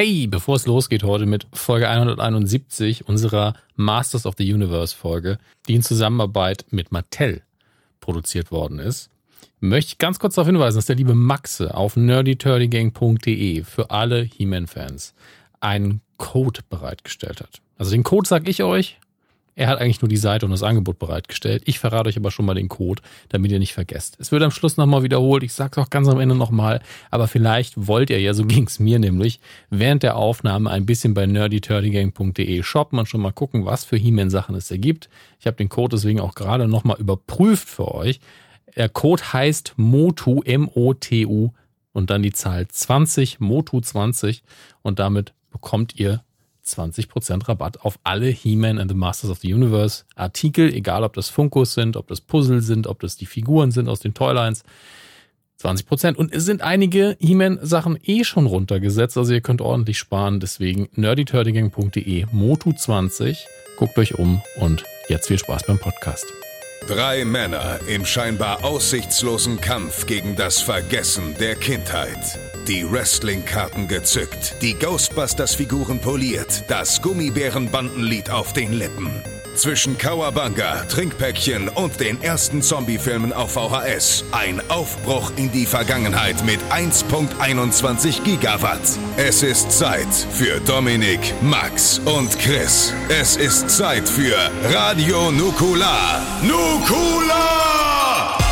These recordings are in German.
Hey, bevor es losgeht heute mit Folge 171 unserer Masters of the Universe Folge, die in Zusammenarbeit mit Mattel produziert worden ist, möchte ich ganz kurz darauf hinweisen, dass der liebe Maxe auf nerdyturdygang.de für alle He-Man-Fans einen Code bereitgestellt hat. Also den Code sage ich euch, er hat eigentlich nur die Seite und das Angebot bereitgestellt. Ich verrate euch aber schon mal den Code, damit ihr nicht vergesst. Es wird am Schluss nochmal wiederholt. Ich sage es auch ganz am Ende nochmal. Aber vielleicht wollt ihr ja, so ging es mir nämlich, während der Aufnahme ein bisschen bei nerdyturdygang.de shoppen und schon mal gucken, was für He-Man-Sachen es ergibt. Ich habe den Code deswegen auch gerade nochmal überprüft für euch. Der Code heißt MOTU, M-O-T-U und dann die Zahl 20, MOTU 20 und damit bekommt ihr 20% Rabatt auf alle He-Man and the Masters of the Universe Artikel, egal ob das Funkos sind, ob das Puzzle sind, ob das die Figuren sind aus den Toylines. 20%. Und es sind einige He-Man-Sachen eh schon runtergesetzt, also ihr könnt ordentlich sparen. Deswegen nerdyturdigang.de Motu20. Guckt euch um und jetzt viel Spaß beim Podcast. Drei Männer im scheinbar aussichtslosen Kampf gegen das Vergessen der Kindheit. Die Wrestling-Karten gezückt, die Ghostbusters-Figuren poliert, das Gummibärenbandenlied auf den Lippen. Zwischen Kawabanga, Trinkpäckchen und den ersten Zombie-Filmen auf VHS. Ein Aufbruch in die Vergangenheit mit 1.21 Gigawatt. Es ist Zeit für Dominik, Max und Chris. Es ist Zeit für Radio Nukular. Nukular!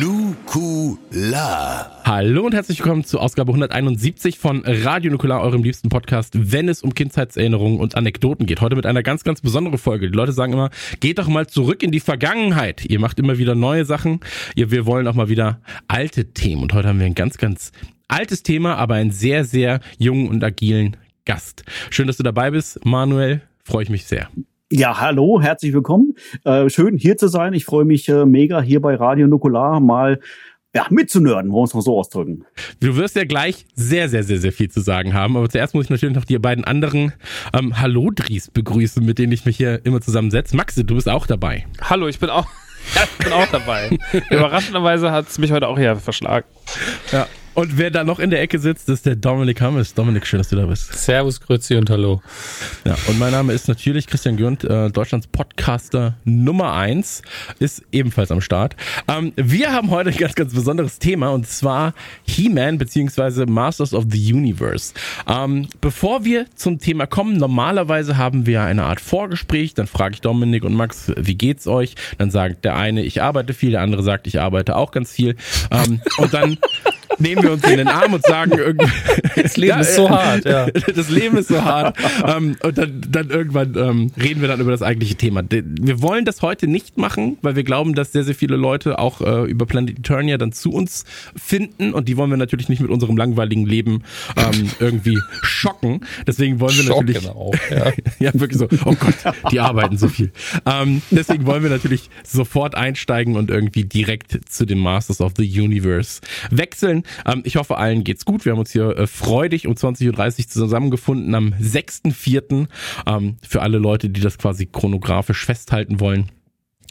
Nukular. Hallo und herzlich willkommen zu Ausgabe 171 von Radio Nukular, eurem liebsten Podcast, wenn es um Kindheitserinnerungen und Anekdoten geht. Heute mit einer ganz, ganz besonderen Folge. Die Leute sagen immer, geht doch mal zurück in die Vergangenheit. Ihr macht immer wieder neue Sachen. Wir wollen auch mal wieder alte Themen. Und heute haben wir ein ganz, ganz altes Thema, aber einen sehr, sehr jungen und agilen Gast. Schön, dass du dabei bist, Manuel. Freue ich mich sehr. Ja, hallo, herzlich willkommen. Äh, schön hier zu sein. Ich freue mich äh, mega hier bei Radio Nukular mal ja, mitzunörden, wollen wir es mal so ausdrücken. Du wirst ja gleich sehr, sehr, sehr, sehr viel zu sagen haben. Aber zuerst muss ich natürlich noch die beiden anderen ähm, Hallo-Dries begrüßen, mit denen ich mich hier immer zusammensetze. Maxi, du bist auch dabei. Hallo, ich bin auch, ja, ich bin auch dabei. Überraschenderweise hat es mich heute auch hier verschlagen. Ja. Und wer da noch in der Ecke sitzt, ist der Dominik Hammes. Dominik, schön, dass du da bist. Servus, Grüezi und Hallo. Ja, und mein Name ist natürlich Christian Gürnt, äh, Deutschlands Podcaster Nummer eins, ist ebenfalls am Start. Ähm, wir haben heute ein ganz, ganz besonderes Thema und zwar He-Man beziehungsweise Masters of the Universe. Ähm, bevor wir zum Thema kommen, normalerweise haben wir eine Art Vorgespräch, dann frage ich Dominik und Max, wie geht's euch? Dann sagt der eine, ich arbeite viel, der andere sagt, ich arbeite auch ganz viel. Ähm, und dann nehmen wir uns in den Arm und sagen. Das Leben ja, ist so hart, ja. Das Leben ist so hart. ähm, und dann, dann irgendwann ähm, reden wir dann über das eigentliche Thema. Wir wollen das heute nicht machen, weil wir glauben, dass sehr, sehr viele Leute auch äh, über Planet Eternia dann zu uns finden und die wollen wir natürlich nicht mit unserem langweiligen Leben ähm, irgendwie schocken. Deswegen wollen wir Schocken natürlich. Auch, ja. ja, wirklich so. Oh Gott, die arbeiten so viel. Ähm, deswegen wollen wir natürlich sofort einsteigen und irgendwie direkt zu den Masters of the Universe wechseln. Ähm, ich hoffe, allen geht's gut. Wir haben uns hier äh, freudig um 20.30 Uhr zusammengefunden am 6.4. Ähm, für alle Leute, die das quasi chronografisch festhalten wollen.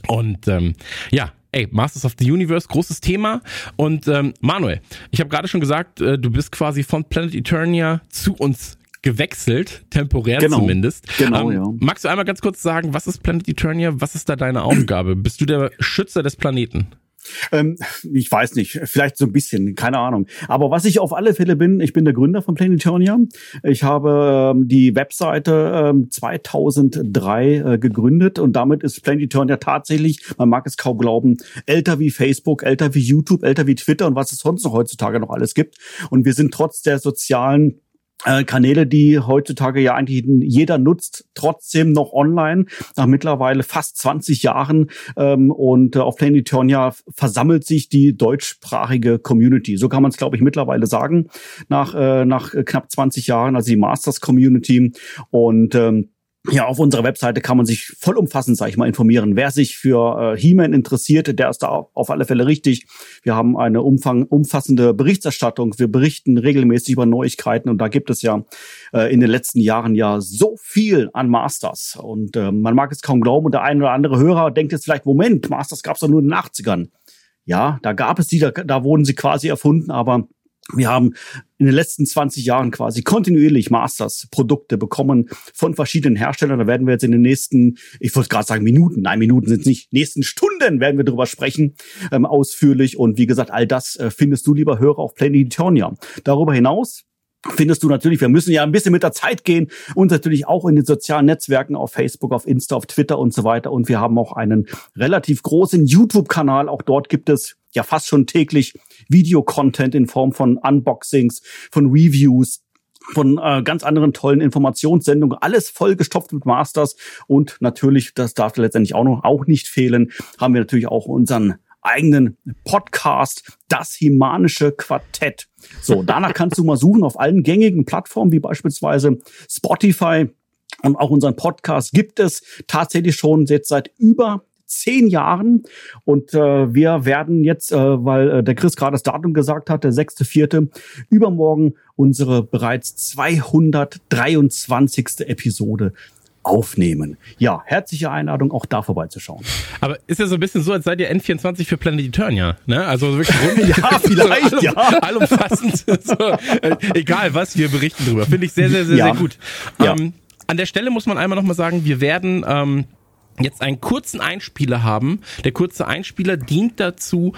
Und ähm, ja, ey, Masters of the Universe, großes Thema. Und ähm, Manuel, ich habe gerade schon gesagt, äh, du bist quasi von Planet Eternia zu uns gewechselt, temporär Genau. zumindest. Genau, ähm, ja. Magst du einmal ganz kurz sagen, was ist Planet Eternia? Was ist da deine Aufgabe? Bist du der Schützer des Planeten? Ähm, ich weiß nicht, vielleicht so ein bisschen, keine Ahnung. Aber was ich auf alle Fälle bin, ich bin der Gründer von Planetonia. Ich habe ähm, die Webseite ähm, 2003 äh, gegründet und damit ist Planetonia tatsächlich, man mag es kaum glauben, älter wie Facebook, älter wie YouTube, älter wie Twitter und was es sonst noch heutzutage noch alles gibt. Und wir sind trotz der sozialen äh, Kanäle, die heutzutage ja eigentlich jeder nutzt, trotzdem noch online, nach mittlerweile fast 20 Jahren. Ähm, und äh, auf Planetonia versammelt sich die deutschsprachige Community. So kann man es, glaube ich, mittlerweile sagen, nach, äh, nach knapp 20 Jahren, also die Masters Community. Und ähm, ja, auf unserer Webseite kann man sich vollumfassend, sage ich mal, informieren. Wer sich für äh, He-Man interessiert, der ist da auf alle Fälle richtig. Wir haben eine umfang, umfassende Berichterstattung. Wir berichten regelmäßig über Neuigkeiten und da gibt es ja äh, in den letzten Jahren ja so viel an Masters. Und äh, man mag es kaum glauben und der eine oder andere Hörer denkt jetzt vielleicht, Moment, Masters gab es doch nur in den 80ern. Ja, da gab es die, da, da wurden sie quasi erfunden, aber wir haben in den letzten 20 Jahren quasi kontinuierlich Masters-Produkte bekommen von verschiedenen Herstellern. Da werden wir jetzt in den nächsten, ich wollte gerade sagen Minuten, nein, Minuten sind es nicht, nächsten Stunden werden wir darüber sprechen, ähm, ausführlich. Und wie gesagt, all das äh, findest du, lieber Hörer, auf Planetonia. Darüber hinaus findest du natürlich, wir müssen ja ein bisschen mit der Zeit gehen und natürlich auch in den sozialen Netzwerken auf Facebook, auf Insta, auf Twitter und so weiter. Und wir haben auch einen relativ großen YouTube-Kanal. Auch dort gibt es ja fast schon täglich Videocontent in Form von Unboxings, von Reviews, von äh, ganz anderen tollen Informationssendungen, alles vollgestopft mit Masters und natürlich, das darf letztendlich auch noch auch nicht fehlen, haben wir natürlich auch unseren eigenen Podcast, das Himanische Quartett. So, danach kannst du mal suchen auf allen gängigen Plattformen wie beispielsweise Spotify und auch unseren Podcast gibt es tatsächlich schon jetzt seit über zehn Jahren. Und äh, wir werden jetzt, äh, weil äh, der Chris gerade das Datum gesagt hat, der sechste, vierte, übermorgen unsere bereits 223. Episode aufnehmen. Ja, herzliche Einladung, auch da vorbeizuschauen. Aber ist ja so ein bisschen so, als seid ihr N24 für Planet Eternia, ne? Also wirklich rund, ja, vielleicht, so allum, ja. allumfassend. so, äh, egal was, wir berichten drüber. Finde ich sehr, sehr, sehr, Ja. sehr gut. Ja. Ähm, an der Stelle muss man einmal nochmal sagen, wir werden ähm, jetzt einen kurzen Einspieler haben. Der kurze Einspieler dient dazu,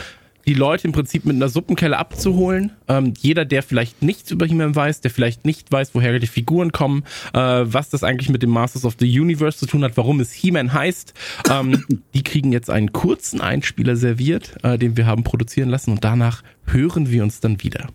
die Leute im Prinzip mit einer Suppenkelle abzuholen. Ähm, jeder, der vielleicht nichts über He-Man weiß, der vielleicht nicht weiß, woher die Figuren kommen, äh, was das eigentlich mit dem Masters of the Universe zu tun hat, warum es He-Man heißt, ähm, die kriegen jetzt einen kurzen Einspieler serviert, äh, den wir haben produzieren lassen und danach hören wir uns dann wieder.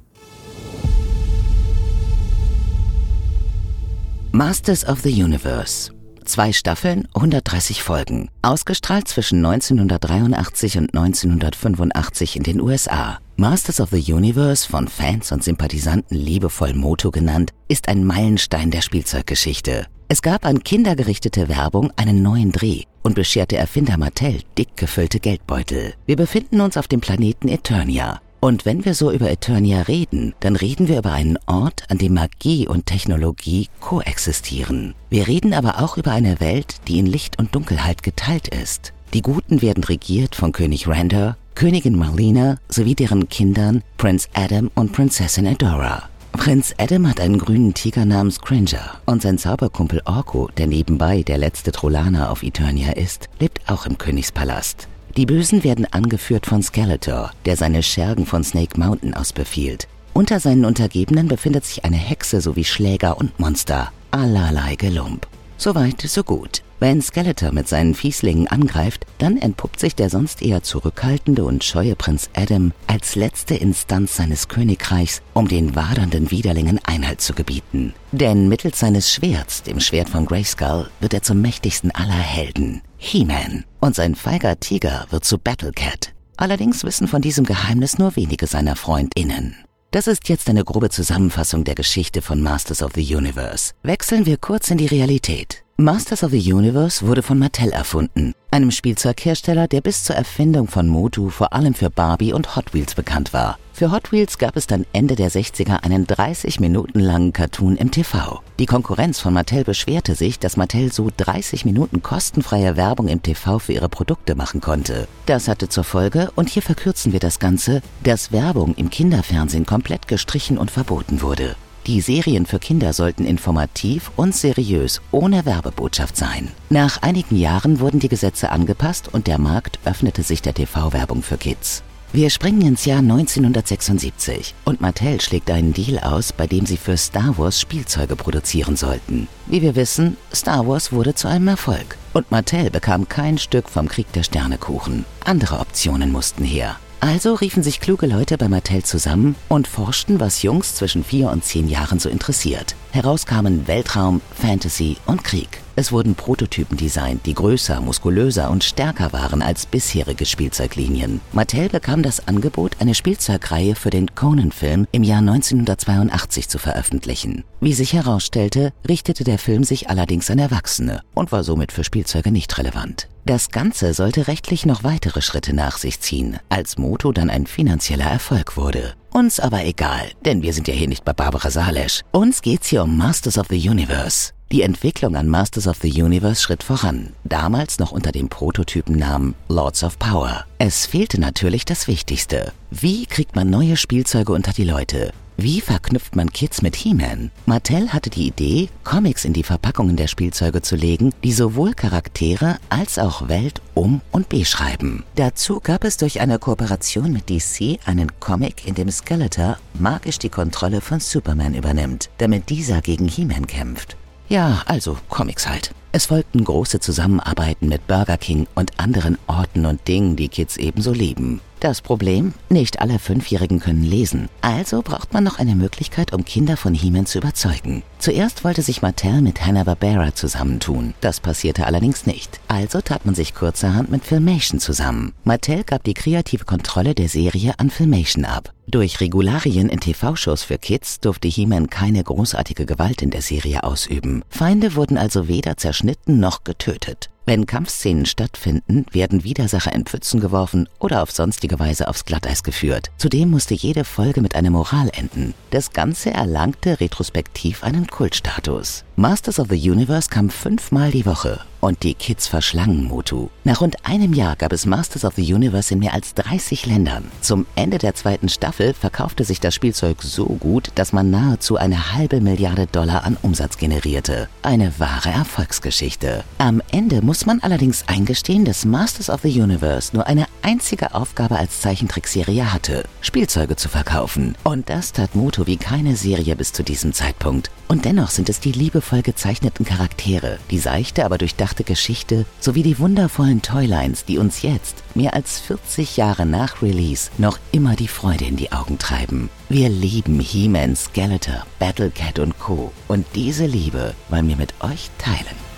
Masters of the Universe. Zwei Staffeln, 130 Folgen. Ausgestrahlt zwischen 1983 und 1985 in den USA. Masters of the Universe, von Fans und Sympathisanten liebevoll Moto genannt, ist ein Meilenstein der Spielzeuggeschichte. Es gab an kindergerichtete Werbung einen neuen Dreh und bescherte Erfinder Mattel dick gefüllte Geldbeutel. Wir befinden uns auf dem Planeten Eternia. Und wenn wir so über Eternia reden, dann reden wir über einen Ort, an dem Magie und Technologie koexistieren. Wir reden aber auch über eine Welt, die in Licht und Dunkelheit geteilt ist. Die Guten werden regiert von König Randor, Königin Marlena sowie deren Kindern Prinz Adam und Prinzessin Adora. Prinz Adam hat einen grünen Tiger namens Cringer und sein Zauberkumpel Orko, der nebenbei der letzte Trollaner auf Eternia ist, lebt auch im Königspalast. Die Bösen werden angeführt von Skeletor, der seine Schergen von Snake Mountain aus befiehlt. Unter seinen Untergebenen befindet sich eine Hexe sowie Schläger und Monster. Allerlei Gelump. Soweit, so gut. Wenn Skeletor mit seinen Fieslingen angreift, dann entpuppt sich der sonst eher zurückhaltende und scheue Prinz Adam als letzte Instanz seines Königreichs, um den wadernden Widerlingen Einhalt zu gebieten. Denn mittels seines Schwerts, dem Schwert von Grayskull, wird er zum mächtigsten aller Helden, He-Man. Und sein feiger Tiger wird zu Battlecat. Allerdings wissen von diesem Geheimnis nur wenige seiner FreundInnen. Das ist jetzt eine grobe Zusammenfassung der Geschichte von Masters of the Universe. Wechseln wir kurz in die Realität. Masters of the Universe wurde von Mattel erfunden, einem Spielzeughersteller, der bis zur Erfindung von Motu vor allem für Barbie und Hot Wheels bekannt war. Für Hot Wheels gab es dann Ende der 60er einen 30 Minuten langen Cartoon im TV. Die Konkurrenz von Mattel beschwerte sich, dass Mattel so 30 Minuten kostenfreie Werbung im TV für ihre Produkte machen konnte. Das hatte zur Folge, und hier verkürzen wir das Ganze, dass Werbung im Kinderfernsehen komplett gestrichen und verboten wurde. Die Serien für Kinder sollten informativ und seriös, ohne Werbebotschaft sein. Nach einigen Jahren wurden die Gesetze angepasst und der Markt öffnete sich der TV-Werbung für Kids. Wir springen ins Jahr 1976 und Mattel schlägt einen Deal aus, bei dem sie für Star Wars Spielzeuge produzieren sollten. Wie wir wissen, Star Wars wurde zu einem Erfolg und Mattel bekam kein Stück vom Krieg der Sternekuchen. Andere Optionen mussten her. Also riefen sich kluge Leute bei Mattel zusammen und forschten, was Jungs zwischen vier und zehn Jahren so interessiert. Heraus kamen Weltraum, Fantasy und Krieg. Es wurden Prototypen designt, die größer, muskulöser und stärker waren als bisherige Spielzeuglinien. Mattel bekam das Angebot, eine Spielzeugreihe für den Conan-Film im Jahr 1982 zu veröffentlichen. Wie sich herausstellte, richtete der Film sich allerdings an Erwachsene und war somit für Spielzeuge nicht relevant. Das Ganze sollte rechtlich noch weitere Schritte nach sich ziehen, als Moto dann ein finanzieller Erfolg wurde. Uns aber egal, denn wir sind ja hier nicht bei Barbara Salesch. Uns geht's hier um Masters of the Universe. Die Entwicklung an Masters of the Universe schritt voran, damals noch unter dem Prototypennamen Lords of Power. Es fehlte natürlich das Wichtigste. Wie kriegt man neue Spielzeuge unter die Leute? Wie verknüpft man Kids mit He-Man? Mattel hatte die Idee, Comics in die Verpackungen der Spielzeuge zu legen, die sowohl Charaktere als auch Welt um- und beschreiben. Dazu gab es durch eine Kooperation mit DC einen Comic, in dem Skeletor magisch die Kontrolle von Superman übernimmt, damit dieser gegen He-Man kämpft. Ja, also Comics halt. Es folgten große Zusammenarbeiten mit Burger King und anderen Orten und Dingen, die Kids ebenso lieben. Das Problem? Nicht alle Fünfjährigen können lesen. Also braucht man noch eine Möglichkeit, um Kinder von He-Man zu überzeugen. Zuerst wollte sich Mattel mit Hanna-Barbera zusammentun. Das passierte allerdings nicht. Also tat man sich kurzerhand mit Filmation zusammen. Mattel gab die kreative Kontrolle der Serie an Filmation ab. Durch Regularien in TV-Shows für Kids durfte He-Man keine großartige Gewalt in der Serie ausüben. Feinde wurden also weder zerschnitten noch getötet. Wenn Kampfszenen stattfinden, werden Widersacher in Pfützen geworfen oder auf sonstige Weise aufs Glatteis geführt. Zudem musste jede Folge mit einer Moral enden. Das Ganze erlangte retrospektiv einen Kultstatus. Masters of the Universe kam fünfmal die Woche und die Kids verschlangen Motu. Nach rund einem Jahr gab es Masters of the Universe in mehr als 30 Ländern. Zum Ende der zweiten Staffel verkaufte sich das Spielzeug so gut, dass man nahezu eine halbe Milliarde Dollar an Umsatz generierte. Eine wahre Erfolgsgeschichte. Am Ende muss man allerdings eingestehen, dass Masters of the Universe nur eine einzige Aufgabe als Zeichentrickserie hatte, Spielzeuge zu verkaufen. Und das tat Moto wie keine Serie bis zu diesem Zeitpunkt. Und dennoch sind es die liebevoll gezeichneten Charaktere, die seichte, aber durchdachte Geschichte sowie die wundervollen Toylines, die uns jetzt, mehr als 40 Jahre nach Release, noch immer die Freude in die Augen treiben. Wir lieben He-Man, Skeletor, Battlecat und Co. Und diese Liebe wollen wir mit euch teilen.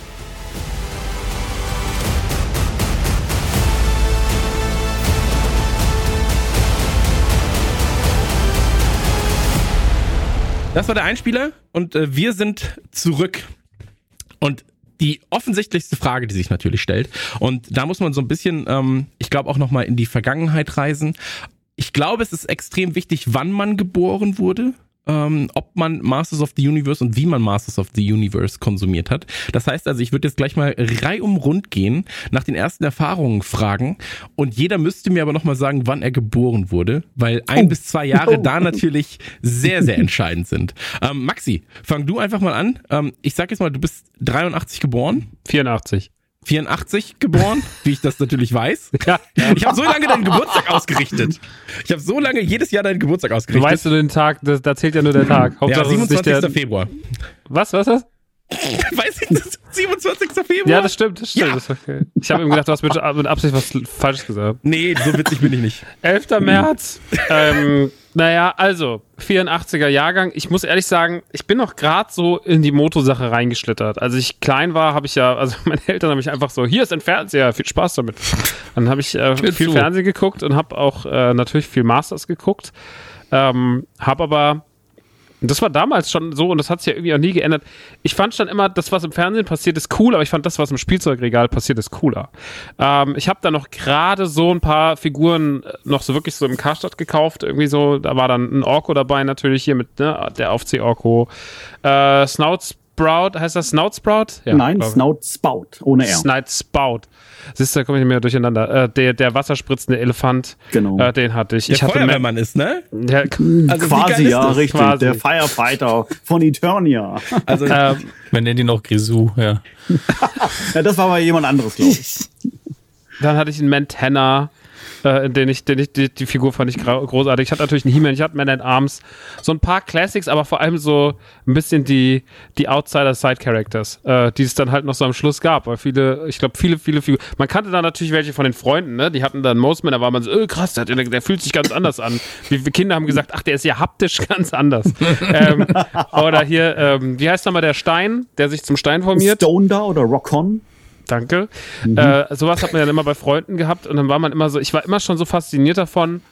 Das war der Einspieler und äh, wir sind zurück. Und die offensichtlichste Frage, die sich natürlich stellt, und da muss man so ein bisschen, ähm, ich glaube, auch nochmal in die Vergangenheit reisen. Ich glaube, es ist extrem wichtig, wann man geboren wurde ähm, ob man Masters of the Universe und wie man Masters of the Universe konsumiert hat. Das heißt also, ich würde jetzt gleich mal reihum rund gehen, nach den ersten Erfahrungen fragen und jeder müsste mir aber nochmal sagen, wann er geboren wurde, weil ein oh. bis zwei Jahre da natürlich sehr, sehr entscheidend sind. Ähm, Maxi, fang du einfach mal an. Ähm, ich sag jetzt mal, du bist 83 geboren. 84. 84 geboren, wie ich das natürlich weiß. Ja, Ich habe so lange deinen Geburtstag ausgerichtet. Ich habe so lange jedes Jahr deinen Geburtstag ausgerichtet. Du weißt du den Tag, das, da zählt ja nur der Tag. Hauptsache, ja, 27. Der, Februar. Was, was, was? Weiß ich das? 27. Februar? Ja, das stimmt, das stimmt. Ja. Das okay. Ich habe ihm gedacht, du hast mit, mit Absicht was Falsches gesagt. Nee, so witzig bin ich nicht. 11. März. ähm, naja, also, 84er Jahrgang. Ich muss ehrlich sagen, ich bin noch gerade so in die Motosache reingeschlittert. Als ich klein war, habe ich ja, also meine Eltern haben mich einfach so, hier ist ein Fernseher, viel Spaß damit. Dann habe ich äh, viel zu. Fernsehen geguckt und habe auch äh, natürlich viel Masters geguckt. Ähm, habe aber das war damals schon so und das hat sich ja irgendwie auch nie geändert. Ich fand schon immer, das, was im Fernsehen passiert, ist cool, aber ich fand das, was im Spielzeugregal passiert, ist cooler. Ähm, ich habe da noch gerade so ein paar Figuren äh, noch so wirklich so im Karstadt gekauft. Irgendwie so, da war dann ein Orko dabei natürlich hier mit ne, der Aufzieh-Orko. Äh, Snouts Sprout, heißt das Snout Sprout? Ja, Nein, Snout Spout, ohne R. Snout Spout. Siehst du, da komme ich nicht mehr durcheinander. Äh, der, der wasserspritzende Elefant, genau. Äh, den hatte ich. Der ich hatte Feuerwehrmann ist, ne? Der, also quasi, ja, richtig. Quasi. Der Firefighter von Eternia. Also, ähm, man nennt ihn auch Grisou, ja. ja, das war aber jemand anderes, glaube ich. Dann hatte ich einen Montana. Äh, denen ich, den ich die, die Figur fand ich großartig. Ich hatte natürlich einen He-Man, ich hatte Man at Arms, so ein paar Classics, aber vor allem so ein bisschen die, die Outsider-Side-Characters, äh, die es dann halt noch so am Schluss gab, weil viele, ich glaube, viele, viele Figuren, man kannte da natürlich welche von den Freunden, ne? Die hatten dann Mostman, da war man so, oh, krass, der, der, fühlt sich ganz anders an. Wie viele Kinder haben gesagt, ach, der ist ja haptisch ganz anders. ähm, oder hier, ähm, wie heißt nochmal der Stein, der sich zum Stein formiert? Stone da oder Rockon? Danke. Mhm. Äh, sowas hat man ja immer bei Freunden gehabt und dann war man immer so, ich war immer schon so fasziniert davon,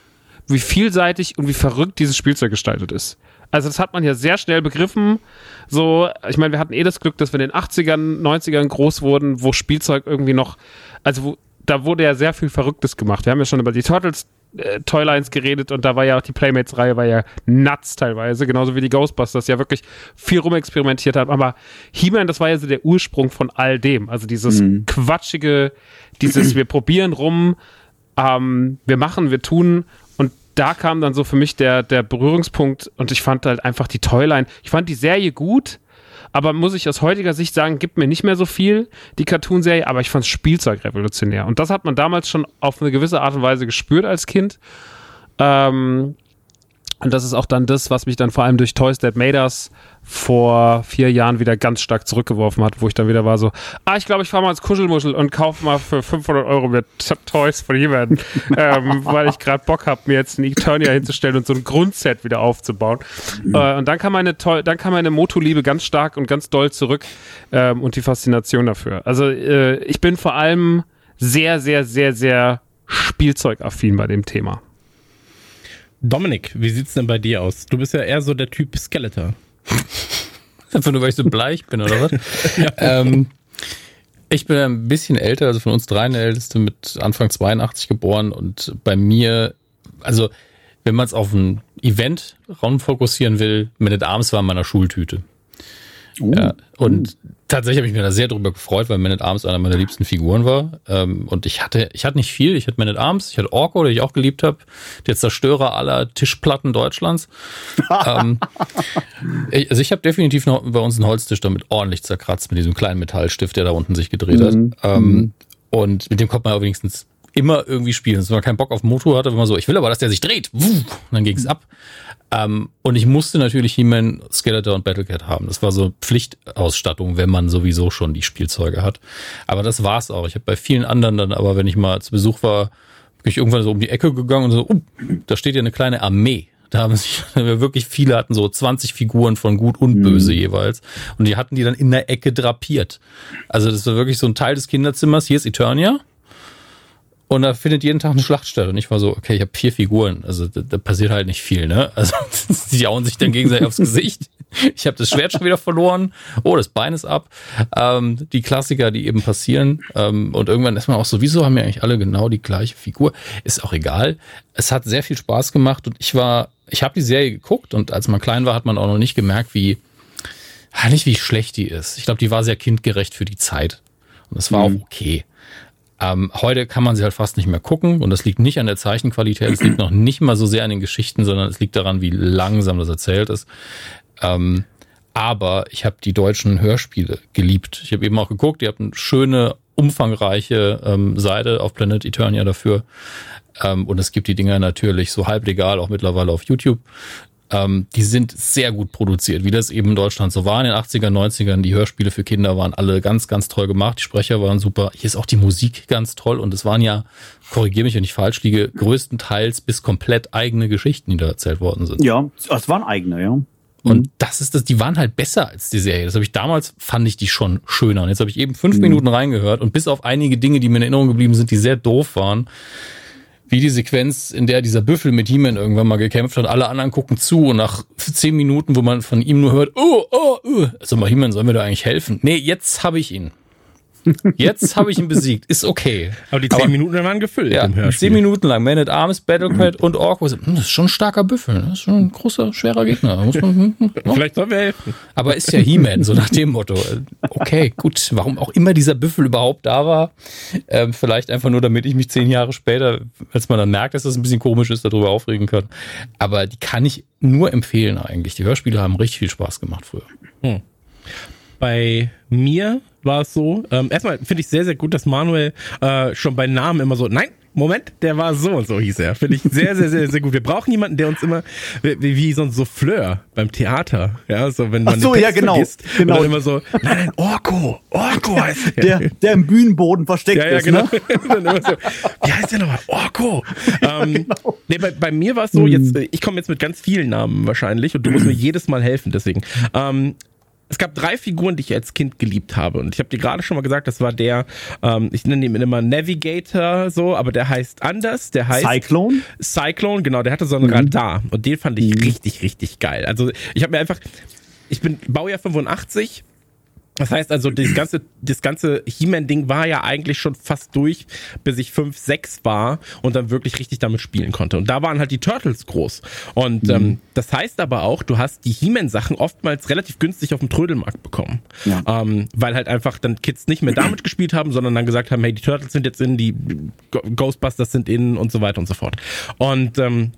wie vielseitig und wie verrückt dieses Spielzeug gestaltet ist. Also das hat man ja sehr schnell begriffen. So, ich meine, wir hatten eh das Glück, dass wir in den 80ern, 90ern groß wurden, wo Spielzeug irgendwie noch, also wo, da wurde ja sehr viel Verrücktes gemacht. Wir haben ja schon über die Turtles äh, Toylines geredet und da war ja auch die Playmates-Reihe war ja nuts teilweise, genauso wie die Ghostbusters ja wirklich viel rumexperimentiert haben. Aber He-Man, das war ja so der Ursprung von all dem. Also dieses mhm. quatschige, dieses wir probieren rum, ähm, wir machen, wir tun und da kam dann so für mich der, der Berührungspunkt und ich fand halt einfach die Toyline, ich fand die Serie gut, aber muss ich aus heutiger Sicht sagen, gibt mir nicht mehr so viel, die Cartoonserie, aber ich fand Spielzeug revolutionär. Und das hat man damals schon auf eine gewisse Art und Weise gespürt als Kind. Ähm, und das ist auch dann das, was mich dann vor allem durch Toys That Made Us vor vier Jahren wieder ganz stark zurückgeworfen hat, wo ich dann wieder war so, ah, ich glaube, ich fahre mal ins Kuschelmuschel und kaufe mal für 500 Euro mir Toys von jemandem, ähm, weil ich gerade Bock habe, mir jetzt ein Eternia hinzustellen und so ein Grundset wieder aufzubauen. Mhm. Äh, und dann kam meine, dann kam meine Moto-Liebe ganz stark und ganz doll zurück ähm, und die Faszination dafür. Also äh, ich bin vor allem sehr, sehr, sehr, sehr spielzeugaffin bei dem Thema. Dominik, wie sieht's denn bei dir aus? Du bist ja eher so der Typ Skeletor. Einfach nur, weil ich so bleich bin, oder was? ja. ähm, ich bin ein bisschen älter, also von uns dreien der älteste mit Anfang 82 geboren und bei mir, also wenn man es auf ein Event Raum fokussieren will, mit Arms war in meiner Schultüte. Oh. Ja, und tatsächlich habe ich mich da sehr drüber gefreut, weil Man at Arms einer meiner liebsten Figuren war. Ähm, und ich hatte, ich hatte nicht viel. Ich hatte Man at Arms, ich hatte Orko, den ich auch geliebt habe. Der Zerstörer aller Tischplatten Deutschlands. ähm, also ich habe definitiv noch bei uns einen Holztisch damit ordentlich zerkratzt mit diesem kleinen Metallstift, der da unten sich gedreht hat. Mhm. Ähm, mhm. und mit dem kommt man ja wenigstens immer irgendwie spielen. Wenn man keinen Bock auf Motor hatte, wenn man so, ich will aber, dass der sich dreht. Und dann ging es ab. Ähm, und ich musste natürlich He-Man, Skeletor und Battlecat haben. Das war so Pflichtausstattung, wenn man sowieso schon die Spielzeuge hat. Aber das war's auch. Ich habe bei vielen anderen dann, aber wenn ich mal zu Besuch war, bin ich irgendwann so um die Ecke gegangen und so, uh, da steht ja eine kleine Armee. Da haben sich wirklich viele hatten so 20 Figuren von gut und böse mhm. jeweils. Und die hatten die dann in der Ecke drapiert. Also das war wirklich so ein Teil des Kinderzimmers. Hier ist Eternia. Und da findet jeden Tag eine Schlacht statt. Und ich war so, okay, ich habe vier Figuren. Also da, da, passiert halt nicht viel, ne? Also die hauen sich dann gegenseitig aufs Gesicht. Ich habe das Schwert schon wieder verloren. Oh, das Bein ist ab. Ähm, die Klassiker, die eben passieren. Ähm, und irgendwann ist man auch so, wieso haben wir eigentlich alle genau die gleiche Figur? Ist auch egal. Es hat sehr viel Spaß gemacht und ich war, ich habe die Serie geguckt und als man klein war, hat man auch noch nicht gemerkt, wie, nicht wie schlecht die ist. Ich glaube, die war sehr kindgerecht für die Zeit. Und das war mhm. auch okay. Ähm, heute kann man sie halt fast nicht mehr gucken und das liegt nicht an der Zeichenqualität, es liegt noch nicht mal so sehr an den Geschichten, sondern es liegt daran, wie langsam das erzählt ist. Ähm, aber ich habe die deutschen Hörspiele geliebt. Ich habe eben auch geguckt, ihr habt eine schöne, umfangreiche ähm, Seite auf Planet Eternia dafür. Ähm, und es gibt die Dinger natürlich so halb legal auch mittlerweile auf YouTube. Ähm, die sind sehr gut produziert, wie das eben in Deutschland so war in den 80er, 90ern. Die Hörspiele für Kinder waren alle ganz, ganz toll gemacht. Die Sprecher waren super. Hier ist auch die Musik ganz toll. Und es waren ja, korrigiere mich, wenn ich falsch liege, größtenteils bis komplett eigene Geschichten, die da erzählt worden sind. Ja, es waren eigene, ja. Und mhm. das ist das, die waren halt besser als die Serie. Das habe ich damals, fand ich die schon schöner. Und jetzt habe ich eben fünf mhm. Minuten reingehört und bis auf einige Dinge, die mir in Erinnerung geblieben sind, die sehr doof waren, wie die Sequenz, in der dieser Büffel mit He-Man irgendwann mal gekämpft hat. Alle anderen gucken zu und nach zehn Minuten, wo man von ihm nur hört, oh, oh, oh. Also mal He-Man, sollen wir da eigentlich helfen? Nee, jetzt habe ich ihn. Jetzt habe ich ihn besiegt. Ist okay. Aber die zehn Aber, Minuten waren gefüllt ja, im Hörspiel. Zehn Minuten lang. Man at Arms, Battlecrat und Orc. Das ist schon ein starker Büffel. Das ist schon ein großer, schwerer Gegner. Muss man, hm, hm, hm, Vielleicht sollen wir helfen. Aber ist ja He-Man, so nach dem Motto. Okay, gut. Warum auch immer dieser Büffel überhaupt da war. Ähm, vielleicht einfach nur, damit ich mich zehn Jahre später, als man dann merkt, dass das ein bisschen komisch ist, darüber aufregen kann. Aber die kann ich nur empfehlen eigentlich. Die Hörspiele haben richtig viel Spaß gemacht früher. Hm. Bei mir war es so. Ähm, erstmal finde ich sehr, sehr gut, dass Manuel äh, schon bei Namen immer so, nein, Moment, der war so und so, hieß er. Finde ich sehr, sehr, sehr, sehr gut. Wir brauchen jemanden, der uns immer, wie, wie so ein Souffleur beim Theater, ja, so, wenn man Ach so, ja, genau, vergisst, genau. Und dann immer so, nein, nein, Orko, Orko heißt Der, der im Bühnenboden versteckt ja, ja, ist, genau. ne? So, wie heißt der nochmal? Orko. Ähm, genau. nee, bei, bei mir war es so, jetzt, äh, ich komme jetzt mit ganz vielen Namen wahrscheinlich und du musst mir jedes Mal helfen, deswegen. Ähm, es gab drei Figuren, die ich als Kind geliebt habe. Und ich habe dir gerade schon mal gesagt, das war der, ähm, ich nenne ihn immer Navigator so, aber der heißt anders. Der heißt Cyclone? Cyclone, genau, der hatte so ein Radar. Und den fand ich richtig, richtig geil. Also ich habe mir einfach, ich bin Baujahr 85. Das heißt also, das ganze, das ganze He-Man-Ding war ja eigentlich schon fast durch, bis ich 5, 6 war und dann wirklich richtig damit spielen konnte. Und da waren halt die Turtles groß. Und ähm, das heißt aber auch, du hast die He-Man-Sachen oftmals relativ günstig auf dem Trödelmarkt bekommen. Ja. Ähm, weil halt einfach dann Kids nicht mehr damit gespielt haben, sondern dann gesagt haben, hey, die Turtles sind jetzt in, die Ghostbusters sind in und so weiter und so fort. Und ähm,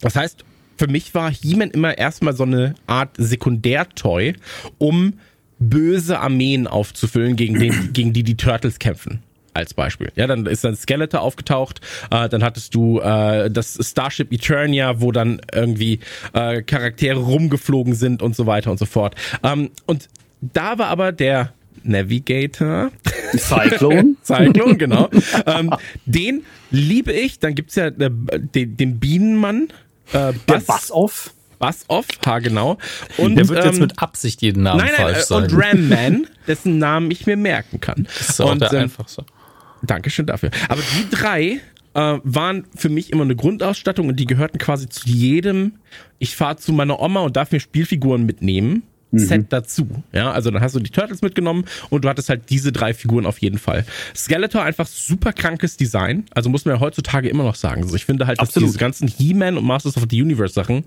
das heißt, für mich war He-Man immer erstmal so eine Art Sekundärtoy, um böse Armeen aufzufüllen, gegen, den, gegen die die Turtles kämpfen. Als Beispiel. Ja, dann ist dann Skeletor aufgetaucht, äh, dann hattest du äh, das Starship Eternia, wo dann irgendwie äh, Charaktere rumgeflogen sind und so weiter und so fort. Ähm, und da war aber der Navigator, Cyclone? Cyclone, genau. ähm, den liebe ich. Dann gibt's ja äh, den, den Bienenmann. Äh, Der Bass, Bass-Off? Bass off, ha genau. Und, Der wird jetzt ähm, mit Absicht jeden Namen Nein, nein, falsch äh, sagen. und Ram Man, dessen Namen ich mir merken kann. das ist auch und, der ähm, einfachste. Dankeschön dafür. Aber die drei äh, waren für mich immer eine Grundausstattung und die gehörten quasi zu jedem. Ich fahre zu meiner Oma und darf mir Spielfiguren mitnehmen. Set dazu. Ja, also dann hast du die Turtles mitgenommen und du hattest halt diese drei Figuren auf jeden Fall. Skeletor einfach super krankes Design. Also muss man ja heutzutage immer noch sagen. Also ich finde halt, dass Absolut. diese ganzen He-Man und Masters of the Universe Sachen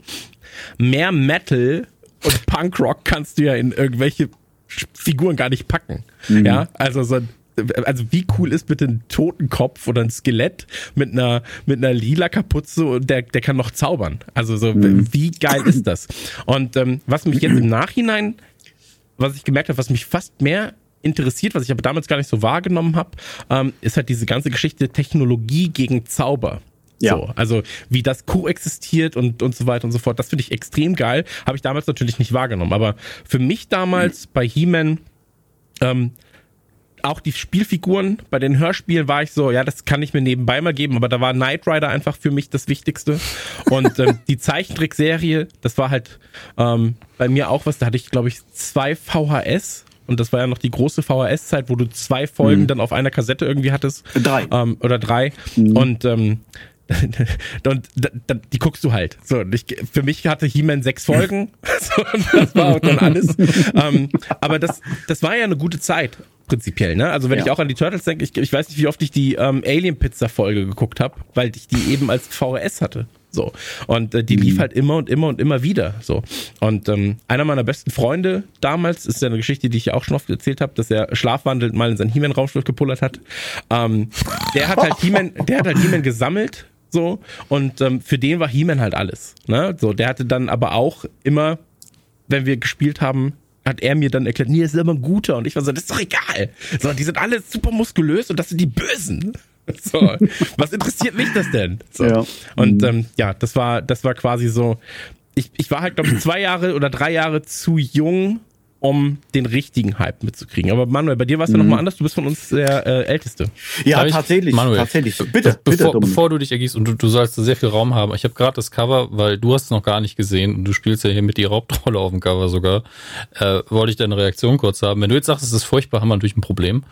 mehr Metal und Punkrock kannst du ja in irgendwelche Figuren gar nicht packen. Ja, also so ein also wie cool ist bitte ein Totenkopf oder ein Skelett mit einer mit einer lila Kapuze und der der kann noch zaubern. Also so wie geil ist das? Und ähm, was mich jetzt im Nachhinein, was ich gemerkt habe, was mich fast mehr interessiert, was ich aber damals gar nicht so wahrgenommen habe, ähm, ist halt diese ganze Geschichte Technologie gegen Zauber. Ja. So, also wie das koexistiert und, und so weiter und so fort. Das finde ich extrem geil. Habe ich damals natürlich nicht wahrgenommen. Aber für mich damals bei He-Man, ähm, auch die Spielfiguren bei den Hörspielen war ich so, ja, das kann ich mir nebenbei mal geben, aber da war Knight Rider einfach für mich das Wichtigste. Und ähm, die Zeichentrickserie, das war halt ähm, bei mir auch was, da hatte ich, glaube ich, zwei VHS. Und das war ja noch die große VHS-Zeit, wo du zwei Folgen dann auf einer Kassette irgendwie hattest. Drei. Ähm, oder drei. Und ähm, und die guckst du halt. So, ich, für mich hatte He-Man sechs Folgen. so, das war auch dann alles. ähm, aber das, das war ja eine gute Zeit. Prinzipiell, ne? Also wenn Ja. ich auch an die Turtles denke, ich, ich weiß nicht, wie oft ich die ähm, Alien Pizza Folge geguckt habe, weil ich die eben als VHS hatte. So. Und äh, die lief halt immer und immer und immer wieder. So. Und ähm, einer meiner besten Freunde damals, ist ja eine Geschichte, die ich ja auch schon oft erzählt habe, dass er schlafwandelnd mal in sein He-Man-Raumschiff gepullert hat. Ähm, der hat halt He-Man, der hat halt He-Man gesammelt. So, und ähm, für den war He-Man halt alles. Ne? So, der hatte dann aber auch immer, wenn wir gespielt haben, hat er mir dann erklärt, nee, das ist aber ein guter. Und ich war so, das ist doch egal. So, die sind alle super muskulös und das sind die Bösen. So, was interessiert mich das denn? So. Ja. Und ähm, ja, das war, das war quasi so. Ich, ich war halt, glaube ich, zwei Jahre oder drei Jahre zu jung, um den richtigen Hype mitzukriegen. Aber Manuel, bei dir war es ja nochmal anders. Du bist von uns der äh, Älteste. Ja, Darf ich- tatsächlich. Manuel, tatsächlich. Bitte, bitte, bevor, Dominik. bevor du dich ergießt und du, du sollst sehr viel Raum haben. Ich habe gerade das Cover, weil du hast es noch gar nicht gesehen und du spielst ja hier mit die Hauptrolle auf dem Cover sogar. Äh, wollte ich deine Reaktion kurz haben. Wenn du jetzt sagst, es ist furchtbar, haben wir natürlich ein Problem.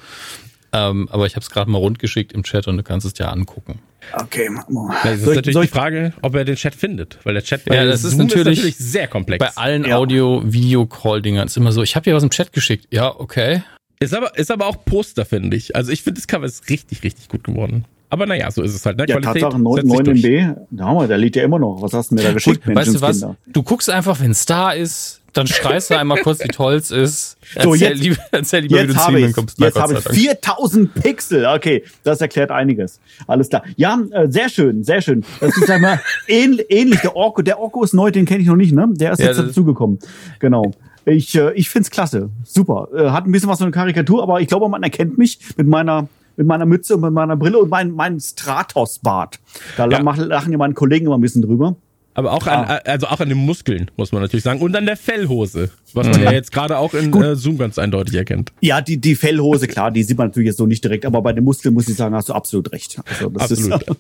Ähm, aber ich habe es gerade mal rundgeschickt im Chat und du kannst es dir angucken. Okay, machen wir. Das ist Soll ich- natürlich soll die Frage, ob er den Chat findet. Weil der Chat bei Ja, das ist Zoom natürlich- sehr komplex. Bei allen Ja. Audio-Video-Call-Dingern ist immer so, ich habe hier was im Chat geschickt. Ja, okay. Ist aber, ist aber auch Poster, finde ich. Also ich finde, das Cover ist richtig, richtig gut geworden. Aber naja, so ist es halt. Ne? Ja, Tatsache, 9, setzt sich 9 durch. MB. Da haben wir, da liegt ja immer noch. Was hast du mir da geschickt, Gut, weißt du was? Du guckst einfach, wenn es da ist, dann schreist du einmal kurz, wie toll es ist. So, Erzähl, jetzt- lieber, erzähl lieber, wie du Jetzt habe ich He-Man kommst. Jetzt habe ich Dank. 4000 Pixel. Okay, das erklärt einiges. Alles klar. Ja, äh, sehr schön, sehr schön. Das ist sag mal ähnlich. Der Orko, der Orko ist neu, den kenne ich noch nicht, ne? Der ist Ja, jetzt dazugekommen. Genau. Ich, äh, ich find's klasse. Super. Äh, hat ein bisschen was von einer Karikatur, aber ich glaube, man erkennt mich mit meiner mit meiner Mütze und mit meiner Brille und mein, mein Stratos-Bart. Da Ja. lachen ja meine Kollegen immer ein bisschen drüber. Aber auch an, also auch an den Muskeln, muss man natürlich sagen. Und an der Fellhose, was man ja jetzt gerade auch in äh, Zoom ganz eindeutig erkennt. Ja, die, die Fellhose, klar, die sieht man natürlich jetzt so nicht direkt, aber bei den Muskeln muss ich sagen, hast du absolut recht. Also das Absolut. Ist,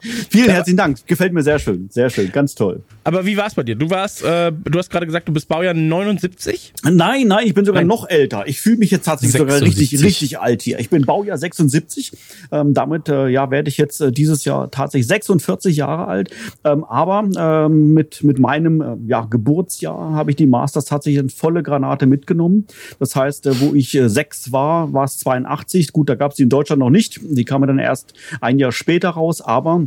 vielen herzlichen Dank. Gefällt mir sehr schön. Sehr schön. Ganz toll. Aber wie war's bei dir? Du warst, äh, du hast gerade gesagt, du bist Baujahr 79? Nein, nein, ich bin sogar Nein. noch älter. Ich fühle mich jetzt tatsächlich sogar 76. richtig, richtig alt hier. Ich bin Baujahr 76. Ähm, damit äh, ja, werde ich jetzt äh, dieses Jahr tatsächlich 46 Jahre alt. Ähm, aber ähm, mit, mit meinem äh, ja, Geburtsjahr habe ich die Masters tatsächlich in volle Granate mitgenommen. Das heißt, äh, wo ich äh, sechs war, war es 82. Gut, da gab es die in Deutschland noch nicht. Die kamen dann erst ein Jahr später raus. Aber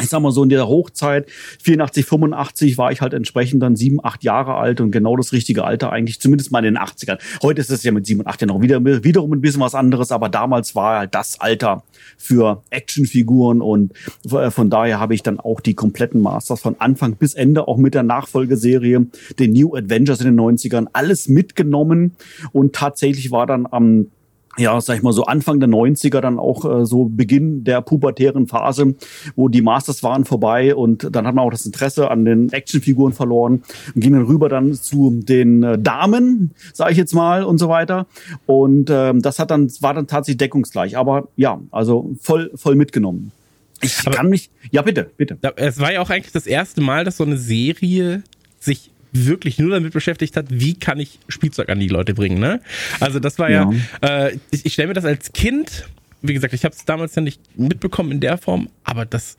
ich sag mal so in der Hochzeit 84, 85 war ich halt entsprechend dann sieben, acht Jahre alt und genau das richtige Alter eigentlich, zumindest mal in den 80ern. Heute ist es ja mit sieben und acht ja noch wieder, wiederum ein bisschen was anderes, aber damals war halt das Alter für Actionfiguren und äh, von daher habe ich dann auch die kompletten Masters von Anfang bis Ende, auch mit der Nachfolgeserie, den New Adventures in den 90ern, alles mitgenommen und tatsächlich war dann am ja, sag ich mal so Anfang der 90er dann auch äh, so Beginn der pubertären Phase, wo die Masters waren vorbei und dann hat man auch das Interesse an den Actionfiguren verloren und ging dann rüber dann zu den äh, Damen, sage ich jetzt mal und so weiter und ähm, das hat dann war dann tatsächlich deckungsgleich, aber ja, also voll voll mitgenommen. Ich Aber- kann mich ja bitte, bitte. Es war ja auch eigentlich das erste Mal, dass so eine Serie sich wirklich nur damit beschäftigt hat, wie kann ich Spielzeug an die Leute bringen, ne? Also das war ja, äh, ich, ich stelle mir das als Kind, wie gesagt, ich habe es damals ja nicht mitbekommen in der Form, aber das,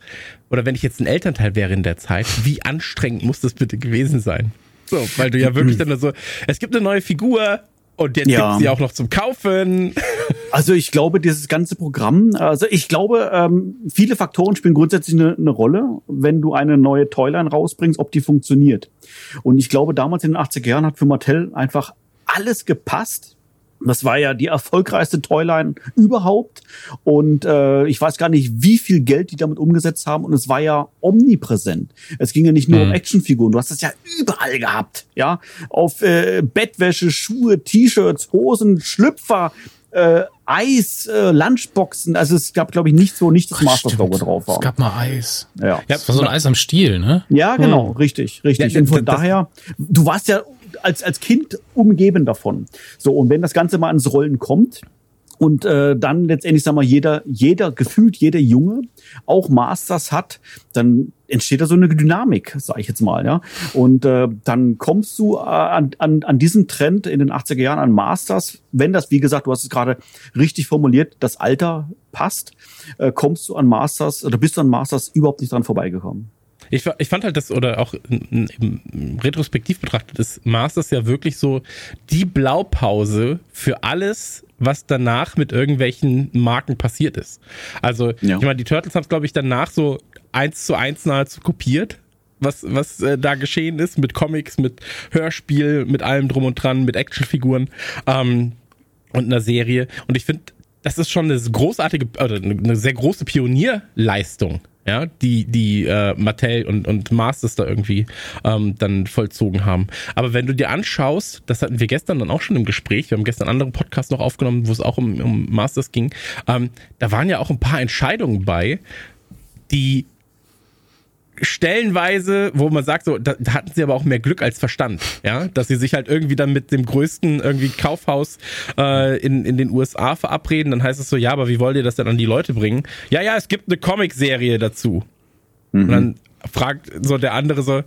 oder wenn ich jetzt ein Elternteil wäre in der Zeit, wie anstrengend muss das bitte gewesen sein? So, weil du ja wirklich dann so, es gibt eine neue Figur und jetzt Ja. gibt's sie auch noch zum Kaufen. Also ich glaube, dieses ganze Programm, also ich glaube, ähm, viele Faktoren spielen grundsätzlich eine, eine Rolle, wenn du eine neue Toyline rausbringst, ob die funktioniert. Und ich glaube, damals in den 80er Jahren hat für Mattel einfach alles gepasst. Das war ja die erfolgreichste Toyline überhaupt. Und äh, ich weiß gar nicht, wie viel Geld die damit umgesetzt haben. Und es war ja omnipräsent. Es ging ja nicht nur um Actionfiguren. Du hast es ja überall gehabt. Ja, auf äh, Bettwäsche, Schuhe, T-Shirts, Hosen, Schlüpfer, äh, Eis, äh, Lunchboxen. Also es gab, glaube ich, nichts, wo nicht das Masters-Logo Stimmt. drauf war. Es gab mal Eis. ja. Das war so ein Eis am Stiel, ne? Ja, genau, richtig, richtig. Ja, und von das- daher, du warst ja als, als Kind umgeben davon. So, und wenn das Ganze mal ans Rollen kommt, und äh, dann letztendlich, sag mal, jeder, jeder, gefühlt jeder Junge auch Masters hat, dann entsteht da so eine Dynamik, sage ich jetzt mal, ja. Und äh, dann kommst du äh, an, an, an diesen Trend in den 80er Jahren an Masters, wenn das, wie gesagt, du hast es gerade richtig formuliert, das Alter passt, äh, kommst du an Masters oder bist du an Masters überhaupt nicht dran vorbeigekommen. Ich, ich fand halt das, oder auch retrospektiv betrachtet, ist Masters ja wirklich so die Blaupause für alles, was danach mit irgendwelchen Marken passiert ist. Also, Ja. ich meine, die Turtles haben es, glaube ich, danach so eins zu eins nahezu kopiert. Was, was äh, da geschehen ist mit Comics, mit Hörspiel, mit allem drum und dran, mit Actionfiguren ähm, und einer Serie. Und ich finde, das ist schon eine großartige, oder eine sehr große Pionierleistung, ja, die, die äh, Mattel und, und Masters da irgendwie ähm, dann vollzogen haben. Aber wenn du dir anschaust, das hatten wir gestern dann auch schon im Gespräch, wir haben gestern andere Podcasts noch aufgenommen, wo es auch um, um Masters ging, ähm, da waren ja auch ein paar Entscheidungen bei, die stellenweise, wo man sagt, so, da, da hatten sie aber auch mehr Glück als Verstand, ja, dass sie sich halt irgendwie dann mit dem größten irgendwie Kaufhaus äh, in, in den USA verabreden, dann heißt es so, ja, aber wie wollt ihr das denn an die Leute bringen? Ja, ja, es gibt eine Comicserie dazu. Und dann fragt so der andere so,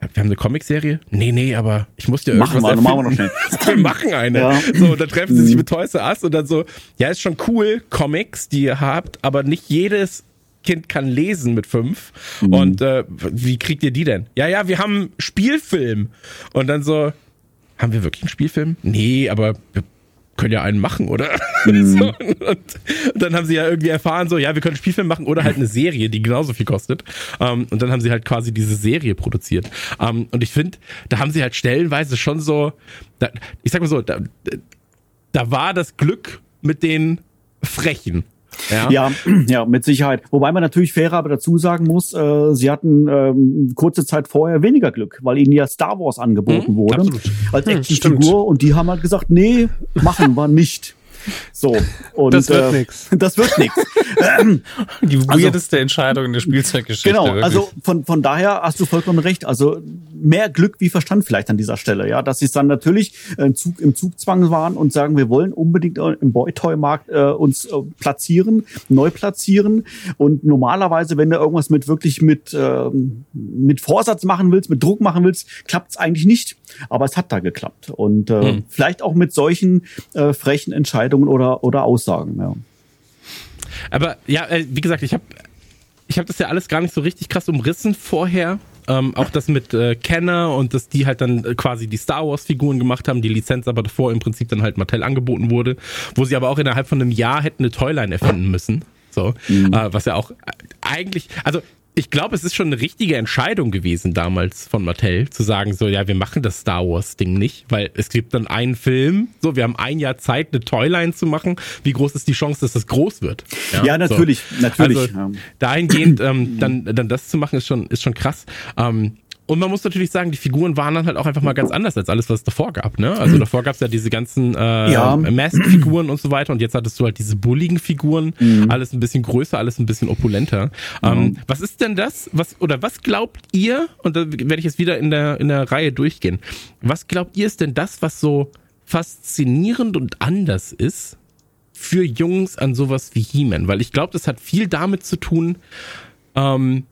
wir haben eine Comicserie? Nee, nee, aber ich muss dir Machen irgendwas wir, machen wir noch erfinden. wir machen eine. Ja. So, dann treffen sie sich mit Toys R Us und dann so, ja, ist schon cool, Comics, die ihr habt, aber nicht jedes Kind kann lesen mit fünf. Und äh, wie kriegt ihr die denn? Ja, ja, wir haben Spielfilm. Und dann so, haben wir wirklich einen Spielfilm? Nee, aber wir können ja einen machen, oder? so, und, und dann haben sie ja irgendwie erfahren, so, ja, wir können einen Spielfilm machen oder halt eine Serie, die genauso viel kostet. Ähm, und dann haben sie halt quasi diese Serie produziert. Ähm, und ich finde, da haben sie halt stellenweise schon so, da, ich sag mal so, da, da war das Glück mit den Frechen. Ja. Ja, ja, mit Sicherheit. Wobei man natürlich fairer aber dazu sagen muss, äh, sie hatten ähm, kurze Zeit vorher weniger Glück, weil ihnen ja Star Wars angeboten Mhm, wurde absolut. als Hm, Actionfigur und die haben halt gesagt, nee, machen wir nicht. So. Und, Das wird äh, nix. Das wird nichts. Die Also- weirdeste Entscheidung in der Spielzeuggeschichte. Genau, wirklich. also von, von daher hast du vollkommen recht. Also mehr Glück wie Verstand vielleicht an dieser Stelle, ja, dass sie es dann natürlich äh, Zug, im Zugzwang waren und sagen, wir wollen unbedingt äh, im Boy-Toy-Markt äh, uns äh, platzieren, neu platzieren. Und normalerweise, wenn du irgendwas mit wirklich mit, ähm, mit Vorsatz machen willst, mit Druck machen willst, klappt es eigentlich nicht. Aber es hat da geklappt. Und äh, Hm. vielleicht auch mit solchen äh, frechen Entscheidungen oder, oder Aussagen, ja. Aber ja, äh, wie gesagt, ich habe ich hab das ja alles gar nicht so richtig krass umrissen vorher. Ähm, auch das mit äh, Kenner und dass die halt dann äh, quasi die Star Wars Figuren gemacht haben, die Lizenz aber davor im Prinzip dann halt Mattel angeboten wurde, wo sie aber auch innerhalb von einem Jahr hätten eine Toyline erfinden müssen. So, äh, was ja auch äh, eigentlich, also ich glaube, es ist schon eine richtige Entscheidung gewesen damals von Mattel, zu sagen so, ja, wir machen das Star Wars Ding nicht, weil es gibt dann einen Film, so, wir haben ein Jahr Zeit, eine Toyline zu machen. Wie groß ist die Chance, dass das groß wird? Ja, natürlich, natürlich. Also, ja. dahingehend ähm, dann, dann das zu machen, ist schon, ist schon krass. Ähm, und man muss natürlich sagen, die Figuren waren dann halt auch einfach mal ganz anders als alles, was es davor gab. Ne? Also davor gab es ja diese ganzen äh, Ja. Mask-Figuren und so weiter. Und jetzt hattest du halt diese bulligen Figuren. Mhm. Alles ein bisschen größer, alles ein bisschen opulenter. Ähm, was ist denn das? Was oder was glaubt ihr? Und da werde ich jetzt wieder in der in der Reihe durchgehen. Was glaubt ihr ist denn das, was so faszinierend und anders ist für Jungs an sowas wie He-Man? Weil ich glaube, das hat viel damit zu tun, ähm,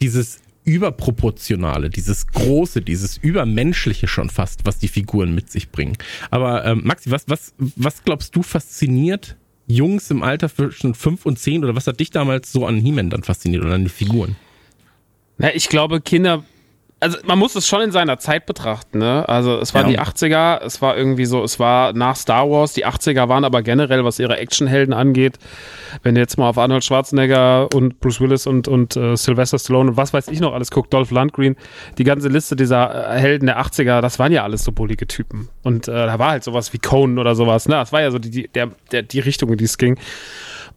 dieses überproportionale, dieses große, dieses übermenschliche schon fast, was die Figuren mit sich bringen. Aber ähm, Maxi, was, was, was glaubst du fasziniert Jungs im Alter zwischen fünf und zehn oder was hat dich damals so an He-Man dann fasziniert oder an die Figuren? Na, ich glaube, Kinder, also man muss es schon in seiner Zeit betrachten, ne? Also es waren Ja. die 80er, es war irgendwie so, es war nach Star Wars, die 80er waren aber generell, was ihre Actionhelden angeht, wenn ihr jetzt mal auf Arnold Schwarzenegger und Bruce Willis und, und äh, Sylvester Stallone und was weiß ich noch alles guckt, Dolph Lundgren, die ganze Liste dieser äh, Helden der 80er, das waren ja alles so bullige Typen. Und äh, da war halt sowas wie Conan oder sowas, ne? Das war ja so die, die, der, der, die Richtung, in die es ging.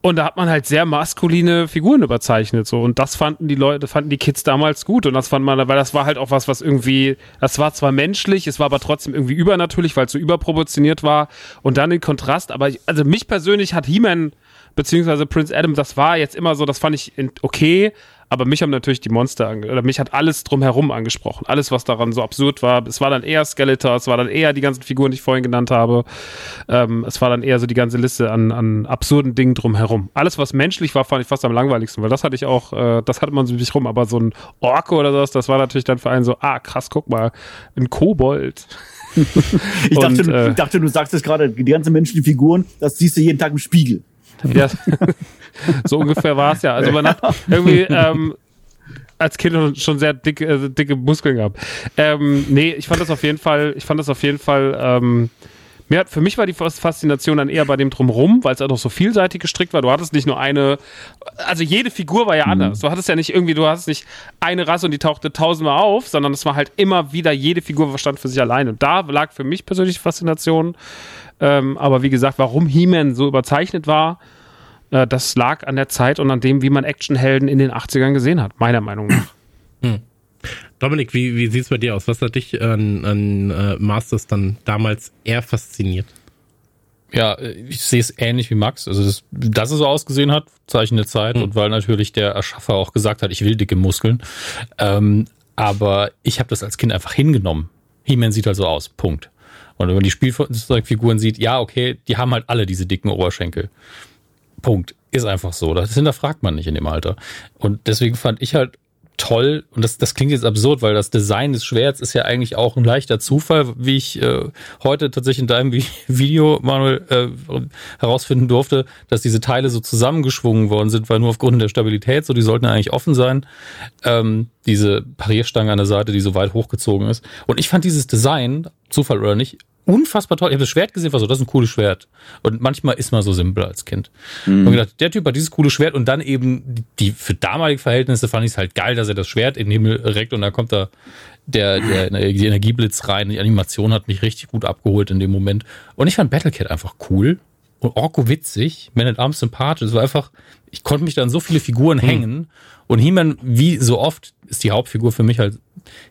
Und da hat man halt sehr maskuline Figuren überzeichnet, so. Und das fanden die Leute, fanden die Kids damals gut. Und das fand man, weil das war halt auch was, was irgendwie, das war zwar menschlich, es war aber trotzdem irgendwie übernatürlich, weil es so überproportioniert war. Und dann den Kontrast. Aber, ich, also mich persönlich hat He-Man, beziehungsweise Prince Adam, das war jetzt immer so, das fand ich okay. Aber mich haben natürlich die Monster, oder mich hat alles drumherum angesprochen. Alles, was daran so absurd war. Es war dann eher Skeletor, es war dann eher die ganzen Figuren, die ich vorhin genannt habe. Ähm, es war dann eher so die ganze Liste an, an absurden Dingen drumherum. Alles, was menschlich war, fand ich fast am langweiligsten, weil das hatte ich auch, äh, das hatte man so sich rum, aber so ein Orko oder sowas, das war natürlich dann für einen so, ah, krass, guck mal, ein Kobold. Ich dachte, Und, du- äh, ich dachte, du sagst es gerade, die ganzen menschlichen Figuren, das siehst du jeden Tag im Spiegel. Ja, so ungefähr war es ja. Also man hat irgendwie ähm, als Kind schon sehr dicke, äh, dicke Muskeln gehabt. Ähm, nee, ich fand das auf jeden Fall, ich fand das auf jeden Fall, ähm, mir hat, für mich war die Fas- Faszination dann eher bei dem Drumrum, weil es auch noch so vielseitig gestrickt war. Du hattest nicht nur eine, also jede Figur war ja anders. Du hattest ja nicht irgendwie, du hattest nicht eine Rasse und die tauchte tausendmal auf, sondern es war halt immer wieder, jede Figur stand für sich allein. Und da lag für mich persönlich die Faszination. Ähm, aber wie gesagt, warum He-Man so überzeichnet war, äh, das lag an der Zeit und an dem, wie man Actionhelden in den 80ern gesehen hat, meiner Meinung nach. Dominik, wie, wie sieht's bei dir aus? Was hat dich an, an äh, Masters dann damals eher fasziniert? Ja, ich sehe es ähnlich wie Max. Also, das, dass es so ausgesehen hat, Zeichen der Zeit. Und weil natürlich der Erschaffer auch gesagt hat, ich will dicke Muskeln. Ähm, aber ich habe das als Kind einfach hingenommen. He-Man sieht halt so aus. Punkt. Und wenn man die Spielzeugfiguren sieht, ja, okay, die haben halt alle diese dicken Oberschenkel. Punkt. Ist einfach so. Das hinterfragt man nicht in dem Alter. Und deswegen fand ich halt toll, und das, das klingt jetzt absurd, weil das Design des Schwerts ist ja eigentlich auch ein leichter Zufall, wie ich äh, heute tatsächlich in deinem Vi- Video, Manuel, äh, herausfinden durfte, dass diese Teile so zusammengeschwungen worden sind, weil nur aufgrund der Stabilität, so die sollten eigentlich offen sein, ähm, diese Parierstange an der Seite, die so weit hochgezogen ist. Und ich fand dieses Design, Zufall oder nicht, unfassbar toll. Ich habe das Schwert gesehen, war so, das ist ein cooles Schwert. Und manchmal ist man so simpel als Kind. Und gedacht, der Typ hat dieses coole Schwert und dann eben die für damalige Verhältnisse fand ich es halt geil, dass er das Schwert in den Himmel reckt und dann kommt da der, der, der Energieblitz rein. Die Animation hat mich richtig gut abgeholt in dem Moment. Und ich fand Battlecat einfach cool und Orko witzig, Man at Arms sympathisch. Es war einfach, ich konnte mich dann so viele Figuren hm. hängen und He-Man, wie so oft, ist die Hauptfigur für mich halt,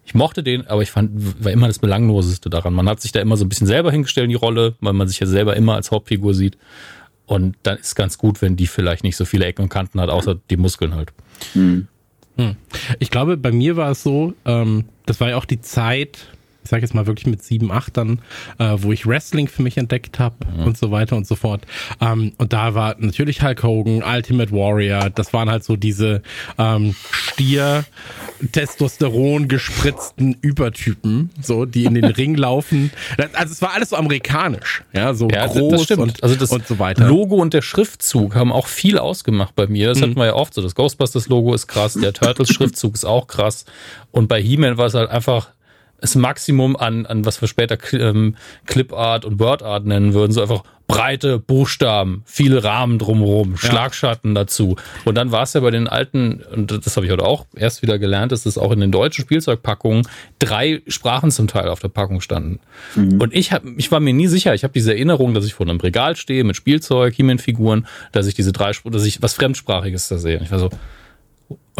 ich mochte den, aber ich fand, war immer das Belangloseste daran. Man hat sich da immer so ein bisschen selber hingestellt in die Rolle, weil man sich ja selber immer als Hauptfigur sieht. Und dann ist ganz gut, wenn die vielleicht nicht so viele Ecken und Kanten hat, außer die Muskeln halt. Hm. Hm. Ich glaube, bei mir war es so, ähm, das war ja auch die Zeit, sage jetzt mal wirklich mit sieben, acht dann, äh, wo ich Wrestling für mich entdeckt habe mhm. und so weiter und so fort. Ähm, und da war natürlich Hulk Hogan, Ultimate Warrior, das waren halt so diese ähm, Stier, Testosteron gespritzten Übertypen, so die in den Ring laufen. Also es war alles so amerikanisch, ja, so ja, groß das und, also das und so weiter. Logo und der Schriftzug haben auch viel ausgemacht bei mir. Das mhm. hatten wir ja oft so. Das Ghostbusters Logo ist krass, der Turtles Schriftzug ist auch krass. Und bei He-Man war es halt einfach das Maximum an, an was wir später ähm, Clipart und Wordart nennen würden, so einfach breite Buchstaben, viele Rahmen drumherum, ja. Schlagschatten dazu. Und dann war es ja bei den alten, und das habe ich heute auch erst wieder gelernt, dass es auch in den deutschen Spielzeugpackungen drei Sprachen zum Teil auf der Packung standen. Mhm. Und ich hab, ich war mir nie sicher, ich habe diese Erinnerung, dass ich vor einem Regal stehe mit Spielzeug, He-Man-Figuren, dass ich diese drei, dass ich was Fremdsprachiges da sehe. Ich war so,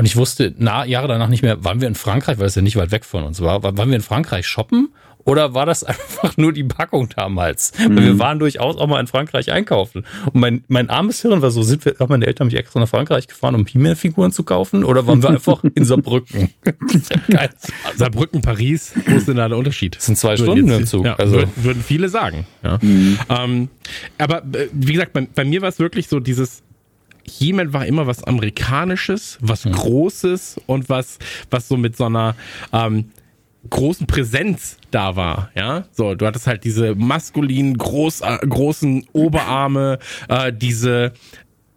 und ich wusste na, Jahre danach nicht mehr, waren wir in Frankreich, weil es ja nicht weit weg von uns war, waren wir in Frankreich shoppen oder war das einfach nur die Packung damals? Mhm. Weil wir waren durchaus auch mal in Frankreich einkaufen. Und mein, mein armes Hirn war so, sind wir, haben meine Eltern mich extra nach Frankreich gefahren, um He-Man-Figuren zu kaufen? Oder waren wir einfach in Saarbrücken? Saarbrücken, Paris, wo ist denn da der Unterschied? Das sind zwei würden Stunden jetzt, im Zug. Ja, also. Würden, würden viele sagen. Ja. Mhm. Ähm, aber äh, wie gesagt, bei, bei mir war es wirklich so dieses, He-Man war immer was Amerikanisches, was mhm. Großes und was, was so mit so einer ähm, großen Präsenz da war, ja. So, du hattest halt diese maskulinen, groß, äh, großen Oberarme, äh, diese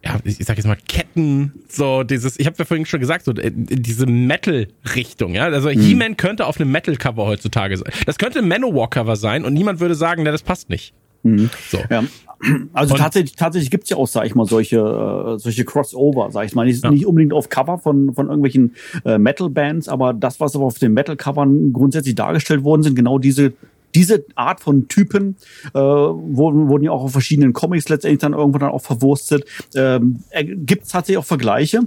ja, ich sag jetzt mal Ketten, so dieses, ich habe ja vorhin schon gesagt, so äh, diese Metal-Richtung, ja. Also mhm. He-Man könnte auf einem Metal-Cover heutzutage sein. Das könnte ein Manowar-Cover sein und niemand würde sagen, na, das passt nicht. Mhm. So. Ja. Also und tatsächlich, tatsächlich gibt's ja auch, sag ich mal, solche, äh, solche Crossover, sag ich mal. Nicht, ja. nicht unbedingt auf Cover von, von irgendwelchen äh, Metal-Bands, aber das, was auf den Metal-Covern grundsätzlich dargestellt worden sind, genau diese diese Art von Typen äh, wurden, wurden ja auch auf verschiedenen Comics letztendlich dann irgendwann dann auch verwurstet. Ähm, Gibt es tatsächlich auch Vergleiche?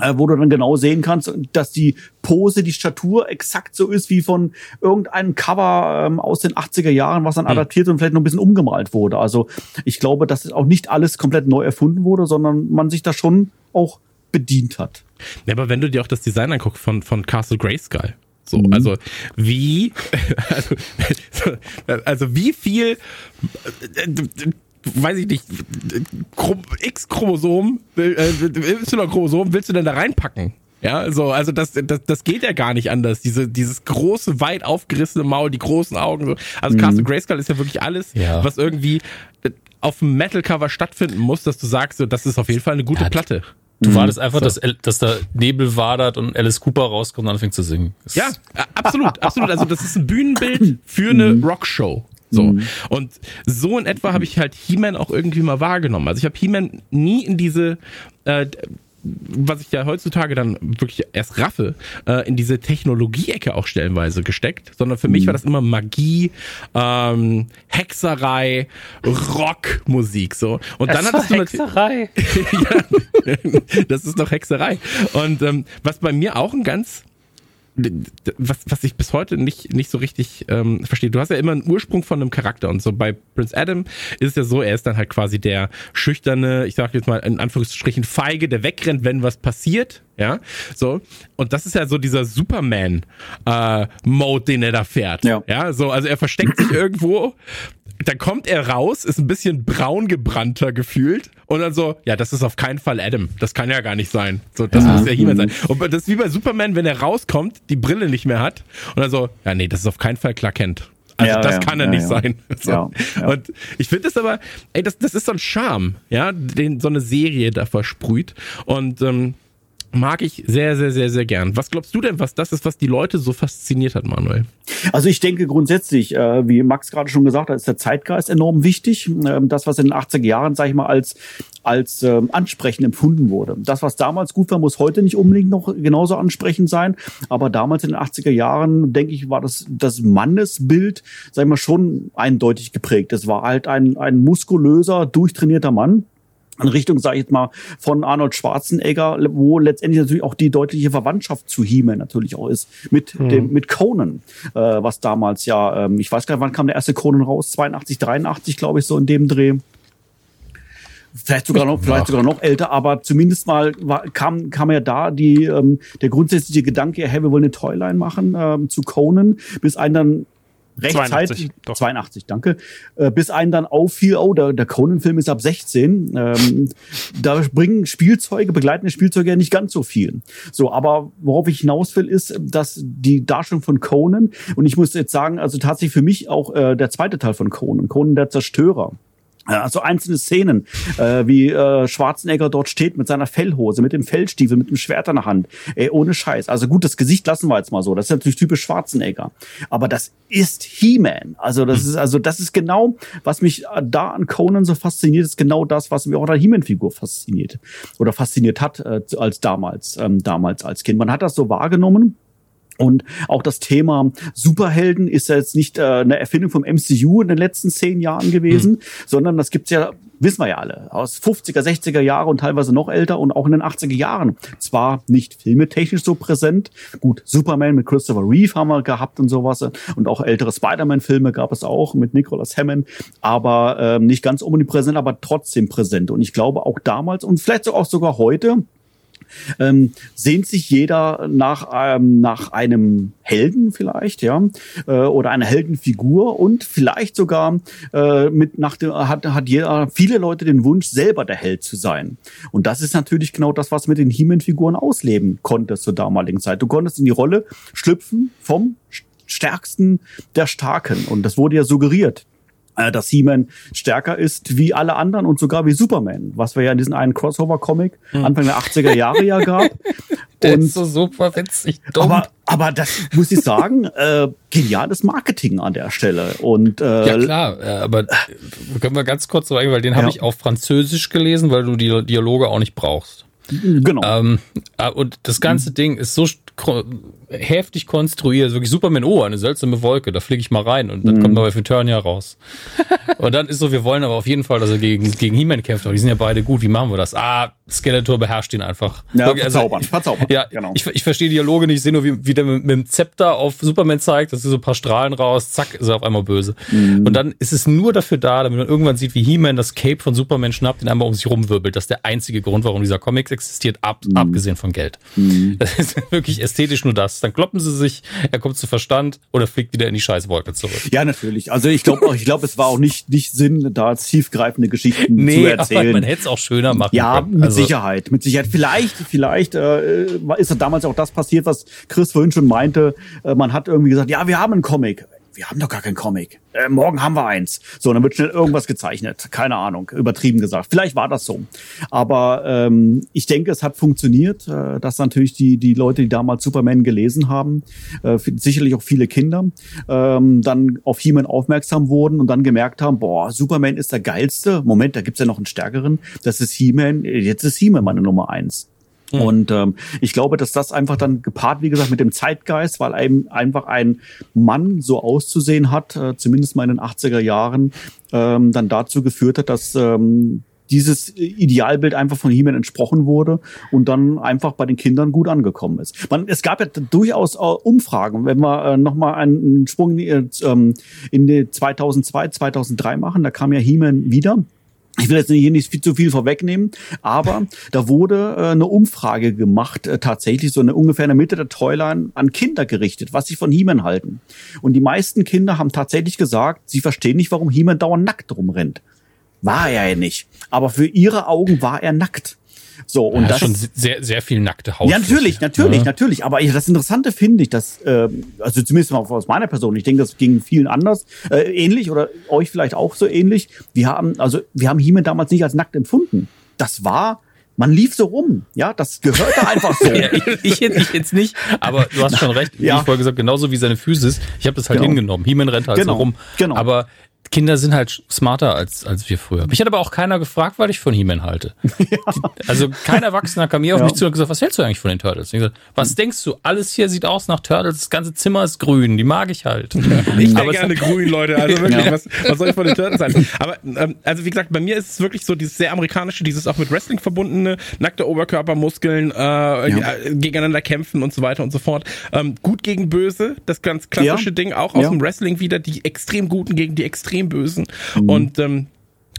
Äh, wo du dann genau sehen kannst, dass die Pose, die Statur exakt so ist wie von irgendeinem Cover ähm, aus den 80er Jahren, was dann mhm. adaptiert und vielleicht noch ein bisschen umgemalt wurde. Also ich glaube, dass es auch nicht alles komplett neu erfunden wurde, sondern man sich da schon auch bedient hat. Ja, aber wenn du dir auch das Design anguckst von, von Castle Grayskull, so, mhm. also wie, also, also wie viel weiß ich nicht, X-Chromosom, äh, Y-Chromosom willst du denn da reinpacken? Ja, so, also das, das, das geht ja gar nicht anders. Diese, dieses große, weit aufgerissene Maul, die großen Augen. So. Also mhm. Castle Grayskull ist ja wirklich alles, ja. was irgendwie auf dem Metal-Cover stattfinden muss, dass du sagst, so, das ist auf jeden Fall eine gute ja, Platte. Du mhm. wartest einfach, so. dass, dass da Nebel wadert und Alice Cooper rauskommt und anfängt zu singen. Das ja, absolut, absolut. Also das ist ein Bühnenbild für eine mhm. Rockshow. So. Mhm. Und so in etwa habe ich halt He-Man auch irgendwie mal wahrgenommen. Also ich habe He-Man nie in diese äh, was ich ja heutzutage dann wirklich erst raffe, äh, in diese Technologie-Ecke auch stellenweise gesteckt, sondern für mhm. mich war das immer Magie, ähm, Hexerei, Rockmusik so. Und das dann hattest du Hexerei. ja, das ist doch Hexerei. Und ähm, was bei mir auch ein ganz was, was ich bis heute nicht, nicht so richtig ähm, verstehe. Du hast ja immer einen Ursprung von einem Charakter und so bei Prince Adam ist es ja so, er ist dann halt quasi der schüchterne, ich sag jetzt mal in Anführungsstrichen feige, der wegrennt, wenn was passiert, ja, so. Und das ist ja so dieser Superman äh, Mode, den er da fährt, ja, ja so, also er versteckt sich irgendwo dann kommt er raus, ist ein bisschen braun gebrannter gefühlt und dann so, ja, das ist auf keinen Fall Adam. Das kann ja gar nicht sein. So, das ja. muss ja He-Man sein. Und das ist wie bei Superman, wenn er rauskommt, die Brille nicht mehr hat und dann so, ja, nee, das ist auf keinen Fall Clark Kent. Also ja, das ja, kann er nicht sein. So. Und ich finde das aber, ey, das, das ist so ein Charme, ja, den so eine Serie da versprüht. Und ähm, mag ich sehr, sehr, sehr, sehr gern. Was glaubst du denn, was das ist, was die Leute so fasziniert hat, Manuel? Also ich denke grundsätzlich, äh, wie Max gerade schon gesagt hat, ist der Zeitgeist enorm wichtig. Ähm, das, was in den 80er Jahren, sage ich mal, als als ähm, ansprechend empfunden wurde. Das, was damals gut war, muss heute nicht unbedingt noch genauso ansprechend sein. Aber damals in den 80er Jahren, denke ich, war das, das Mannesbild, sag ich mal, schon eindeutig geprägt. Es war halt ein, ein muskulöser, durchtrainierter Mann in Richtung, sage ich jetzt mal, von Arnold Schwarzenegger, wo letztendlich natürlich auch die deutliche Verwandtschaft zu He-Man natürlich auch ist, mit Mhm. dem mit Conan, äh, was damals ja, ähm, ich weiß gar nicht, wann kam der erste Conan raus? 82, 83, glaube ich, so in dem Dreh. Vielleicht sogar noch, vielleicht sogar noch älter, aber zumindest mal war, kam, kam ja da die, ähm, der grundsätzliche Gedanke, hey, wir wollen eine Toyline machen ähm, zu Conan, bis einen dann 82, rechtzeitig, doch. 82, danke, äh, bis einen dann auffiel, oh, der, der Conan-Film ist ab 16, ähm, da bringen Spielzeuge, begleitende Spielzeuge ja nicht ganz so viel. So, aber worauf ich hinaus will, ist, dass die Darstellung von Conan, und ich muss jetzt sagen, also tatsächlich für mich auch äh, der zweite Teil von Conan, Conan der Zerstörer, Also einzelne Szenen, äh, wie äh, Schwarzenegger dort steht mit seiner Fellhose, mit dem Fellstiefel, mit dem Schwert in der Hand. Ey, ohne Scheiß. Also gut, das Gesicht lassen wir jetzt mal so. Das ist natürlich typisch Schwarzenegger. Aber das ist He-Man. Also das ist also das ist genau, was mich äh, da an Conan so fasziniert, ist genau das, was mich auch an der He-Man-Figur fasziniert oder fasziniert hat äh, als damals, ähm, damals als Kind. Man hat das so wahrgenommen. Und auch das Thema Superhelden ist ja jetzt nicht äh, eine Erfindung vom MCU in den letzten zehn Jahren gewesen, sondern das gibt's ja, wissen wir ja alle, aus 50er, 60er Jahre und teilweise noch älter und auch in den 80er Jahren. Zwar nicht filmetechnisch so präsent, gut, Superman mit Christopher Reeve haben wir gehabt und sowas und auch ältere Spider-Man-Filme gab es auch mit Nicholas Hammond, aber ähm, nicht ganz omnipräsent, aber trotzdem präsent. Und ich glaube auch damals und vielleicht auch sogar heute, ähm, sehnt sich jeder nach, ähm, nach einem Helden vielleicht, ja, äh, oder einer Heldenfigur und vielleicht sogar äh, mit nach dem, hat, hat jeder, viele Leute den Wunsch, selber der Held zu sein. Und das ist natürlich genau das, was mit den He-Man-Figuren ausleben konntest zur damaligen Zeit. Du konntest in die Rolle schlüpfen vom Stärksten der Starken. Und das wurde ja suggeriert dass He-Man stärker ist wie alle anderen und sogar wie Superman, was wir ja in diesem einen Crossover-Comic Anfang der 80er Jahre ja gab. Der Und- ist so super witzig. Dumm. aber, aber das muss ich sagen, äh, geniales Marketing an der Stelle. Und äh, ja klar, äh, aber äh, können wir ganz kurz eingehen, weil den habe Ja. ich auf Französisch gelesen, weil du die Dialoge auch nicht brauchst. genau. Ähm, äh, und das ganze Ding ist so heftig konstruiert, wirklich Superman, oh, eine seltsame Wolke, da fliege ich mal rein und dann kommt dabei Eternia raus. und dann ist so, wir wollen aber auf jeden Fall, dass er gegen, gegen He-Man kämpft, aber die sind ja beide gut, wie machen wir das? Ah, Skeletor beherrscht ihn einfach. Ja, Wirklich, verzaubern, ich- verzaubern, Ja, genau. ich, ich verstehe Dialoge nicht, ich sehe nur, wie, wie der mit, mit dem Zepter auf Superman zeigt, dass so ein paar Strahlen raus, zack, ist er auf einmal böse. Mhm. Und dann ist es nur dafür da, damit man irgendwann sieht, wie He-Man das Cape von Superman schnappt, den einmal um sich rumwirbelt. Das ist der einzige Grund, warum dieser Comics existiert, ab, Mhm. abgesehen von Geld. Das ist wirklich ästhetisch nur das. Dann kloppen sie sich, er kommt zu Verstand oder fliegt wieder in die Scheißwolke zurück. ja, natürlich. Also ich glaube, ich glaube, es war auch nicht nicht Sinn, da tiefgreifende Geschichten zu Nee, aber erzählen. man hätte es auch schöner machen Ja, können. mit Also, Sicherheit, mit Sicherheit. Vielleicht, vielleicht äh, ist da damals auch das passiert, was Chris vorhin schon meinte. Äh, man hat irgendwie gesagt, ja, wir haben einen Comic. Wir haben doch gar keinen Comic. Äh, morgen haben wir eins. So, dann wird schnell irgendwas gezeichnet. Keine Ahnung, übertrieben gesagt. Vielleicht war das so. Aber ähm, ich denke, es hat funktioniert, äh, dass natürlich die, die Leute, die damals Superman gelesen haben, äh, sicherlich auch viele Kinder, ähm, dann auf He-Man aufmerksam wurden und dann gemerkt haben, boah, Superman ist der geilste. Moment, da gibt's ja noch einen stärkeren. Das ist He-Man. Jetzt ist He-Man meine Nummer eins. Und ähm, ich glaube, dass das einfach dann gepaart, wie gesagt, mit dem Zeitgeist, weil einem einfach ein Mann so auszusehen hat, äh, zumindest mal in den 80er Jahren, ähm, dann dazu geführt hat, dass ähm, dieses Idealbild einfach von He-Man entsprochen wurde und dann einfach bei den Kindern gut angekommen ist. Man, es gab ja durchaus Umfragen, wenn wir äh, nochmal einen, Sprung in äh, ähm, in die 2002, 2003 machen, da kam ja He-Man wieder. Ich will jetzt hier nicht viel, zu viel vorwegnehmen, aber da wurde äh, eine Umfrage gemacht, äh, tatsächlich so eine ungefähr in der Mitte der Toyline an Kinder gerichtet, was sie von He-Man halten. Und die meisten Kinder haben tatsächlich gesagt, sie verstehen nicht, warum He-Man dauernd nackt rumrennt. War er ja nicht. Aber für ihre Augen war er nackt. So, und und das schon sehr, sehr viel nackte Haut. ja, natürlich, natürlich, Ja. natürlich. Aber ich- das Interessante finde ich, dass, ähm, also zumindest mal aus meiner Person, ich denke, das ging vielen anders, äh, ähnlich oder euch vielleicht auch so ähnlich. Wir haben, also wir haben He-Man damals nicht als nackt empfunden. Das war, man lief so rum, ja, das gehörte einfach so. Ja, ich, ich, jetzt, ich jetzt nicht, aber du hast schon recht, wie Ja. ich vorher gesagt, genauso wie seine Physis. Ich habe das halt Genau. hingenommen. He-Man rennt halt Genau, so rum. genau. Aber Kinder sind halt smarter als, als wir früher. Mich hat aber auch keiner gefragt, weil ich von He-Man halte. Ja. Also kein Erwachsener kam mir auf ja. mich zu und gesagt, was hältst du eigentlich von den Turtles? Und ich gesagt, was denkst du? Alles hier sieht aus nach Turtles, das ganze Zimmer ist grün, die mag ich halt. Ich aber gerne grün, Leute. Also wirklich, ja. was, was soll ich von den Turtles sagen? Aber ähm, also wie gesagt, bei mir ist es wirklich so dieses sehr amerikanische, dieses auch mit Wrestling verbundene, nackte Oberkörpermuskeln, äh, gegeneinander kämpfen und so weiter und so fort. Ähm, gut gegen böse, das ganz klassische Ding, auch aus dem Wrestling wieder, die extrem guten gegen die extrem extrem bösen. Mhm. Und ähm,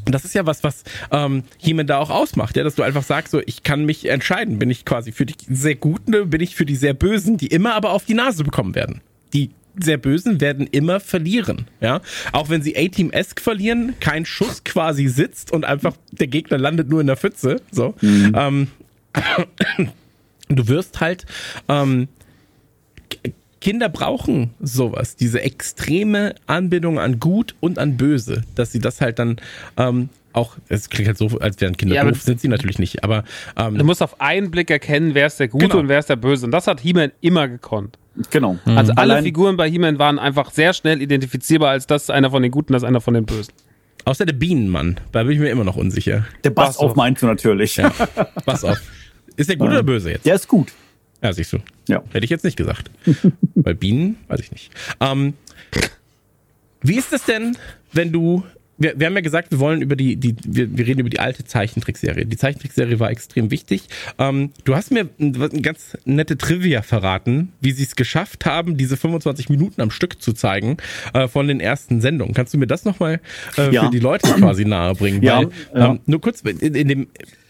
das ist ja was, was ähm, He-Man da auch ausmacht, ja, dass du einfach sagst, so, ich kann mich entscheiden, bin ich quasi für die sehr Guten, bin ich für die sehr Bösen, die immer aber auf die Nase bekommen werden. Die sehr Bösen werden immer verlieren, ja. Auch wenn sie A-Team-esque verlieren, kein Schuss quasi sitzt und einfach der Gegner landet nur in der Pfütze, so. Mhm. Ähm, du wirst halt ähm, Kinder brauchen sowas, diese extreme Anbindung an Gut und an Böse, dass sie das halt dann ähm, auch, es klingt halt so, als wären Kinder ja, doof, sind sie natürlich nicht, aber ähm, du musst auf einen Blick erkennen, wer ist der Gute genau. und wer ist der Böse. Und das hat He-Man immer gekonnt. Genau. Mhm. Also alle Allein Figuren bei He-Man waren einfach sehr schnell identifizierbar, als das einer von den Guten, das einer von den Bösen. Außer der Bienenmann, da bin ich mir immer noch unsicher. Der Bass, auf meinst du natürlich. Ja. Bass auf. Ist der gut ja. oder böse jetzt? Der ist gut. Ja, siehst du. Ja. Hätte ich jetzt nicht gesagt. Weil Bienen, weiß ich nicht. Ähm, wie ist es denn, wenn du wir, wir haben ja gesagt, wir wollen über die, die wir, wir reden über die alte Zeichentrickserie. Die Zeichentrickserie war extrem wichtig. Ähm, du hast mir eine ein ganz nette Trivia verraten, wie sie es geschafft haben, diese 25 Minuten am Stück zu zeigen äh, von den ersten Sendungen. Kannst du mir das nochmal äh, ja. für die Leute quasi nahebringen? Ja, Weil, ja. Ähm, nur kurz, in, in dem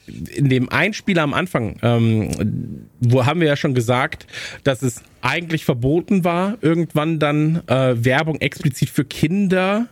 in dem Einspieler am Anfang, ähm, wo haben wir ja schon gesagt, dass es eigentlich verboten war, irgendwann dann äh, Werbung explizit für Kinder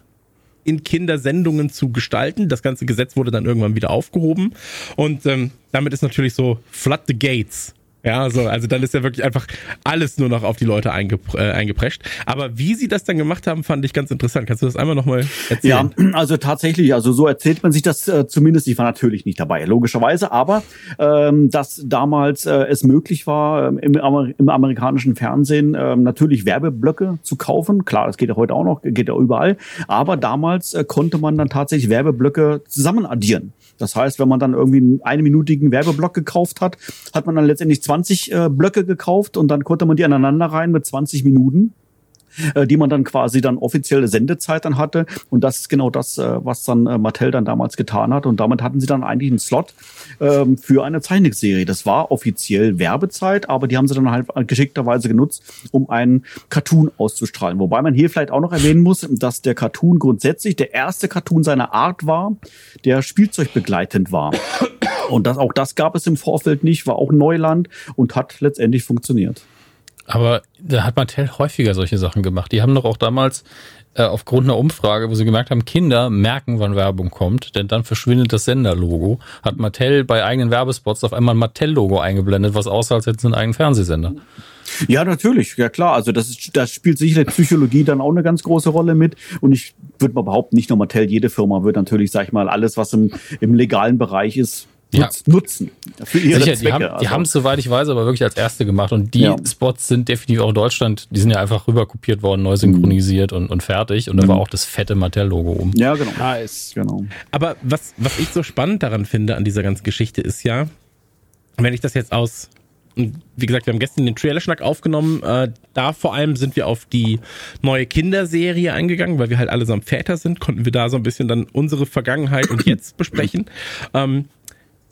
in Kindersendungen zu gestalten. Das ganze Gesetz wurde dann irgendwann wieder aufgehoben. Und ähm, damit ist natürlich so Flood the Gates ja, so, also dann ist ja wirklich einfach alles nur noch auf die Leute eingep äh, eingeprescht. Aber wie sie das dann gemacht haben, fand ich ganz interessant. Kannst du das einmal nochmal erzählen? Ja, also tatsächlich, also so erzählt man sich das äh, zumindest. Ich war natürlich nicht dabei, logischerweise, aber ähm, dass damals äh, es möglich war, ähm, im, Amer im amerikanischen Fernsehen äh, natürlich Werbeblöcke zu kaufen. Klar, das geht ja heute auch noch, geht ja überall. Aber damals äh, konnte man dann tatsächlich Werbeblöcke zusammen addieren. Das heißt, wenn man dann irgendwie einen einminütigen Werbeblock gekauft hat, hat man dann letztendlich 20 äh, Blöcke gekauft und dann konnte man die aneinander rein mit 20 Minuten äh, die man dann quasi dann offizielle Sendezeit dann hatte. Und das ist genau das, äh, was dann äh, Mattel dann damals getan hat. Und damit hatten sie dann eigentlich einen Slot ähm, für eine Zeichentrickserie. Das war offiziell Werbezeit, aber die haben sie dann halt geschickterweise genutzt, um einen Cartoon auszustrahlen. Wobei man hier vielleicht auch noch erwähnen muss, dass der Cartoon grundsätzlich der erste Cartoon seiner Art war, der spielzeugbegleitend war. Und das, auch das gab es im Vorfeld nicht, war auch Neuland und hat letztendlich funktioniert. Aber da hat Mattel häufiger solche Sachen gemacht. Die haben doch auch damals äh, aufgrund einer Umfrage, wo sie gemerkt haben, Kinder merken, wann Werbung kommt, denn dann verschwindet das Senderlogo, hat Mattel bei eigenen Werbespots auf einmal ein Mattel-Logo eingeblendet, was aussah, als hätten sie einen eigenen Fernsehsender. Ja, natürlich, ja klar. Also das, ist, das spielt sicherlich Psychologie dann auch eine ganz große Rolle mit. Und ich würde mal behaupten, nicht nur Mattel, jede Firma wird natürlich, sag ich mal, alles, was im, im legalen Bereich ist, ja. nutzen. Für ihre Sicher, Zwecke. Die haben, die also. haben es, soweit ich weiß, aber wirklich als erste gemacht. Und die ja. Spots sind definitiv auch in Deutschland, die sind ja einfach rüberkopiert worden, neu synchronisiert mhm. und, und fertig. Und da war mhm. auch das fette Mattel-Logo um. Ja, genau. Nice. genau. Aber was, was ich so spannend daran finde an dieser ganzen Geschichte ist ja, wenn ich das jetzt aus und wie gesagt, wir haben gestern den Trailer-Schnack aufgenommen. Äh, da vor allem sind wir auf die neue Kinderserie eingegangen, weil wir halt allesamt Väter sind, konnten wir da so ein bisschen dann unsere Vergangenheit und jetzt besprechen. Ähm,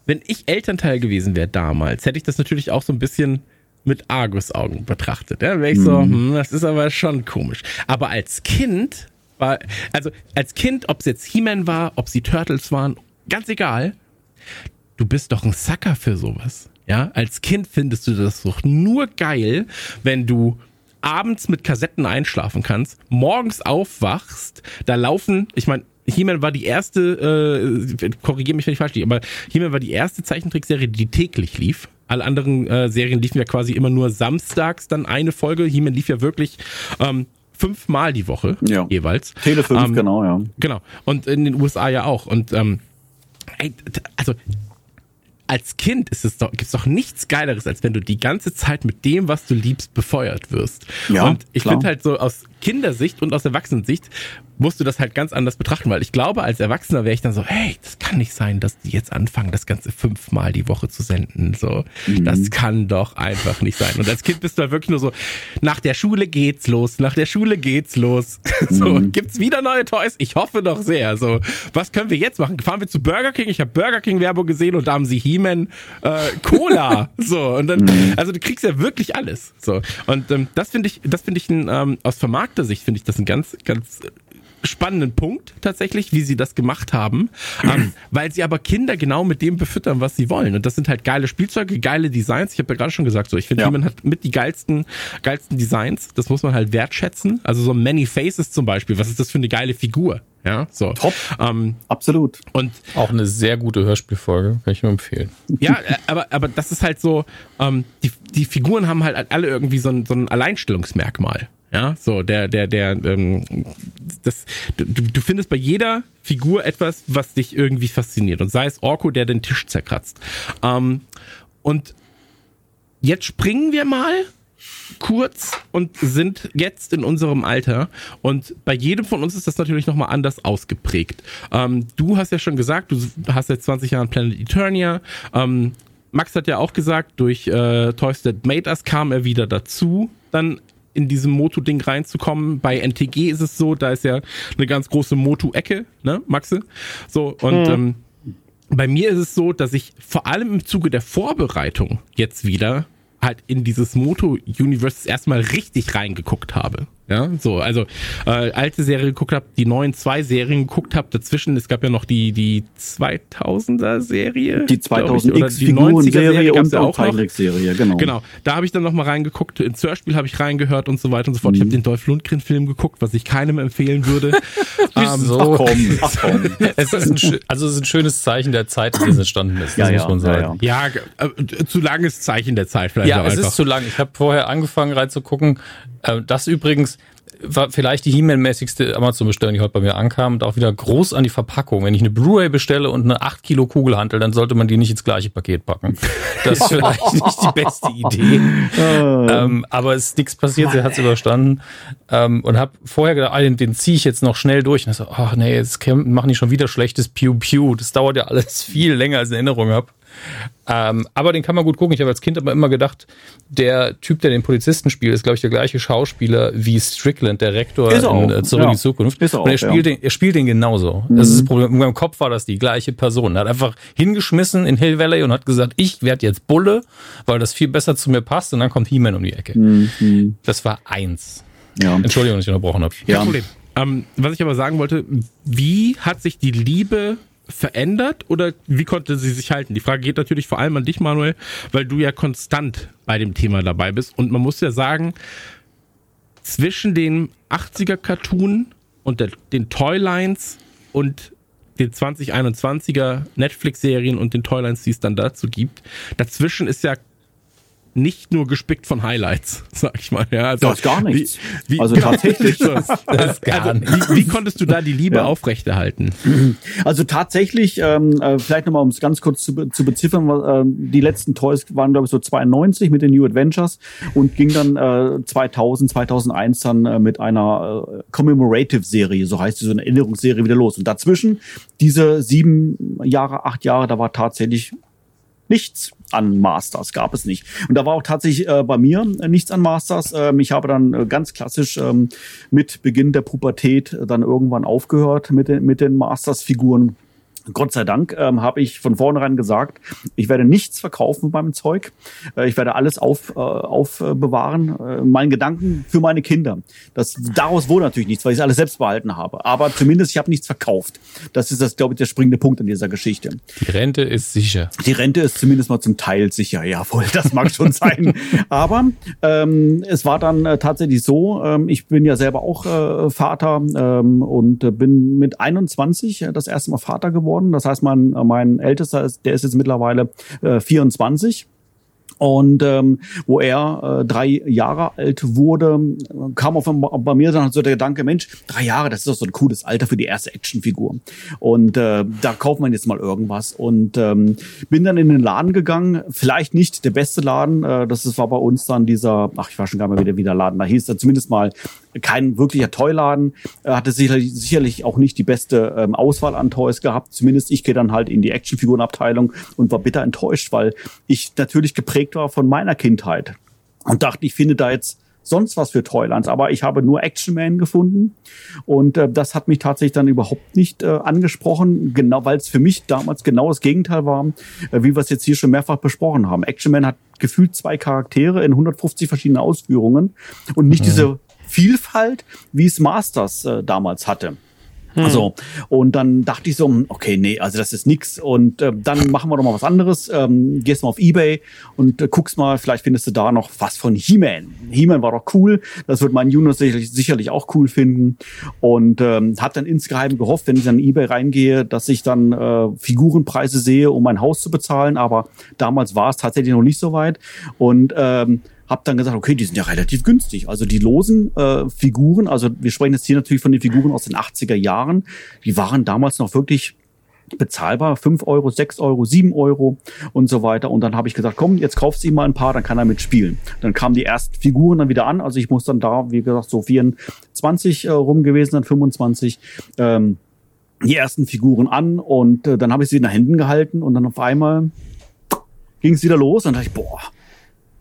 wenn ich Elternteil gewesen wäre damals, hätte ich das natürlich auch so ein bisschen mit Argusaugen betrachtet. Ja, wäre ich so, mhm. hm, das ist aber schon komisch. Aber als Kind war, also als Kind, ob es jetzt He-Man war, ob sie Turtles waren, ganz egal. Du bist doch ein Sucker für sowas. Ja, als Kind findest du das doch nur geil, wenn du abends mit Kassetten einschlafen kannst, morgens aufwachst, da laufen, ich meine, He-Man war die erste, äh, korrigiere mich, wenn ich falsch liege, aber He-Man war die erste Zeichentrickserie, die täglich lief. Alle anderen äh, Serien liefen ja quasi immer nur samstags dann eine Folge. He-Man lief ja wirklich ähm, fünfmal die Woche ja. jeweils. Tele 5, ähm, genau, ja. Genau. Und in den USA ja auch. Und ähm, also als Kind ist es doch, gibt's doch nichts Geileres, als wenn du die ganze Zeit mit dem, was du liebst, befeuert wirst. Ja, und ich finde halt so aus Kindersicht und aus Erwachsenensicht musst du das halt ganz anders betrachten, weil ich glaube, als Erwachsener wäre ich dann so, hey, das kann nicht sein, dass die jetzt anfangen, das Ganze fünfmal die Woche zu senden. So, mhm. das kann doch einfach nicht sein. Und als Kind bist du halt wirklich nur so, nach der Schule geht's los, nach der Schule geht's los. so, mhm. gibt's wieder neue Toys? Ich hoffe doch sehr. So, was können wir jetzt machen? Fahren wir zu Burger King? Ich habe Burger King Werbung gesehen und da haben sie He-Man äh, Cola. so, und dann, mhm. also du kriegst ja wirklich alles. So, und ähm, das finde ich, das finde ich ein, ähm, aus vermarkter Sicht finde ich das ein ganz, ganz spannenden Punkt tatsächlich, wie sie das gemacht haben, ähm, weil sie aber Kinder genau mit dem befüttern, was sie wollen. Und das sind halt geile Spielzeuge, geile Designs. Ich habe ja gerade schon gesagt, so ich finde, ja. He-Man hat mit die geilsten, geilsten Designs. Das muss man halt wertschätzen. Also so Many Faces zum Beispiel. Was ist das für eine geile Figur? Ja, so. Top. Ähm, Absolut. Und auch eine sehr gute Hörspielfolge, kann ich nur empfehlen. Ja, äh, aber, aber das ist halt so, ähm, die, die Figuren haben halt alle irgendwie so ein, so ein Alleinstellungsmerkmal. Ja, so der, der, der, ähm, das, du, du findest bei jeder Figur etwas, was dich irgendwie fasziniert. Und sei es Orko, der den Tisch zerkratzt. Ähm, und jetzt springen wir mal kurz und sind jetzt in unserem Alter. Und bei jedem von uns ist das natürlich nochmal anders ausgeprägt. Ähm, du hast ja schon gesagt, du hast seit 20 Jahren Planet Eternia. Ähm, Max hat ja auch gesagt, durch äh, Toys That Made Us kam er wieder dazu. Dann in diesem Moto-Ding reinzukommen. Bei NTG ist es so, da ist ja eine ganz große Moto-Ecke, ne, Maxe? So, und mhm. ähm, bei mir ist es so, dass ich vor allem im Zuge der Vorbereitung jetzt wieder halt in dieses Moto-Universe erstmal richtig reingeguckt habe. Ja, so, also äh, alte Serie geguckt habe, die neuen zwei Serien geguckt habe, dazwischen, es gab ja noch die die 2000er Serie, die 2000 ich, oder die 90er Serie und ja auch noch. Serie, genau. Genau, da habe ich dann noch mal reingeguckt, ins Hörspiel habe ich reingehört und so weiter und so fort. Mhm. Ich habe den Dolph Lundgren Film geguckt, was ich keinem empfehlen würde. ähm, so. Ach komm, ach komm. es ist ein, also es ist ein schönes Zeichen der Zeit, in der es entstanden ist, ja, muss man sagen. Ja, ja. ja äh, zu langes Zeichen der Zeit vielleicht Ja, es einfach. ist zu lang. Ich habe vorher angefangen reinzugucken, äh, das übrigens war vielleicht die He-Man-mäßigste Amazon-Bestellung, die heute bei mir ankam und auch wieder groß an die Verpackung. Wenn ich eine Blu-ray bestelle und eine 8 Kilo Kugelhantel, dann sollte man die nicht ins gleiche Paket packen. Das ist vielleicht nicht die beste Idee. ähm, aber es ist nichts passiert, sie hat es überstanden. Ähm, und habe vorher gedacht, ah, den, den ziehe ich jetzt noch schnell durch. Und so, ach nee, jetzt machen die schon wieder schlechtes Pew Pew. Das dauert ja alles viel länger, als ich in Erinnerung habe. Ähm, aber den kann man gut gucken. Ich habe als Kind aber immer gedacht, der Typ, der den Polizisten spielt, ist, glaube ich, der gleiche Schauspieler wie Strickland, der Rektor in äh, Zurück ja. in die Zukunft. Ist er Und er spielt, ja. den, er spielt den genauso. Mhm. Das ist das Problem. In meinem Kopf war das die gleiche Person. Er hat einfach hingeschmissen in Hill Valley und hat gesagt, ich werde jetzt Bulle, weil das viel besser zu mir passt. Und dann kommt He-Man um die Ecke. Mhm. Das war eins. Ja. Entschuldigung, dass ich unterbrochen habe. Ja. Kein Problem. Ähm, was ich aber sagen wollte, wie hat sich die Liebe verändert oder wie konnte sie sich halten? Die Frage geht natürlich vor allem an dich, Manuel, weil du ja konstant bei dem Thema dabei bist. Und man muss ja sagen, zwischen dem 80er Cartoon und der, den Toylines und den 2021er Netflix-Serien und den Toylines, die es dann dazu gibt, dazwischen ist ja nicht nur gespickt von Highlights, sag ich mal. Ja, also, das gar nichts. Wie, wie, also tatsächlich. das, das gar also, Wie, wie, konntest du da die Liebe ja. aufrechterhalten? Also tatsächlich, ähm, äh, vielleicht nochmal, um es ganz kurz zu, zu beziffern, äh, die letzten Toys waren, glaube ich, so 92 mit den New Adventures und ging dann äh, 2000, 2001 dann äh, mit einer äh, Commemorative-Serie, so heißt die, so eine Erinnerungsserie wieder los. Und dazwischen, diese sieben Jahre, acht Jahre, da war tatsächlich nichts an Masters, gab es nicht. Und da war auch tatsächlich äh, bei mir äh, nichts an Masters. Ähm, ich habe dann äh, ganz klassisch ähm, mit Beginn der Pubertät dann irgendwann aufgehört mit den, mit den Masters-Figuren Gott sei Dank ähm, habe ich von vornherein gesagt, ich werde nichts verkaufen mit meinem Zeug. Äh, ich werde alles auf, äh, aufbewahren. Äh, meinen Gedanken für meine Kinder. Das, daraus wurde natürlich nichts, weil ich alles selbst behalten habe. Aber zumindest ich habe nichts verkauft. Das ist das, glaube ich, der springende Punkt in dieser Geschichte. Die Rente ist sicher. Die Rente ist zumindest mal zum Teil sicher. Jawohl, das mag schon sein. Aber ähm, es war dann äh, tatsächlich so, ähm, ich bin ja selber auch äh, Vater ähm, und äh, bin mit 21 äh, das erste Mal Vater geworden geworden. Das heißt, mein, mein Ältester, ist, der ist jetzt mittlerweile äh, 24. Und ähm, wo er äh, drei Jahre alt wurde, kam auf bei mir dann so der Gedanke, Mensch, drei Jahre, das ist doch so ein cooles Alter für die erste Actionfigur. Und äh, da kauft man jetzt mal irgendwas. Und ähm, bin dann in den Laden gegangen, vielleicht nicht der beste Laden, äh, das war bei uns dann dieser, ach, ich war schon gar mal wieder, wie der Laden da hieß, da zumindest mal kein wirklicher Toyladen, hatte sicherlich, sicherlich auch nicht die beste ähm, Auswahl an Toys gehabt. Zumindest ich gehe dann halt in die Actionfigurenabteilung und war bitter enttäuscht, weil ich natürlich geprägt war von meiner Kindheit und dachte, ich finde da jetzt sonst was für Toylands, aber ich habe nur Action Man gefunden und äh, das hat mich tatsächlich dann überhaupt nicht äh, angesprochen, genau, weil es für mich damals genau das Gegenteil war, äh, wie wir es jetzt hier schon mehrfach besprochen haben. Action Man hat gefühlt zwei Charaktere in 150 verschiedene Ausführungen und nicht mhm. diese Vielfalt, wie es Masters äh, damals hatte. Hm. Also, und dann dachte ich so, hm, okay, nee, also das ist nix. Und äh, dann machen wir doch mal was anderes. Ähm, gehst mal auf Ebay und äh, guckst mal, vielleicht findest du da noch was von He-Man. He-Man war doch cool. Das wird mein Juno sicherlich, sicherlich auch cool finden. Und ähm, hat dann insgeheim gehofft, wenn ich dann in Ebay reingehe, dass ich dann äh, Figurenpreise sehe, um mein Haus zu bezahlen. Aber damals war es tatsächlich noch nicht so weit. Und ähm, habe dann gesagt, okay, die sind ja relativ günstig. Also die losen äh, Figuren, also wir sprechen jetzt hier natürlich von den Figuren aus den 80er Jahren, die waren damals noch wirklich bezahlbar, fünf Euro, sechs Euro, sieben Euro und so weiter. Und dann habe ich gesagt, komm, jetzt kaufst ihm mal ein paar, dann kann er mitspielen. Dann kamen die ersten Figuren dann wieder an. Also ich muss dann da, wie gesagt, so 24 äh, rum gewesen, dann 25. Ähm, die ersten Figuren an und äh, dann habe ich sie in den Händen gehalten und dann auf einmal ging es wieder los und dachte ich, boah,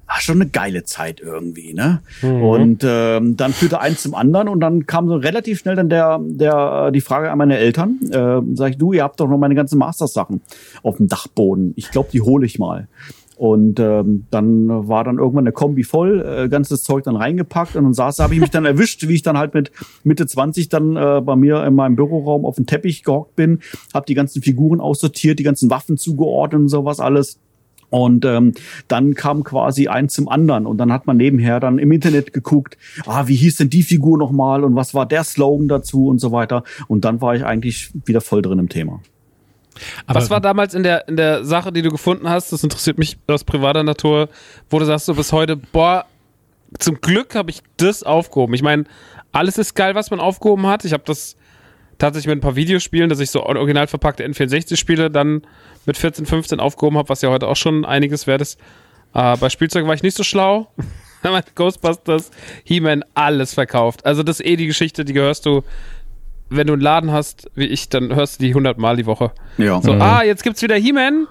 war schon eine geile Zeit irgendwie, ne? Mhm. Und ähm, dann führte eins zum anderen und dann kam so relativ schnell dann der, der die Frage an meine Eltern. Äh, sag ich, du, ihr habt doch noch meine ganzen Masters-Sachen auf dem Dachboden. Ich glaube, die hole ich mal. Und ähm, dann war dann irgendwann eine Kombi voll, äh, ganzes Zeug dann reingepackt und dann saß, habe ich mich dann erwischt, wie ich dann halt mit Mitte 20 dann äh, bei mir in meinem Büroraum auf dem Teppich gehockt bin, habe die ganzen Figuren aussortiert, die ganzen Waffen zugeordnet und sowas alles und ähm, dann kam quasi eins zum anderen und dann hat man nebenher dann im Internet geguckt, ah, wie hieß denn die Figur nochmal und was war der Slogan dazu und so weiter. Und dann war ich eigentlich wieder voll drin im Thema. Aber was war damals in der, in der Sache, die du gefunden hast, das interessiert mich aus privater Natur, wo du sagst du bis heute, boah, zum Glück habe ich das aufgehoben. Ich meine, alles ist geil, was man aufgehoben hat. Ich habe das tatsächlich mit ein paar Videospielen, dass ich so original verpackte N64-Spiele dann mit 14, 15 aufgehoben habe, was ja heute auch schon einiges wert ist. Äh, bei Spielzeug war ich nicht so schlau. Ghostbusters, He-Man, alles verkauft. Also das ist eh die Geschichte, die gehörst du, wenn du einen Laden hast, wie ich, dann hörst du die 100 Mal die Woche. Ja. So, mhm. ah, jetzt gibt's wieder He-Man.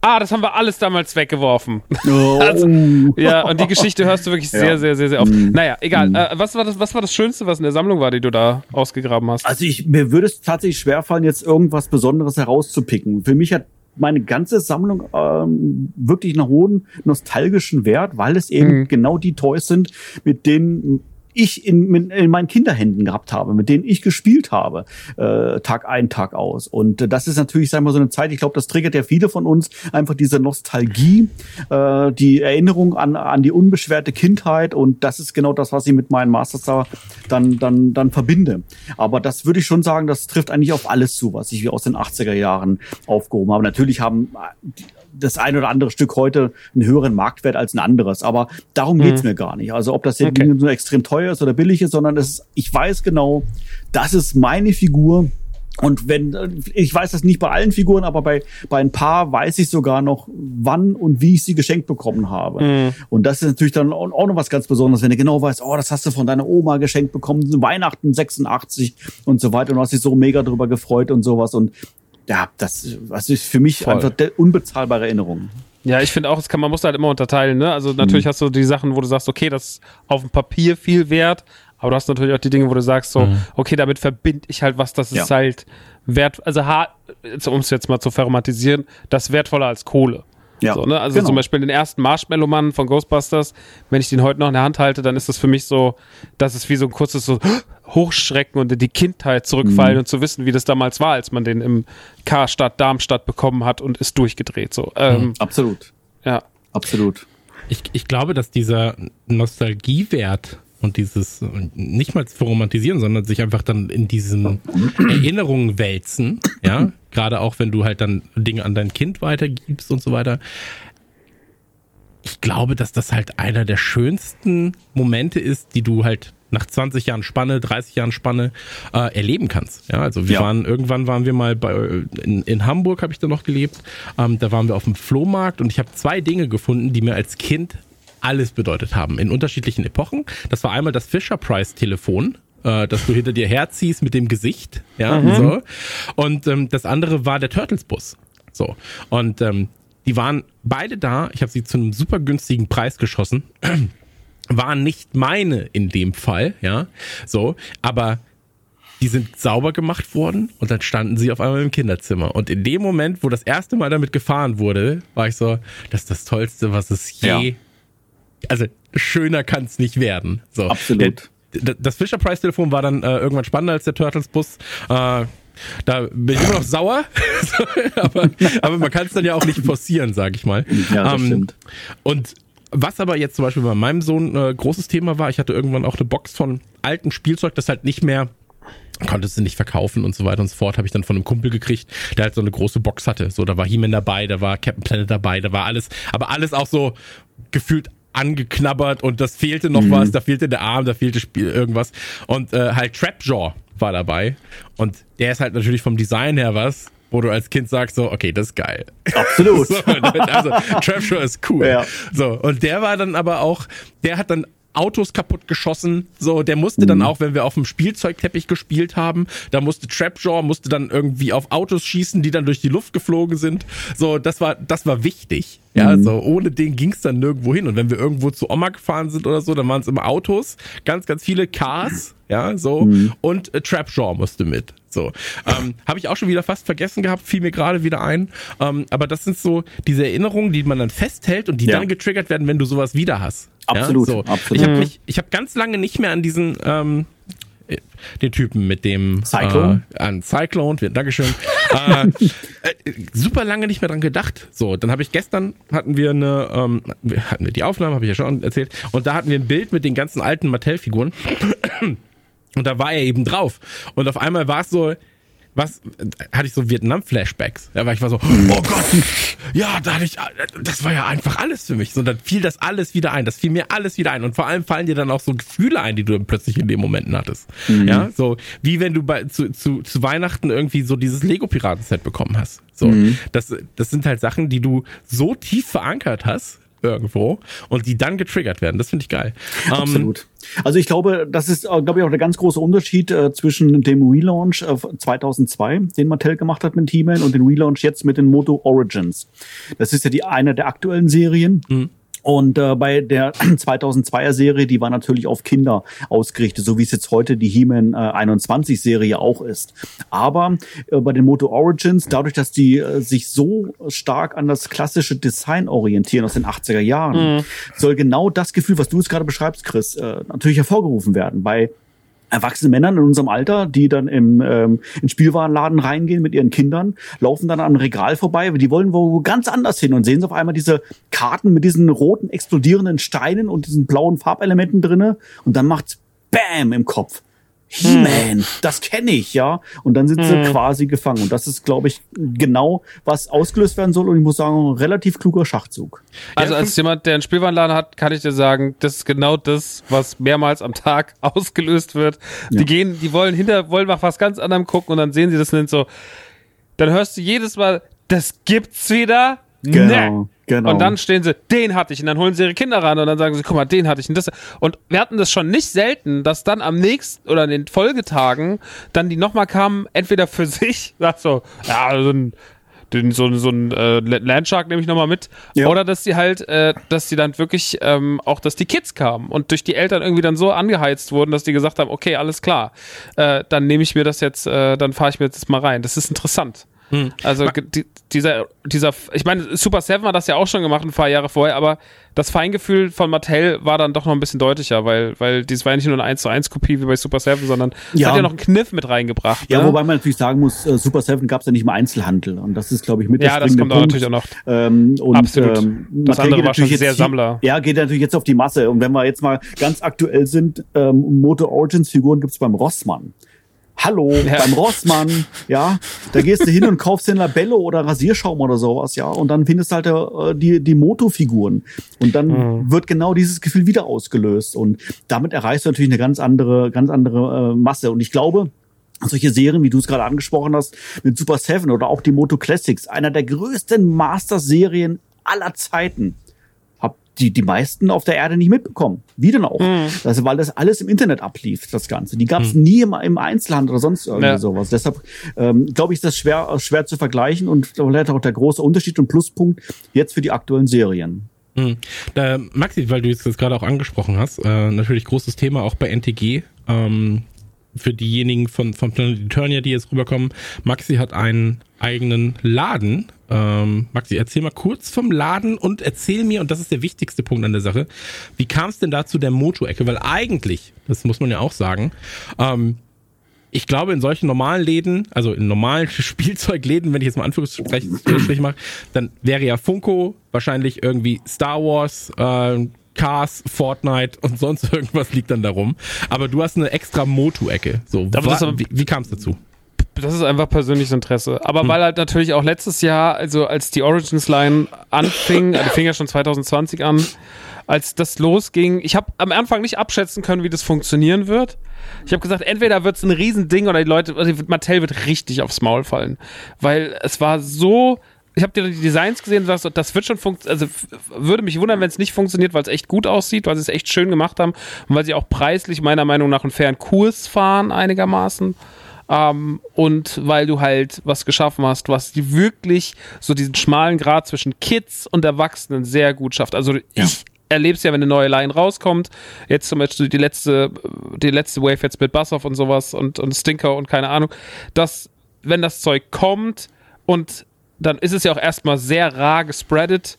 Ah, das haben wir alles damals weggeworfen. Oh. also, ja, und die Geschichte hörst du wirklich ja. sehr, sehr, sehr, sehr oft. Mm. Naja, egal. Mm. Äh, was, war das, was war das Schönste, was in der Sammlung war, die du da ausgegraben hast? Also ich, mir würde es tatsächlich schwerfallen, jetzt irgendwas Besonderes herauszupicken. Für mich hat meine ganze Sammlung ähm, wirklich einen hohen nostalgischen Wert, weil es eben mhm. genau die Toys sind, mit denen ich in, in meinen Kinderhänden gehabt habe, mit denen ich gespielt habe, äh, Tag ein, Tag aus. Und äh, das ist natürlich, sagen wir so eine Zeit, ich glaube, das triggert ja viele von uns, einfach diese Nostalgie, äh, die Erinnerung an, an die unbeschwerte Kindheit und das ist genau das, was ich mit meinen Masters da dann, dann, dann verbinde. Aber das würde ich schon sagen, das trifft eigentlich auf alles zu, was ich aus den 80er Jahren aufgehoben habe. Natürlich haben das ein oder andere Stück heute einen höheren Marktwert als ein anderes. Aber darum geht's mhm. mir gar nicht. Also ob das jetzt okay. so extrem teuer ist oder billig ist, sondern es ist, ich weiß genau, das ist meine Figur. Und wenn, ich weiß das nicht bei allen Figuren, aber bei, bei ein paar weiß ich sogar noch, wann und wie ich sie geschenkt bekommen habe. Mhm. Und das ist natürlich dann auch noch was ganz Besonderes, wenn du genau weißt, oh, das hast du von deiner Oma geschenkt bekommen, Weihnachten 86 und so weiter und du hast dich so mega drüber gefreut und sowas. Und ja, das, das ist für mich Voll. einfach unbezahlbare Erinnerung. Ja, ich finde auch, es kann, man muss halt immer unterteilen, ne? Also natürlich mhm. hast du die Sachen, wo du sagst, okay, das ist auf dem Papier viel wert, aber du hast natürlich auch die Dinge, wo du sagst, so, mhm. okay, damit verbinde ich halt was, das ja. ist halt wert, also um es jetzt mal zu formatisieren, das wertvoller als Kohle. Ja, so, ne? Also genau. zum Beispiel den ersten Marshmallow-Mann von Ghostbusters, wenn ich den heute noch in der Hand halte, dann ist das für mich so, das ist wie so ein kurzes so Hochschrecken und in die Kindheit zurückfallen mhm. und zu wissen, wie das damals war, als man den im Karstadt Darmstadt bekommen hat und ist durchgedreht. So. Ähm, mhm. Absolut. Ja. Absolut. Ich, ich glaube, dass dieser Nostalgiewert und dieses nicht mal zu romantisieren, sondern sich einfach dann in diesen Erinnerungen wälzen, ja, gerade auch wenn du halt dann Dinge an dein Kind weitergibst und so weiter. ich glaube, dass das halt einer der schönsten Momente ist, die du halt nach 20 Jahren Spanne, 30 Jahren Spanne äh, erleben kannst. Ja, also wir Ja. waren irgendwann waren wir mal bei in, in Hamburg habe ich da noch gelebt. Ähm, da waren wir auf dem Flohmarkt und ich habe zwei Dinge gefunden, die mir als Kind alles bedeutet haben in unterschiedlichen Epochen. Das war einmal das Fisher Price Telefon, äh, das du hinter dir herziehst mit dem Gesicht, ja, so. Und ähm, das andere war der Turtles Bus. So. Und ähm, die waren beide da. Ich habe sie zu einem super günstigen Preis geschossen. Waren nicht meine in dem Fall, ja. So, aber die sind sauber gemacht worden und dann standen sie auf einmal im Kinderzimmer. Und in dem Moment, wo das erste Mal damit gefahren wurde, war ich so, das ist das Tollste, was es je. Ja. Also schöner kann es nicht werden. So. Absolut. Der, das Fisher Price Telefon war dann äh, irgendwann spannender als der Turtles Bus. Äh, da bin ich immer noch sauer, aber, aber man kann es dann ja auch nicht forcieren, sag ich mal. Ja, das Ähm, stimmt. Und was aber jetzt zum Beispiel bei meinem Sohn äh, großes Thema war, ich hatte irgendwann auch eine Box von altem Spielzeug, das halt nicht mehr konntest du nicht verkaufen und so weiter und so fort, habe ich dann von einem Kumpel gekriegt, der halt so eine große Box hatte. So, da war He-Man dabei, da war Captain Planet dabei, da war alles, aber alles auch so gefühlt angeknabbert und das fehlte noch was, da fehlte der Arm, da fehlte Spiel, irgendwas. Und äh, halt Trapjaw war dabei. Und der ist halt natürlich vom Design her was, wo du als Kind sagst so, okay, das ist geil. Absolut. So, also Trapjaw ist cool. Ja. So, und der war dann aber auch, der hat dann Autos kaputt geschossen. So, der musste dann auch, wenn wir auf dem Spielzeugteppich gespielt haben, da musste Trapjaw, musste dann irgendwie auf Autos schießen, die dann durch die Luft geflogen sind. So, das war, das war wichtig. Ja, so ohne den ging's dann nirgendwo hin. Und wenn wir irgendwo zu Oma gefahren sind oder so, dann waren es immer Autos, ganz, ganz viele Cars, ja, so. Und äh, Trapjaw musste mit. So. Ähm, Habe ich auch schon wieder fast vergessen gehabt, fiel mir gerade wieder ein. Ähm, aber das sind so diese Erinnerungen, die man dann festhält und die Ja. dann getriggert werden, wenn du sowas wieder hast. Absolut, Ja, so. absolut. Ich habe mich, ich habe ganz lange nicht mehr an diesen ähm, äh, den Typen mit dem Cyclone? Äh, an Cyclone, Dankeschön. äh, äh, super lange nicht mehr dran gedacht. So, dann habe ich gestern hatten wir eine, ähm, hatten wir die Aufnahme, habe ich ja schon erzählt, und da hatten wir ein Bild mit den ganzen alten Mattel-Figuren. Und da war er eben drauf. Und auf einmal war es so, was, hatte ich so Vietnam-Flashbacks. Da war ich war so, oh Gott, ja, da hatte ich, das war ja einfach alles für mich. So, dann fiel das alles wieder ein. Das fiel mir alles wieder ein. Und vor allem fallen dir dann auch so Gefühle ein, die du plötzlich in den Momenten hattest. Ja, so, wie wenn du bei, zu, zu, zu Weihnachten irgendwie so dieses Lego-Piraten-Set bekommen hast. So, das, das sind halt Sachen, die du so tief verankert hast, irgendwo, und die dann getriggert werden. Das finde ich geil. Ähm, Absolut. Also ich glaube, das ist, äh, glaube ich, auch der ganz große Unterschied äh, zwischen dem Relaunch äh, 2002, den Mattel gemacht hat mit He-Man, und dem Relaunch jetzt mit den Moto Origins. Das ist ja die eine der aktuellen Serien. Und äh, bei der 2002er Serie, die war natürlich auf Kinder ausgerichtet, so wie es jetzt heute die He-Man äh, 21 Serie auch ist. Aber äh, bei den Moto Origins, dadurch, dass die äh, sich so stark an das klassische Design orientieren aus den 80er Jahren, soll genau das Gefühl, was du jetzt gerade beschreibst, Chris, äh, natürlich hervorgerufen werden. Bei erwachsene Männern in unserem Alter, die dann im, ähm, in Spielwarenladen reingehen mit ihren Kindern, laufen dann am Regal vorbei, die wollen wo ganz anders hin und sehen sie auf einmal diese Karten mit diesen roten explodierenden Steinen und diesen blauen Farbelementen drinne und dann macht's Bam im Kopf. He-Man, das kenne ich, ja. Und dann sind sie quasi gefangen. Und das ist, glaube ich, genau, was ausgelöst werden soll. Und ich muss sagen, ein relativ kluger Schachzug. Also Ja, als jemand, der einen Spielwarenladen hat, kann ich dir sagen, das ist genau das, was mehrmals am Tag ausgelöst wird. Ja. Die gehen, die wollen hinter, wollen nach was ganz anderem gucken und dann sehen sie das und sind so, dann hörst du jedes Mal, das gibt's wieder? Genau, Nee. Genau. Und dann stehen sie, den hatte ich. Und dann holen sie ihre Kinder ran und dann sagen sie, guck mal, den hatte ich. Und, das. und wir hatten das schon nicht selten, dass dann am nächsten oder in den Folgetagen dann die nochmal kamen, entweder für sich, sagt so, ja, so ein, den, so, so ein äh, Landshark nehme ich nochmal mit. Ja. Oder dass die halt, äh, dass die dann wirklich ähm, auch, dass die Kids kamen und durch die Eltern irgendwie dann so angeheizt wurden, dass die gesagt haben, okay, alles klar, äh, dann nehme ich mir das jetzt, äh, dann fahre ich mir jetzt das mal rein. Das ist interessant. Also ge- die, dieser, dieser, ich meine, Super Seven hat das ja auch schon gemacht ein paar Jahre vorher, aber das Feingefühl von Mattel war dann doch noch ein bisschen deutlicher, weil, weil dies war ja nicht nur eine 1 zu 1 Kopie wie bei Super Seven, sondern es Ja. hat ja noch einen Kniff mit reingebracht. Ja, ne? wobei man natürlich sagen muss, äh, Super Seven gab es ja nicht im Einzelhandel. Und das ist, glaube ich, mit der Ja, das kommt auch natürlich auch noch. Ähm, und, Absolut. Ähm, Das andere war schon sehr Sammler. Ja, geht natürlich jetzt auf die Masse. Und wenn wir jetzt mal ganz aktuell sind, ähm, Moto Origins Figuren gibt's beim Rossmann. Hallo, ja. beim Rossmann, ja, da gehst du hin und kaufst den Labello oder Rasierschaum oder sowas, ja, und dann findest du halt äh, die, die Moto-Figuren. Und dann mhm. wird genau dieses Gefühl wieder ausgelöst. Und damit erreichst du natürlich eine ganz andere, ganz andere äh, Masse. Und ich glaube, solche Serien, wie du es gerade angesprochen hast, mit Super Seven oder auch die Moto Classics, einer der größten Master-Serien aller Zeiten die, die meisten auf der Erde nicht mitbekommen. Wie denn auch? Mhm. Also, weil das alles im Internet ablief, das Ganze. Die gab es mhm. nie im, im Einzelhandel oder sonst irgendwie ja. sowas. Deshalb ähm, glaube ich, ist das schwer, schwer zu vergleichen und vielleicht auch der große Unterschied und Pluspunkt jetzt für die aktuellen Serien. Mhm. Da, Maxi, weil du es jetzt gerade auch angesprochen hast, äh, natürlich großes Thema auch bei NTG. Ähm, für diejenigen von, von Planet Eternia, die jetzt rüberkommen, Maxi hat einen eigenen Laden. Ähm, Maxi, erzähl mal kurz vom Laden und erzähl mir, und das ist der wichtigste Punkt an der Sache, wie kam es denn dazu der Moto-Ecke? Weil eigentlich, das muss man ja auch sagen, ähm, ich glaube, in solchen normalen Läden, also in normalen Spielzeugläden, wenn ich jetzt mal Anführungsstriche mache, dann wäre ja Funko wahrscheinlich irgendwie Star Wars, äh, Cars, Fortnite und sonst irgendwas liegt dann darum. Aber du hast eine extra Motu-Ecke. So, wie, wie kam es dazu? Das ist einfach persönliches Interesse. Aber hm. weil halt natürlich auch letztes Jahr, also als die Origins Line anfing, die fing ja schon 2020 an, als das losging, ich habe am Anfang nicht abschätzen können, wie das funktionieren wird. Ich habe gesagt, entweder wird es ein Riesending oder die Leute, also Mattel wird richtig aufs Maul fallen. Weil es war so ich habe dir die Designs gesehen und sagst, das wird schon funktionieren. Also würde mich wundern, wenn es nicht funktioniert, weil es echt gut aussieht, weil sie es echt schön gemacht haben und weil sie auch preislich meiner Meinung nach einen fairen Kurs fahren einigermaßen. Ähm, und weil du halt was geschaffen hast, was die wirklich so diesen schmalen Grad zwischen Kids und Erwachsenen sehr gut schafft. Also ja. ich erlebe es ja, wenn eine neue Line rauskommt. Jetzt zum Beispiel die letzte, die letzte Wave jetzt mit Bassoff und sowas und, und Stinker und keine Ahnung, dass wenn das Zeug kommt und dann ist es ja auch erstmal sehr rar gespreadet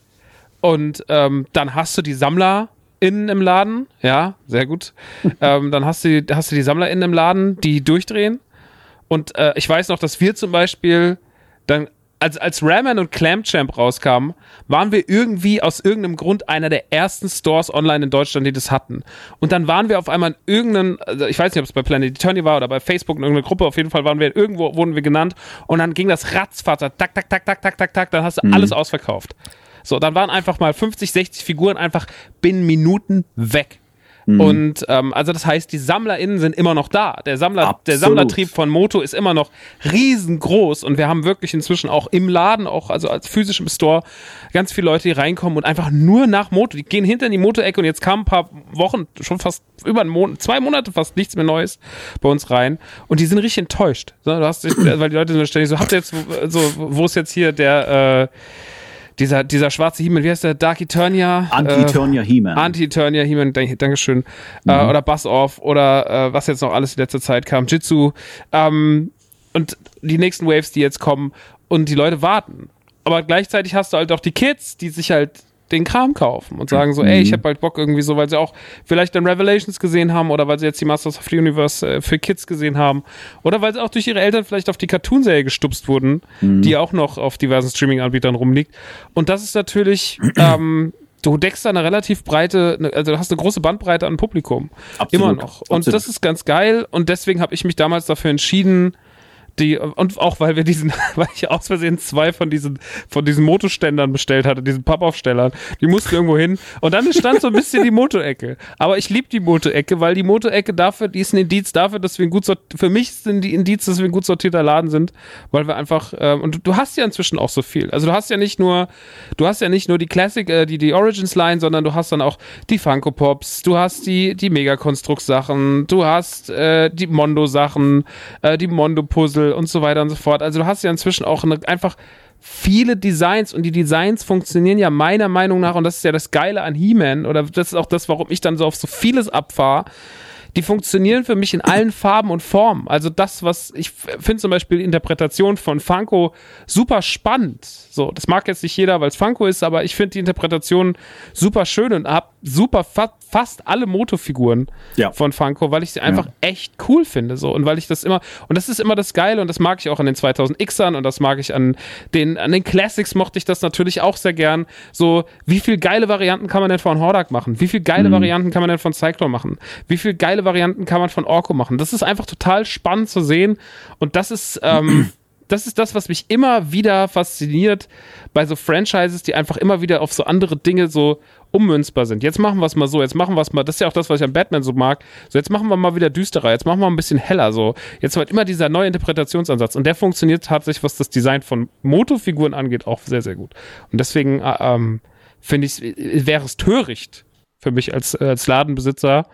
und ähm, dann hast du die Sammler innen im Laden, ja, sehr gut. ähm, dann hast du, hast du die Sammler innen im Laden, die durchdrehen. Und äh, ich weiß noch, dass wir zum Beispiel dann als, als Ramen und Clamchamp rauskamen, waren wir irgendwie aus irgendeinem Grund einer der ersten Stores online in Deutschland, die das hatten. Und dann waren wir auf einmal in irgendeinem, also ich weiß nicht, ob es bei Planet Eternity war oder bei Facebook in irgendeiner Gruppe, auf jeden Fall waren wir irgendwo, wurden wir genannt und dann ging das ratzfatz, tak, tak, tak, tak, tak, tak, tak, dann hast du mhm. alles ausverkauft. So, dann waren einfach mal 50, 60 Figuren einfach binnen Minuten weg. Mhm. Und ähm, also das heißt, die SammlerInnen sind immer noch da. Der Sammler, der Sammlertrieb von Moto ist immer noch riesengroß und wir haben wirklich inzwischen auch im Laden, auch also als physischem Store, ganz viele Leute, die reinkommen und einfach nur nach Moto, die gehen hinter in die Moto-Ecke und jetzt kamen ein paar Wochen, schon fast über einen Monat, zwei Monate fast nichts mehr Neues bei uns rein und die sind richtig enttäuscht. So, du hast, weil die Leute sind ständig so, habt ihr jetzt, so, wo ist jetzt hier der, äh, dieser, dieser schwarze He-Man, wie heißt der? Dark Eternia? Anti-Eternia äh, He-Man. Anti-Eternia He-Man, Dankeschön. Äh, mhm. Äh, oder Buzz-Off oder äh, was jetzt noch alles in letzter Zeit kam, Jitsu. Ähm, und die nächsten Waves, die jetzt kommen und die Leute warten. Aber gleichzeitig hast du halt auch die Kids, die sich halt den Kram kaufen und sagen so, ey, ich mhm. hab bald Bock irgendwie so, weil sie auch vielleicht dann Revelations gesehen haben oder weil sie jetzt die Masters of the Universe äh, für Kids gesehen haben oder weil sie auch durch ihre Eltern vielleicht auf die Cartoonserie gestupst wurden, mhm. die auch noch auf diversen Streaming-Anbietern rumliegt. Und das ist natürlich, ähm, du deckst da eine relativ breite, ne, also du hast eine große Bandbreite an Publikum. Absolut, Immer noch. Und absolut. das ist ganz geil und deswegen habe ich mich damals dafür entschieden, die, und auch weil wir diesen, weil ich aus Versehen zwei von diesen, von diesen Motoständern bestellt hatte, diesen Pappaufstellern, die mussten irgendwo hin. Und dann stand so ein bisschen die Motorecke. Aber ich liebe die Motorecke, weil die Motorecke dafür, die ist ein Indiz dafür, dass wir ein gut sortiert, für mich sind die Indiz, dass wir ein gut sortierter Laden sind, weil wir einfach, ähm, und du hast ja inzwischen auch so viel. Also du hast ja nicht nur, du hast ja nicht nur die Classic, äh, die, die Origins Line, sondern du hast dann auch die Funko Pops, du hast die, die Megakonstrukt Sachen, du hast, äh, die Mondo Sachen, äh, die Mondo Puzzle, und so weiter und so fort. Also du hast ja inzwischen auch eine, einfach viele Designs und die Designs funktionieren ja meiner Meinung nach und das ist ja das Geile an He-Man oder das ist auch das, warum ich dann so auf so vieles abfahre. Die funktionieren für mich in allen Farben und Formen. Also das, was ich finde zum Beispiel Interpretation von Funko super spannend. So, das mag jetzt nicht jeder, weil es Funko ist, aber ich finde die Interpretation super schön und hab super fa fast alle Moto-Figuren Ja. von Funko, weil ich sie einfach Ja. echt cool finde so und weil ich das immer und das ist immer das Geile und das mag ich auch an den 2000Xern und das mag ich an den an den Classics mochte ich das natürlich auch sehr gern. So wie viel geile Varianten kann man denn von Hordak machen? Wie viel geile Varianten kann man denn von Cyclone machen? Wie viel geile Varianten kann man von Orko machen? Das ist einfach total spannend zu sehen und das ist ähm, das ist das, was mich immer wieder fasziniert bei so Franchises, die einfach immer wieder auf so andere Dinge so ummünzbar sind. Jetzt machen wir es mal so, jetzt machen wir es mal, das ist ja auch das, was ich an Batman so mag. So, jetzt machen wir mal wieder düsterer, jetzt machen wir ein bisschen heller, so. Jetzt wird immer dieser neue Interpretationsansatz und der funktioniert tatsächlich, was das Design von Motofiguren angeht, auch sehr, sehr gut. Und deswegen, äh, ähm, finde ich, äh, wäre es töricht für mich als, äh, als Ladenbesitzer,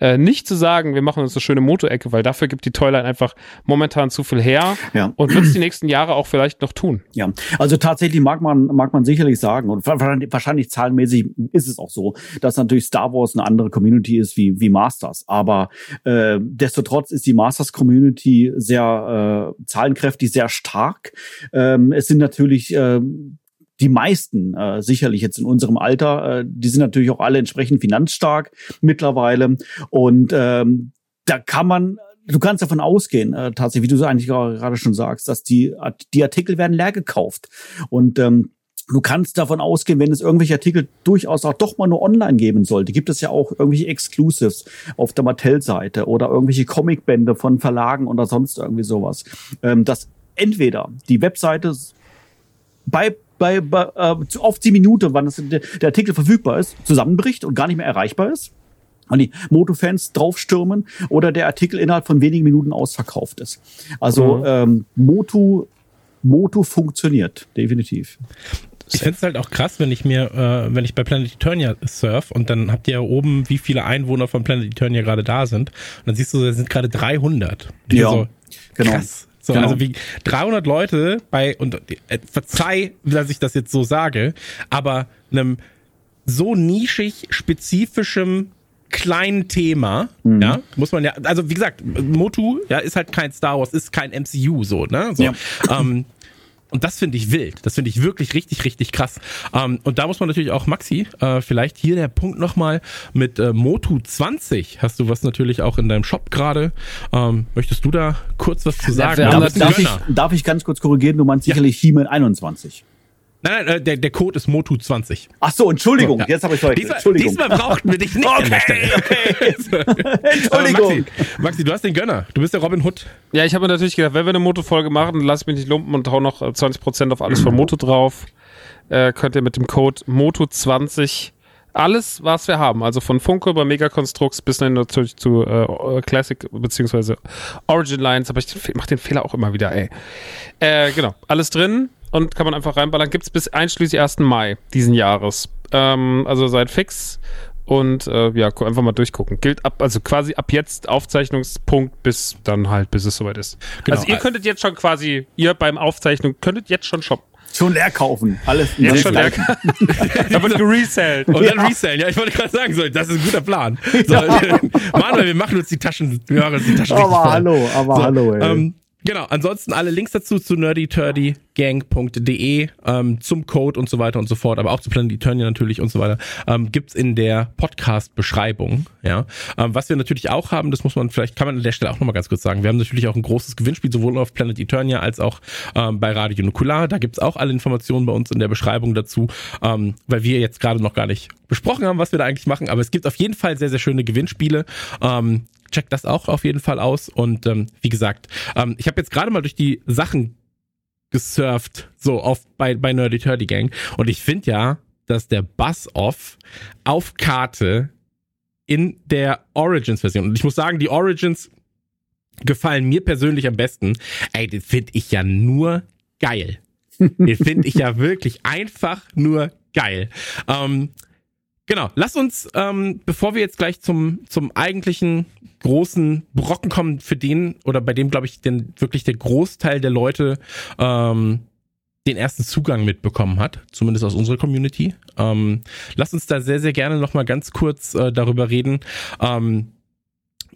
äh, nicht zu sagen, wir machen uns eine schöne Moto-Ecke, weil dafür gibt die Toyline einfach momentan zu viel her Ja. und wird es die nächsten Jahre auch vielleicht noch tun. Ja, also tatsächlich mag man, mag man sicherlich sagen, und wahrscheinlich, zahlenmäßig ist es auch so, dass natürlich Star Wars eine andere Community ist wie, wie Masters. Aber äh, destotrotz ist die Masters-Community sehr äh, zahlenkräftig, sehr stark. Ähm, es sind natürlich äh, die meisten, äh, sicherlich jetzt in unserem Alter, äh, die sind natürlich auch alle entsprechend finanzstark mittlerweile. Und ähm, da kann man du kannst davon ausgehen, äh, tatsächlich, wie du eigentlich gerade schon sagst, dass die, die Artikel werden leer gekauft. Und ähm, du kannst davon ausgehen, wenn es irgendwelche Artikel durchaus auch doch mal nur online geben sollte, gibt es ja auch irgendwelche Exclusives auf der Mattel-Seite oder irgendwelche Comicbände von Verlagen oder sonst irgendwie sowas. Ähm, dass entweder die Webseite bei bei, bei äh, zu- auf die Minute, wann es, der, der Artikel verfügbar ist, zusammenbricht und gar nicht mehr erreichbar ist und die Moto-Fans draufstürmen oder der Artikel innerhalb von wenigen Minuten ausverkauft ist. Also Mhm. ähm, Moto, Moto funktioniert, definitiv. Ich finde es halt auch krass, wenn ich mir, äh, wenn ich bei Planet Eternia surf und dann habt ihr ja oben, wie viele Einwohner von Planet Eternia gerade da sind. Und dann siehst du, es sind gerade 300. Und ich Ja, so, genau. Krass. So, Genau. Also wie 300 Leute bei, und äh, verzeih, dass ich das jetzt so sage, aber einem so nischig spezifischem kleinen Thema, Mhm. ja, muss man ja, also wie gesagt, Motu, ja, ist halt kein Star Wars, ist kein MCU so, ne? So. Ja. Ähm, und das finde ich wild. Das finde ich wirklich richtig, richtig krass. Ähm, und da muss man natürlich auch, Maxi, äh, vielleicht hier der Punkt nochmal mit äh, Motu 20. Hast du was natürlich auch in deinem Shop gerade. Ähm, möchtest du da kurz was zu sagen? bist ein Darf ich, darf ich ganz kurz korrigieren? Du meinst sicherlich He-Man 21. Nein, nein, äh, der, der Code ist Motu 20. Ach so, Entschuldigung, Ja. jetzt habe ich verwechselt. Diesmal, diesmal brauchten wir dich nicht an der Stelle. Aber Entschuldigung. Maxi, Maxi, du hast den Gönner. Du bist der Robin Hood. Ja, ich habe mir natürlich gedacht, wenn wir eine Moto-Folge machen, dann lass mich nicht lumpen und hau noch äh, 20% auf alles von Moto drauf. Äh, könnt ihr mit dem Code Moto20 alles, was wir haben, also von Funko über Megaconstructs bis dann natürlich zu äh, Classic beziehungsweise Origin Lines, aber ich den- mach den Fehler auch immer wieder, ey. Äh, genau, alles drin und kann man einfach reinballern. Gibt's bis einschließlich 1. Mai diesen Jahres. Ähm, also seid fix und äh, ja, einfach mal durchgucken. Gilt ab, also quasi ab jetzt Aufzeichnungspunkt bis dann halt, bis es soweit ist. Genau. Also ihr könntet jetzt schon quasi, ihr beim Aufzeichnung könntet jetzt schon shoppen. Schon leer kaufen. Alles Jetzt alles schon leer. da wird geresellt. Und dann resellen. Ja, ich wollte gerade sagen, so, das ist ein guter Plan. So, Manuel, wir machen uns die Taschen, wir machen uns die Taschen Aber voll. hallo, aber So, hallo, ey. Ähm, genau, ansonsten alle Links dazu zu nerdyturdygang.de ähm, zum Code und so weiter und so fort, aber auch zu Planet Eternia natürlich und so weiter, ähm, gibt's in der Podcast-Beschreibung. Ja, ähm, Was wir natürlich auch haben, das muss man vielleicht, kann man an der Stelle auch nochmal ganz kurz sagen, wir haben natürlich auch ein großes Gewinnspiel, sowohl auf Planet Eternia als auch ähm, bei Radio Nukular. Da gibt's auch alle Informationen bei uns in der Beschreibung dazu, ähm, weil wir jetzt gerade noch gar nicht besprochen haben, was wir da eigentlich machen, aber es gibt auf jeden Fall sehr, sehr schöne Gewinnspiele. Ähm, checkt das auch auf jeden Fall aus. Und ähm, wie gesagt, ähm, ich habe jetzt gerade mal durch die Sachen gesurft, so auf bei, bei Nerdy Turdy Gang. Und ich finde ja, dass der Buzz-Off auf Karte in der Origins-Version, und ich muss sagen, die Origins gefallen mir persönlich am besten. Ey, den finde ich ja nur geil. Den finde ich ja wirklich einfach nur geil. Ähm, Genau, lass uns, ähm, bevor wir jetzt gleich zum, zum eigentlichen großen Brocken kommen, für den, oder bei dem, glaube ich, denn wirklich der Großteil der Leute ähm, den ersten Zugang mitbekommen hat, zumindest aus unserer Community. Ähm, lass uns da sehr, sehr gerne nochmal ganz kurz äh, darüber reden. Ähm,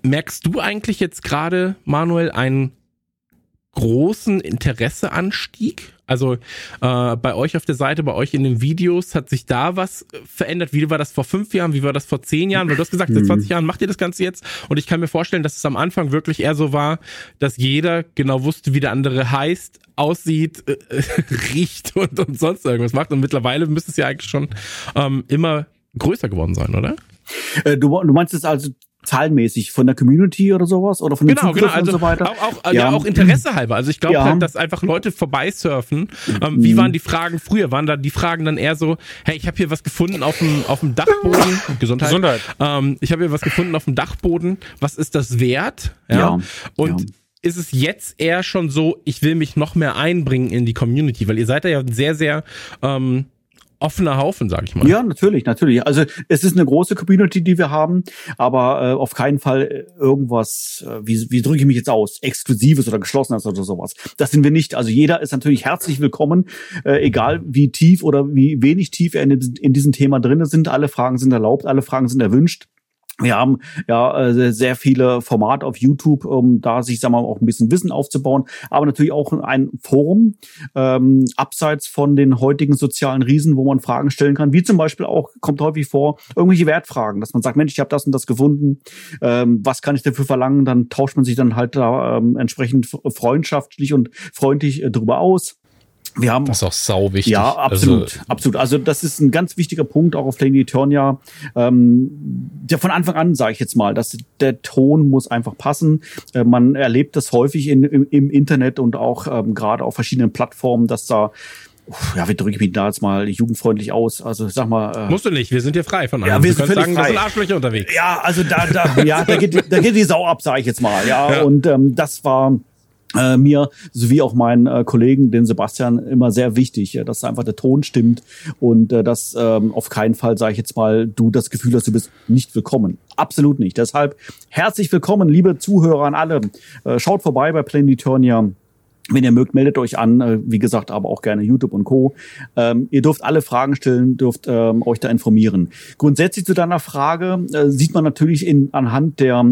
merkst du eigentlich jetzt gerade, Manuel, einen großen Interesseanstieg Also äh, bei euch auf der Seite, bei euch in den Videos, hat sich da was verändert? Wie war das vor fünf Jahren? Wie war das vor zehn Jahren? Weil du hast gesagt, seit 20 Jahren macht ihr das Ganze jetzt. Und ich kann mir vorstellen, dass es am Anfang wirklich eher so war, dass jeder genau wusste, wie der andere heißt, aussieht, äh, riecht und, und sonst irgendwas macht. Und mittlerweile müsste es ja eigentlich schon ähm, immer größer geworden sein, oder? Äh, du, du meinst es also zahlenmäßig von der Community oder sowas oder von den genau, genau, also und so weiter. Auch, auch, ja. ja auch Interesse halber. Also ich glaube ja. halt, dass einfach Leute vorbeisurfen. Ähm, wie mhm. waren die Fragen früher? Waren da die Fragen dann eher so, hey, ich habe hier was gefunden auf dem auf dem Dachboden, Gesundheit. Gesundheit. Ähm, ich habe hier was gefunden auf dem Dachboden. Was ist das wert? Ja. ja. Und ist es jetzt eher schon so, ich will mich noch mehr einbringen in die Community, weil ihr seid da ja sehr, sehr ähm, offener Haufen, sag ich mal. Ja, natürlich, natürlich. Also es ist eine große Community, die wir haben, aber äh, auf keinen Fall äh, irgendwas, äh, wie, wie drücke ich mich jetzt aus, Exklusives oder Geschlossenes oder sowas. Das sind wir nicht. Also jeder ist natürlich herzlich willkommen, äh, egal wie tief oder wie wenig tief er in, in diesem Thema drin sind. Alle Fragen sind erlaubt, alle Fragen sind erwünscht. Wir haben ja äh, sehr viele Formate auf YouTube, um da sich, sagen wir mal, auch ein bisschen Wissen aufzubauen, aber natürlich auch ein Forum, ähm, abseits von den heutigen sozialen Riesen, wo man Fragen stellen kann, wie zum Beispiel auch, kommt häufig vor, irgendwelche Wertfragen, dass man sagt, Mensch, ich habe das und das gefunden, ähm, was kann ich dafür verlangen? Dann tauscht man sich dann halt da ähm, entsprechend freundschaftlich und freundlich äh, drüber aus. Wir haben, das ist auch sau wichtig. Ja, absolut, also, absolut. Also das ist ein ganz wichtiger Punkt auch auf Lady Eternia. Ähm, der von Anfang an sage ich jetzt mal, dass der Ton muss einfach passen. Äh, man erlebt das häufig in, im, im Internet und auch ähm, gerade auf verschiedenen Plattformen, dass da ja, wie drücke ich mich da jetzt mal jugendfreundlich aus? Also sag mal. Äh, Musst du nicht, wir sind hier frei von allem. Ja, wir sind sagen, frei. sind Arschlöcher unterwegs. Ja, also da, da, ja, da geht, da geht die Sau ab, sage ich jetzt mal. Ja, ja. und ähm, das war äh, mir sowie auch meinen äh, Kollegen, den Sebastian, immer sehr wichtig, äh, dass einfach der Ton stimmt und äh, dass ähm, auf keinen Fall, sage ich jetzt mal, du das Gefühl hast, du bist nicht willkommen. Absolut nicht. Deshalb herzlich willkommen, liebe Zuhörer an alle. Äh, schaut vorbei bei Planetonia. Wenn ihr mögt, meldet euch an. Äh, wie gesagt, aber auch gerne YouTube und Co. Ähm, ihr dürft alle Fragen stellen, dürft ähm, euch da informieren. Grundsätzlich zu deiner Frage äh, sieht man natürlich in, anhand der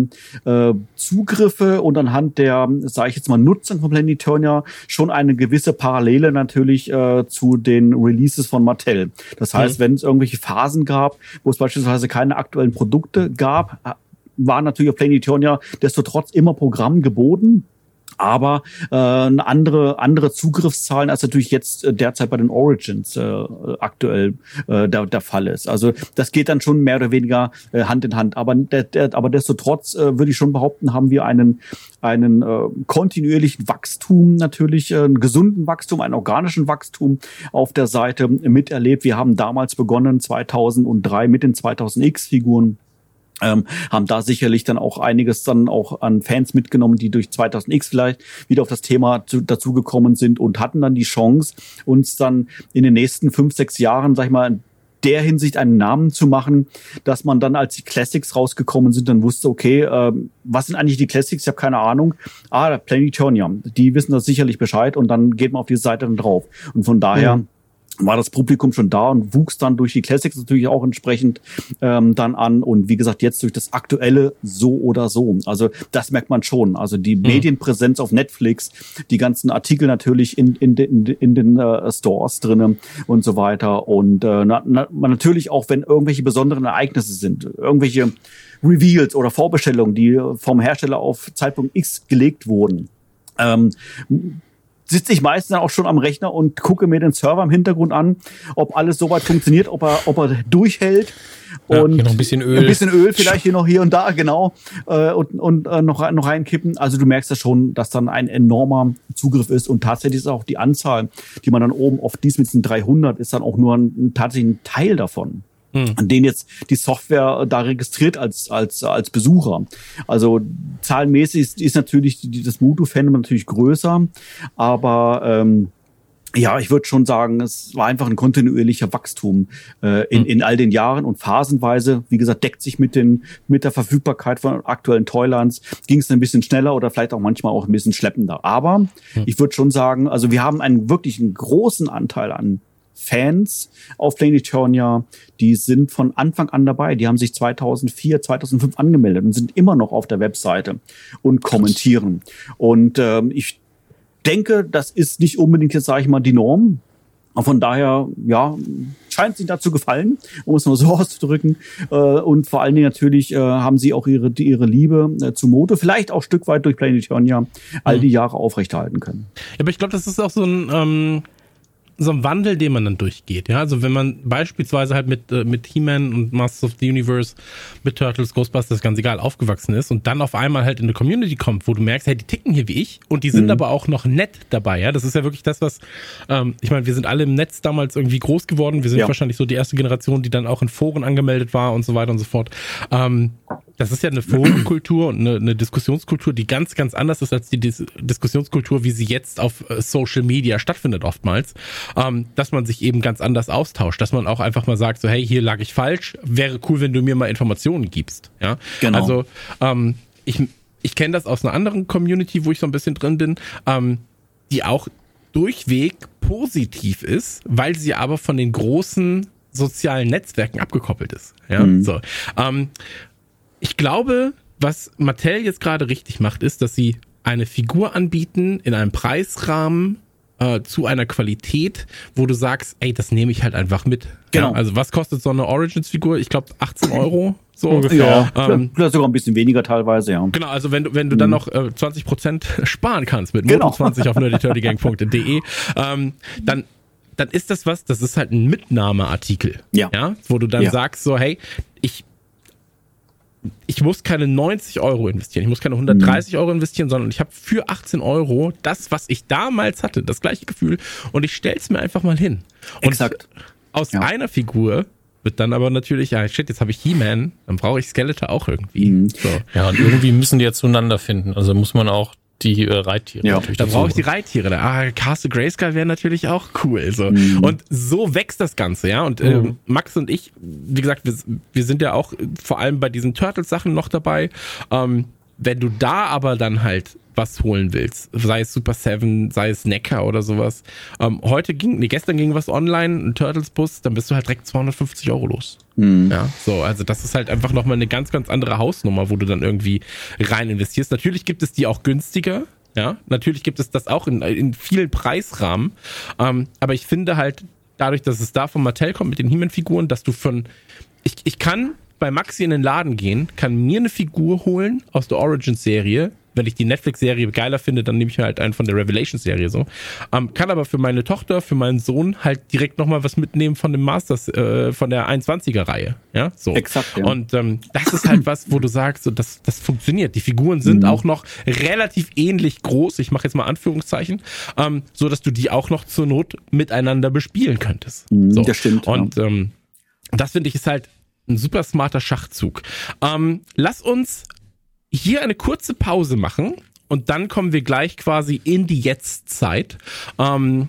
äh, Zugriffe und anhand der, sage ich jetzt mal, Nutzung von Planetonia schon eine gewisse Parallele natürlich äh, zu den Releases von Mattel. Das heißt, mhm. wenn es irgendwelche Phasen gab, wo es beispielsweise keine aktuellen Produkte gab, äh, war natürlich auf Planetonia desto trotz immer Programm geboten aber äh, andere andere Zugriffszahlen als natürlich jetzt äh, derzeit bei den Origins äh, aktuell äh, der, der Fall ist. Also das geht dann schon mehr oder weniger äh, Hand in Hand. Aber der, der, aber desto trotz äh, würde ich schon behaupten, haben wir einen einen äh, kontinuierlichen Wachstum natürlich, äh, einen gesunden Wachstum, einen organischen Wachstum auf der Seite miterlebt. Wir haben damals begonnen 2003 mit den 2000X Figuren ähm, haben da sicherlich dann auch einiges dann auch an Fans mitgenommen, die durch 2000X vielleicht wieder auf das Thema zu, dazugekommen sind und hatten dann die Chance, uns dann in den nächsten fünf, sechs Jahren, sag ich mal, der Hinsicht einen Namen zu machen, dass man dann, als die Classics rausgekommen sind, dann wusste, okay, äh, was sind eigentlich die Classics? Ich habe keine Ahnung. Ah, Planetonia, die wissen das sicherlich Bescheid und dann geht man auf diese Seite dann drauf. Und von daher mhm war das Publikum schon da und wuchs dann durch die Classics natürlich auch entsprechend ähm, dann an und wie gesagt jetzt durch das aktuelle so oder so. Also das merkt man schon. Also die mhm. Medienpräsenz auf Netflix, die ganzen Artikel natürlich in in, in, in den äh, Stores drinnen und so weiter und äh, na, na, natürlich auch wenn irgendwelche besonderen Ereignisse sind, irgendwelche Reveals oder Vorbestellungen, die vom Hersteller auf Zeitpunkt X gelegt wurden. Ähm, sitze ich meistens auch schon am Rechner und gucke mir den Server im Hintergrund an, ob alles soweit funktioniert, ob er, ob er durchhält. Ja, und noch ein bisschen Öl. Ein bisschen Öl vielleicht hier noch hier und da, genau. Äh, und und äh, noch, noch reinkippen. Also du merkst ja schon, dass dann ein enormer Zugriff ist. Und tatsächlich ist auch die Anzahl, die man dann oben auf dies mit diesen 300, ist dann auch nur ein, tatsächlich ein Teil davon an denen jetzt die Software da registriert als als als Besucher. Also zahlenmäßig ist, ist natürlich die, das Mutu-Fandom natürlich größer, aber ähm, ja, ich würde schon sagen, es war einfach ein kontinuierlicher Wachstum äh, in, hm. in all den Jahren und phasenweise, wie gesagt, deckt sich mit den mit der Verfügbarkeit von aktuellen Toylands, ging es ein bisschen schneller oder vielleicht auch manchmal auch ein bisschen schleppender. Aber hm. ich würde schon sagen, also wir haben einen wirklich einen großen Anteil an Fans auf Planetonia, die sind von Anfang an dabei. Die haben sich 2004, 2005 angemeldet und sind immer noch auf der Webseite und kommentieren. Und ähm, ich denke, das ist nicht unbedingt jetzt, sage ich mal, die Norm. Und von daher, ja, scheint sie dazu gefallen, um es mal so auszudrücken. Äh, und vor allen Dingen natürlich äh, haben sie auch ihre, ihre Liebe äh, zu Mode, vielleicht auch Stück weit durch Planetonia, all die Jahre aufrechterhalten können. Ja, aber ich glaube, das ist auch so ein, ähm, so ein Wandel, den man dann durchgeht. Ja, also wenn man beispielsweise halt mit, äh, mit He-Man und Masters of the Universe, mit Turtles, Ghostbusters, ganz egal, aufgewachsen ist und dann auf einmal halt in eine Community kommt, wo du merkst, hey, die ticken hier wie ich und die sind mhm. aber auch noch nett dabei. Ja, das ist ja wirklich das, was, ähm, ich meine, wir sind alle im Netz damals irgendwie groß geworden. Wir sind ja. wahrscheinlich so die erste Generation, die dann auch in Foren angemeldet war und so weiter und so fort. Ähm, das ist ja eine Forenkultur und eine, eine, Diskussionskultur, die ganz, ganz anders ist als die Dis Diskussionskultur, wie sie jetzt auf äh, Social Media stattfindet oftmals. Ähm, dass man sich eben ganz anders austauscht, dass man auch einfach mal sagt, so hey, hier lag ich falsch, wäre cool, wenn du mir mal Informationen gibst. Ja, genau. Also ähm, ich, ich kenne das aus einer anderen Community, wo ich so ein bisschen drin bin, ähm, die auch durchweg positiv ist, weil sie aber von den großen sozialen Netzwerken abgekoppelt ist. Ja, mhm. so. Ähm, ich glaube, was Mattel jetzt gerade richtig macht, ist, dass sie eine Figur anbieten in einem Preisrahmen äh, zu einer Qualität, wo du sagst, ey, das nehme ich halt einfach mit. Genau. Ja, also was kostet so eine Origins-Figur? Ich glaube 18 Euro. So ungefähr. Ja, ähm, vielleicht sogar ein bisschen weniger teilweise, ja. Genau, also wenn du, wenn du dann mhm. noch äh, 20 Prozent sparen kannst mit genau. 20 auf nerdyturdygang.de, ähm, dann dann ist das was, das ist halt ein Mitnahmeartikel. Ja. ja wo du dann ja. sagst so, hey, ich ich muss keine 90 Euro investieren, ich muss keine 130 mhm. Euro investieren, sondern ich habe für 18 Euro das, was ich damals hatte, das gleiche Gefühl und ich stell's mir einfach mal hin. Und Exakt. Aus ja. einer Figur wird dann aber natürlich, ja, shit, jetzt habe ich He-Man, dann brauche ich Skeletor auch irgendwie. Mhm. So. Ja, und irgendwie müssen die ja zueinander finden. Also muss man auch die äh, Reittiere. Ja, natürlich da brauche ich die Reittiere. Ah, Castle Grayskull wäre natürlich auch cool. So. Mhm. Und so wächst das Ganze, ja. Und äh, mhm. Max und ich, wie gesagt, wir, wir sind ja auch vor allem bei diesen Turtles-Sachen noch dabei. Ähm, wenn du da aber dann halt was holen willst, sei es Super Seven, sei es Necker oder sowas. Ähm, heute ging, nee, gestern ging was online, ein Turtles-Bus, dann bist du halt direkt 250 Euro los. Mhm. Ja, so, also das ist halt einfach nochmal eine ganz, ganz andere Hausnummer, wo du dann irgendwie rein investierst. Natürlich gibt es die auch günstiger, ja, natürlich gibt es das auch in, in vielen Preisrahmen, ähm, aber ich finde halt, dadurch, dass es da von Mattel kommt mit den He-Man-Figuren, dass du von, ich, ich kann bei Maxi in den Laden gehen, kann mir eine Figur holen aus der Origins-Serie, wenn ich die Netflix-Serie geiler finde, dann nehme ich mir halt einen von der Revelation-Serie so. Ähm, kann aber für meine Tochter, für meinen Sohn halt direkt nochmal was mitnehmen von dem Masters, äh, von der 21er-Reihe. Ja, so. Exakt, ja. Und ähm, das ist halt was, wo du sagst, so, das, das funktioniert. Die Figuren sind mhm. auch noch relativ ähnlich groß, ich mache jetzt mal Anführungszeichen, ähm, so dass du die auch noch zur Not miteinander bespielen könntest. Mhm, so. Das stimmt. Und ja. ähm, das finde ich ist halt ein super smarter Schachzug. Ähm, lass uns hier eine kurze Pause machen und dann kommen wir gleich quasi in die Jetztzeit. Ähm,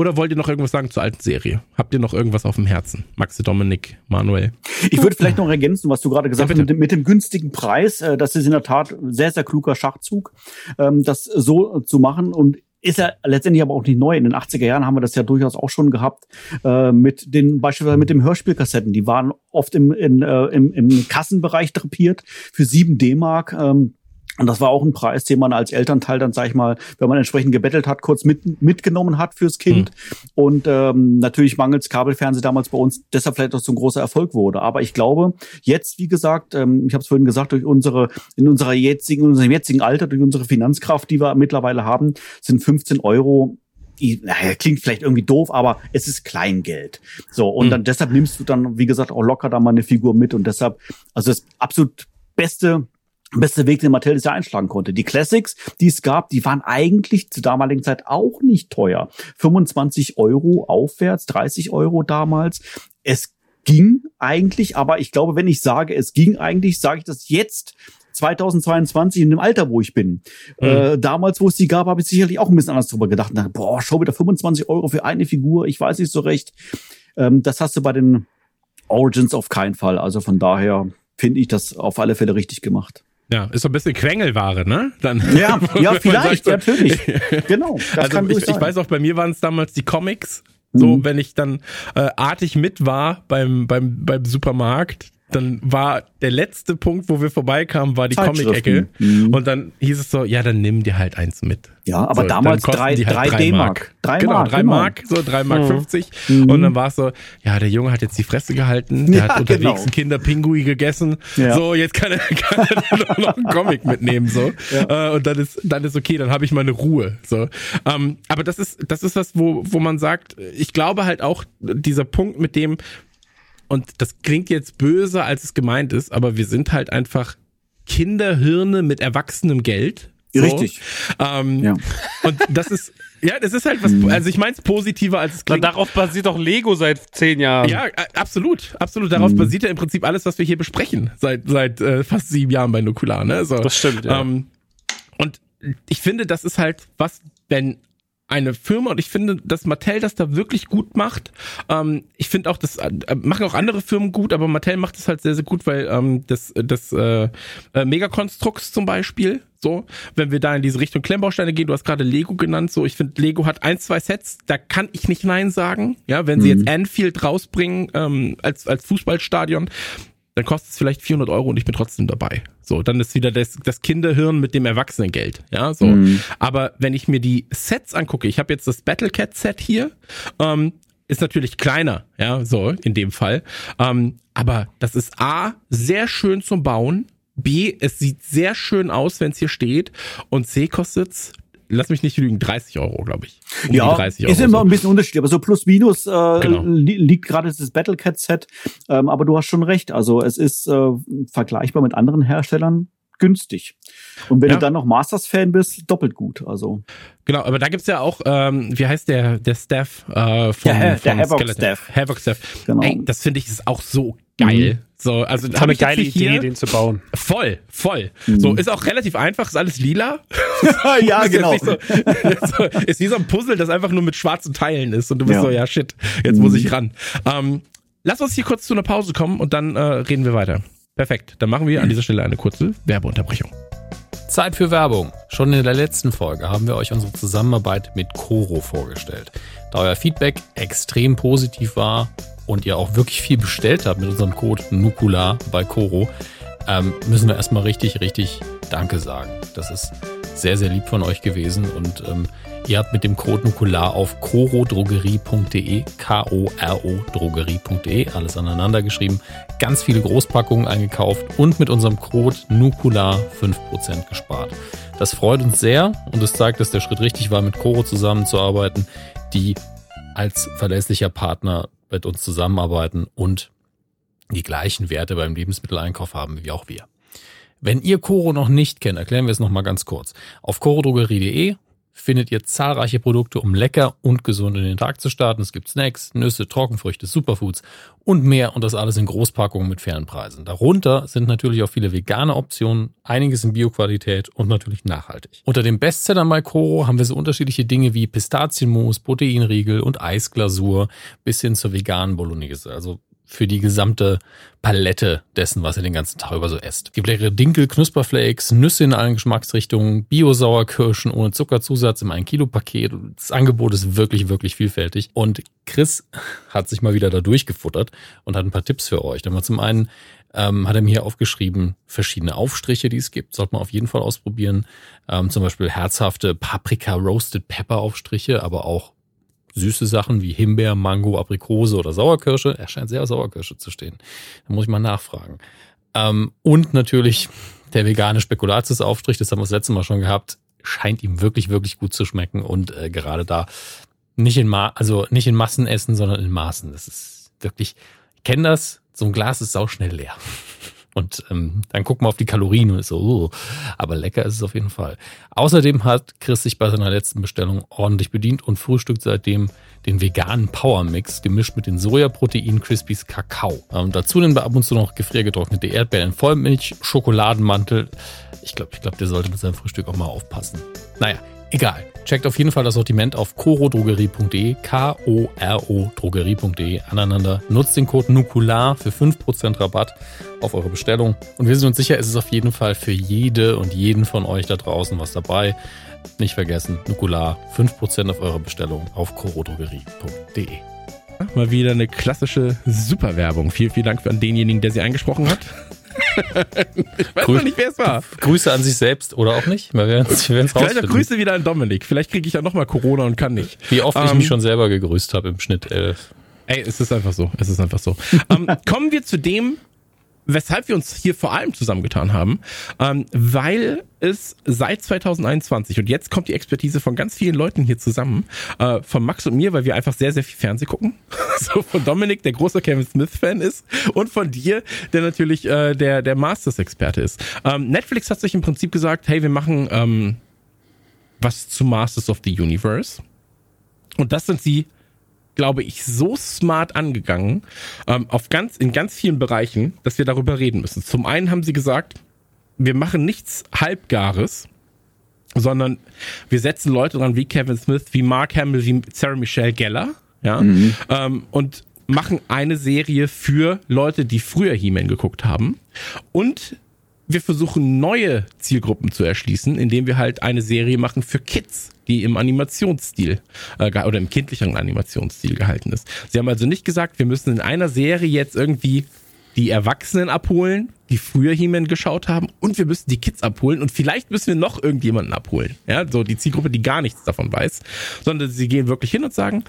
oder wollt ihr noch irgendwas sagen zur alten Serie? Habt ihr noch irgendwas auf dem Herzen? Maxi, Dominik, Manuel? Ich würde vielleicht noch ergänzen, was du gerade gesagt ja, hast, mit dem, mit dem, günstigen Preis. Äh, das ist in der Tat ein sehr, sehr kluger Schachzug, ähm, das so zu machen. Und ist ja letztendlich aber auch nicht neu. In den 80er Jahren haben wir das ja durchaus auch schon gehabt äh, mit den beispielsweise mit dem Hörspielkassetten. Die waren oft im, in, äh, im, im Kassenbereich drapiert für sieben D-Mark. Ähm, und das war auch ein Preis, den man als Elternteil dann, sag ich mal, wenn man entsprechend gebettelt hat, kurz mit, mitgenommen hat fürs Kind. Mhm. Und ähm, natürlich mangels Kabelfernsehen damals bei uns deshalb vielleicht auch so ein großer Erfolg wurde. Aber ich glaube, jetzt, wie gesagt, ähm, ich habe es vorhin gesagt, durch unsere, in unserer jetzigen, in unserem jetzigen Alter, durch unsere Finanzkraft, die wir mittlerweile haben, sind 15 Euro naja, klingt vielleicht irgendwie doof, aber es ist Kleingeld. So, und mhm. dann deshalb nimmst du dann, wie gesagt, auch locker da mal eine Figur mit und deshalb, also das absolut beste beste Weg, den Mattel ja einschlagen konnte. Die Classics, die es gab, die waren eigentlich zur damaligen Zeit auch nicht teuer. 25 Euro aufwärts, 30 Euro damals. Es ging eigentlich, aber ich glaube, wenn ich sage, es ging eigentlich, sage ich das jetzt 2022 in dem Alter, wo ich bin. Mhm. Äh, damals, wo es die gab, habe ich sicherlich auch ein bisschen anders drüber gedacht. dachte, boah, schau wieder 25 Euro für eine Figur, ich weiß nicht so recht. Ähm, das hast du bei den Origins auf keinen Fall. Also von daher finde ich das auf alle Fälle richtig gemacht. Ja, ist so ein bisschen Quengelware, ne? Dann, ja, ja, vielleicht, sagt, natürlich. Genau. Also ich, ich weiß auch, bei mir waren es damals die Comics. So, mhm. wenn ich dann äh, artig mit war beim, beim, beim Supermarkt, dann war der letzte Punkt, wo wir vorbeikamen, war die. Comic-Ecke. Mhm. Und dann hieß es so, ja, dann nimm dir halt eins mit. Ja, aber So, damals dann kosten drei, die halt drei drei D-Mark. Drei genau, Mark, drei genau. Mark, so drei Mark Mhm. 50. Mhm. Und dann war es so, ja, der Junge hat jetzt die Fresse gehalten, der Ja, hat unterwegs genau. ein Kinderpingui gegessen. Ja. So, jetzt kann er, kann er nur noch einen Comic mitnehmen, so. Äh, und dann ist, dann ist okay, dann habe ich meine Ruhe, so. Ähm, aber das ist, das ist was, wo, wo man sagt, ich glaube halt auch, dieser Punkt mit dem, und das klingt jetzt böse, als es gemeint ist, aber wir sind halt einfach Kinderhirne mit erwachsenem Geld. So. Richtig. Ähm, Ja. Und das ist, ja, das ist halt was, also ich meine es positiver, als es Na, klingt. darauf basiert doch Lego seit zehn Jahren. Ja, absolut, absolut. Darauf basiert ja im Prinzip alles, was wir hier besprechen, seit seit äh, fast sieben Jahren bei Nukular. Ne? So, Das stimmt, ja. Ähm, und ich finde, das ist halt was, wenn eine Firma und ich finde, dass Mattel das da wirklich gut macht. Ähm, ich finde auch, das äh, machen auch andere Firmen gut, aber Mattel macht es halt sehr, sehr gut, weil ähm, das, das äh, äh, Megakonstrukts zum Beispiel, so, wenn wir da in diese Richtung Klemmbausteine gehen, du hast gerade Lego genannt, so, ich finde, Lego hat ein, zwei Sets, da kann ich nicht Nein sagen. Ja, wenn sie jetzt Anfield rausbringen ähm, als, als Fußballstadion, dann kostet es vielleicht 400 Euro und ich bin trotzdem dabei. So, dann ist wieder das, das Kinderhirn mit dem Erwachsenengeld. Ja, so. Aber wenn ich mir die Sets angucke, ich habe jetzt das Battlecat Set hier, ähm, ist natürlich kleiner, ja, so in dem Fall. Ähm, aber das ist A, sehr schön zum Bauen. B, es sieht sehr schön aus, wenn es hier steht. Und C kostet's, lass mich nicht lügen, 30 Euro, glaube ich. Um ja, die 30 Euro. ist immer so. ein bisschen Unterschied, aber so plus minus äh, Genau. li liegt gerade das Battlecat-Set. Ähm, aber du hast schon recht. Also es ist äh, vergleichbar mit anderen Herstellern günstig. Und wenn Ja. du dann noch Masters-Fan bist, doppelt gut. Also Genau, aber da gibt's ja auch, ähm, wie heißt der, der Staff äh, von, Der Ha- der von Havoc Skeleton. Staff. Havoc Staff. Genau. Ey, das finde ich ist auch so geil. So, also Das ist hab eine ich geile Idee, hier. den zu bauen. Voll, voll. So, ist auch relativ einfach, ist alles lila. Ja, ist genau. Nicht so, so, ist wie so ein Puzzle, das einfach nur mit schwarzen Teilen ist und du bist Ja. so, ja shit, jetzt muss ich ran. Ähm, lass uns hier kurz zu einer Pause kommen und dann äh, reden wir weiter. Perfekt, dann machen wir an dieser Stelle eine kurze Werbeunterbrechung. Zeit für Werbung. Schon in der letzten Folge haben wir euch unsere Zusammenarbeit mit Coro vorgestellt. Da euer Feedback extrem positiv war und ihr auch wirklich viel bestellt habt mit unserem Code Nukula bei Coro, ähm, müssen wir erstmal richtig, richtig Danke sagen. Das ist sehr, sehr lieb von euch gewesen und ähm, ihr habt mit dem Code Nukular auf corodrogerie.de, K-O-R-O Drogerie.de, alles aneinander geschrieben, ganz viele Großpackungen eingekauft und mit unserem Code Nukular 5% gespart. Das freut uns sehr und es zeigt, dass der Schritt richtig war, mit Coro zusammenzuarbeiten, die als verlässlicher Partner mit uns zusammenarbeiten und die gleichen Werte beim Lebensmitteleinkauf haben wie auch wir. Wenn ihr Coro noch nicht kennt, erklären wir es nochmal ganz kurz. Auf corodrogerie.de findet ihr zahlreiche Produkte, um lecker und gesund in den Tag zu starten. Es gibt Snacks, Nüsse, Trockenfrüchte, Superfoods und mehr und das alles in Großpackungen mit fairen Preisen. Darunter sind natürlich auch viele vegane Optionen, einiges in Bioqualität und natürlich nachhaltig. Unter den Bestsellern bei Coro haben wir so unterschiedliche Dinge wie Pistazienmus, Proteinriegel und Eisglasur bis hin zur veganen Bolognese. Also für die gesamte Palette dessen, was ihr den ganzen Tag über so esst. Es gibt leckere Dinkel, Knusperflakes, Nüsse in allen Geschmacksrichtungen, Bio-Sauerkirschen ohne Zuckerzusatz im 1-Kilo-Paket. Das Angebot ist wirklich, wirklich vielfältig. Und Chris hat sich mal wieder da durchgefuttert und hat ein paar Tipps für euch. Mal zum einen ähm, hat er mir hier aufgeschrieben, verschiedene Aufstriche, die es gibt. Sollte man auf jeden Fall ausprobieren. Ähm, zum Beispiel herzhafte Paprika Roasted Pepper Aufstriche, aber auch süße Sachen wie Himbeer, Mango, Aprikose oder Sauerkirsche. Er scheint sehr auf Sauerkirsche zu stehen. Da muss ich mal nachfragen. Ähm, und natürlich der vegane Spekulatiusaufstrich, das haben wir das letzte Mal schon gehabt, scheint ihm wirklich, wirklich gut zu schmecken und äh, gerade da nicht in Ma also nicht in Massen essen, sondern in Maßen. Das ist wirklich, ich kenne das, so ein Glas ist sauschnell leer. Und ähm, dann guckt man auf die Kalorien und ist so, uh, aber lecker ist es auf jeden Fall. Außerdem hat Chris sich bei seiner letzten Bestellung ordentlich bedient und frühstückt seitdem den veganen Power Mix gemischt mit den Sojaprotein Crispies Kakao. Ähm, dazu nehmen wir ab und zu noch gefriergetrocknete Erdbeeren in Vollmilch, Schokoladenmantel. Ich glaube, ich glaube, der sollte mit seinem Frühstück auch mal aufpassen. Naja, egal. Checkt auf jeden Fall das Sortiment auf corodrogerie.de, K-O-R-O Drogerie.de aneinander. Nutzt den Code NUKULAR für 5% Rabatt auf eure Bestellung. Und wir sind uns sicher, es ist auf jeden Fall für jede und jeden von euch da draußen was dabei. Nicht vergessen, Nukular 5% auf eure Bestellung auf corodrogerie.de. Mal wieder eine klassische Superwerbung. Vielen, vielen Dank an denjenigen, der sie eingesprochen hat. ich weiß Grü noch nicht, wer es war. Grüße an sich selbst oder auch nicht. Wir werden es Vielleicht auch rausfinden. Grüße wieder an Dominik. Vielleicht kriege ich ja nochmal Corona und kann nicht. Wie oft ich Ähm, mich schon selber gegrüßt habe im Schnitt. Äh, Ey, es ist einfach so. Es ist einfach so. ähm, kommen wir zu dem, weshalb wir uns hier vor allem zusammengetan haben, ähm, weil es seit 2021 und jetzt kommt die Expertise von ganz vielen Leuten hier zusammen, äh, von Max und mir, weil wir einfach sehr, sehr viel Fernseh gucken. so von Dominik, der großer Kevin Smith-Fan ist und von dir, der natürlich äh, der, der Masters-Experte ist. Ähm, Netflix hat sich im Prinzip gesagt, hey, wir machen ähm, was zu Masters of the Universe. Und das sind sie glaube ich, so smart angegangen, ähm, auf ganz, in ganz vielen Bereichen, dass wir darüber reden müssen. Zum einen haben sie gesagt, wir machen nichts Halbgares, sondern wir setzen Leute dran wie Kevin Smith, wie Mark Hamill, wie Sarah Michelle Gellar, ja, ähm, und machen eine Serie für Leute, die früher He-Man geguckt haben. Und wir versuchen neue Zielgruppen zu erschließen, indem wir halt eine Serie machen für Kids, die im Animationsstil äh, oder im kindlicheren Animationsstil gehalten ist. Sie haben also nicht gesagt, wir müssen in einer Serie jetzt irgendwie die Erwachsenen abholen, die früher He-Man geschaut haben, und wir müssen die Kids abholen und vielleicht müssen wir noch irgendjemanden abholen. Ja, so die Zielgruppe, die gar nichts davon weiß, sondern sie gehen wirklich hin und sagen,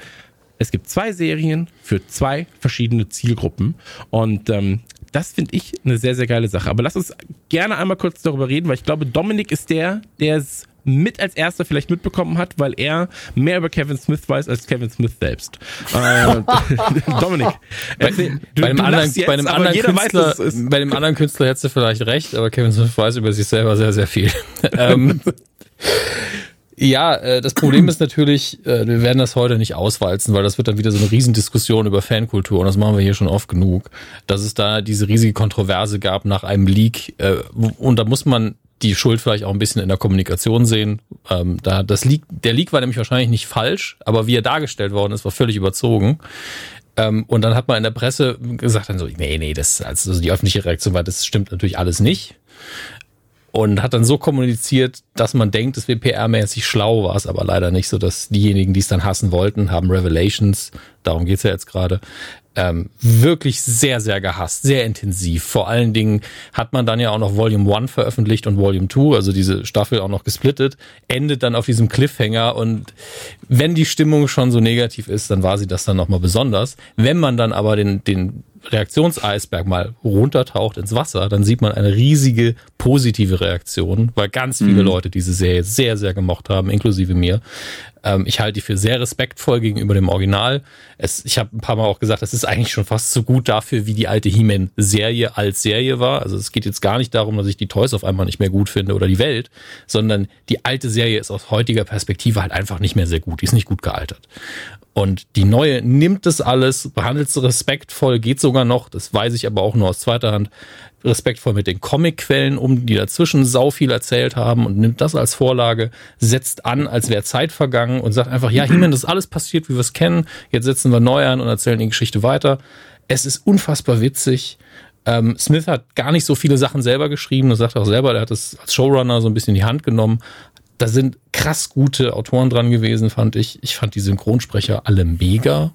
es gibt zwei Serien für zwei verschiedene Zielgruppen und ähm, das finde ich eine sehr, sehr geile Sache. Aber lass uns gerne einmal kurz darüber reden, weil ich glaube, Dominik ist der, der es mit als erster vielleicht mitbekommen hat, weil er mehr über Kevin Smith weiß als Kevin Smith selbst. Äh, Dominik, du, bei einem anderen, lachst jetzt, bei einem aber anderen jeder Künstler, weiß, dass es ist. bei dem anderen Künstler hättest du vielleicht recht, aber Kevin Smith weiß über sich selber sehr, sehr viel. ähm, ja, äh, das Problem ist natürlich, äh, wir werden das heute nicht auswalzen, weil das wird dann wieder so eine Riesendiskussion über Fankultur und das machen wir hier schon oft genug, dass es da diese riesige Kontroverse gab nach einem Leak äh, und da muss man die Schuld vielleicht auch ein bisschen in der Kommunikation sehen. Ähm, da das Leak, der Leak war nämlich wahrscheinlich nicht falsch, aber wie er dargestellt worden ist, war völlig überzogen. Ähm, und dann hat man in der Presse gesagt, dann so, nee, nee, das, also die öffentliche Reaktion war, das stimmt natürlich alles nicht. Und hat dann so kommuniziert, dass man denkt, es wäre PR-mäßig schlau, war es aber leider nicht so, dass diejenigen, die es dann hassen wollten, haben Revelations, darum geht's ja jetzt gerade, ähm, wirklich sehr, sehr gehasst, sehr intensiv. Vor allen Dingen hat man dann ja auch noch Volume 1 veröffentlicht und Volume 2, also diese Staffel auch noch gesplittet, endet dann auf diesem Cliffhanger und wenn die Stimmung schon so negativ ist, dann war sie das dann nochmal besonders. Wenn man dann aber den, den Reaktionseisberg mal runtertaucht ins Wasser, dann sieht man eine riesige positive Reaktion, weil ganz viele Leute diese Serie sehr, sehr gemocht haben, inklusive mir. Ähm, ich halte die für sehr respektvoll gegenüber dem Original. Es, ich habe ein paar Mal auch gesagt, es ist eigentlich schon fast so gut dafür, wie die alte He-Man-Serie als Serie war. Also es geht jetzt gar nicht darum, dass ich die Toys auf einmal nicht mehr gut finde oder die Welt, sondern die alte Serie ist aus heutiger Perspektive halt einfach nicht mehr sehr gut. Die ist nicht gut gealtert. Und die neue nimmt das alles, behandelt es respektvoll, geht sogar noch, das weiß ich aber auch nur aus zweiter Hand, respektvoll mit den Comicquellen um, die dazwischen sau viel erzählt haben und nimmt das als Vorlage, setzt an, als wäre Zeit vergangen und sagt einfach, ja, He-Man, das ist alles passiert, wie wir es kennen, jetzt setzen wir neu an und erzählen die Geschichte weiter. Es ist unfassbar witzig. Ähm, Smith hat gar nicht so viele Sachen selber geschrieben, das sagt er auch selber, der hat es als Showrunner so ein bisschen in die Hand genommen. Da sind krass gute Autoren dran gewesen, fand ich. Ich fand die Synchronsprecher alle mega.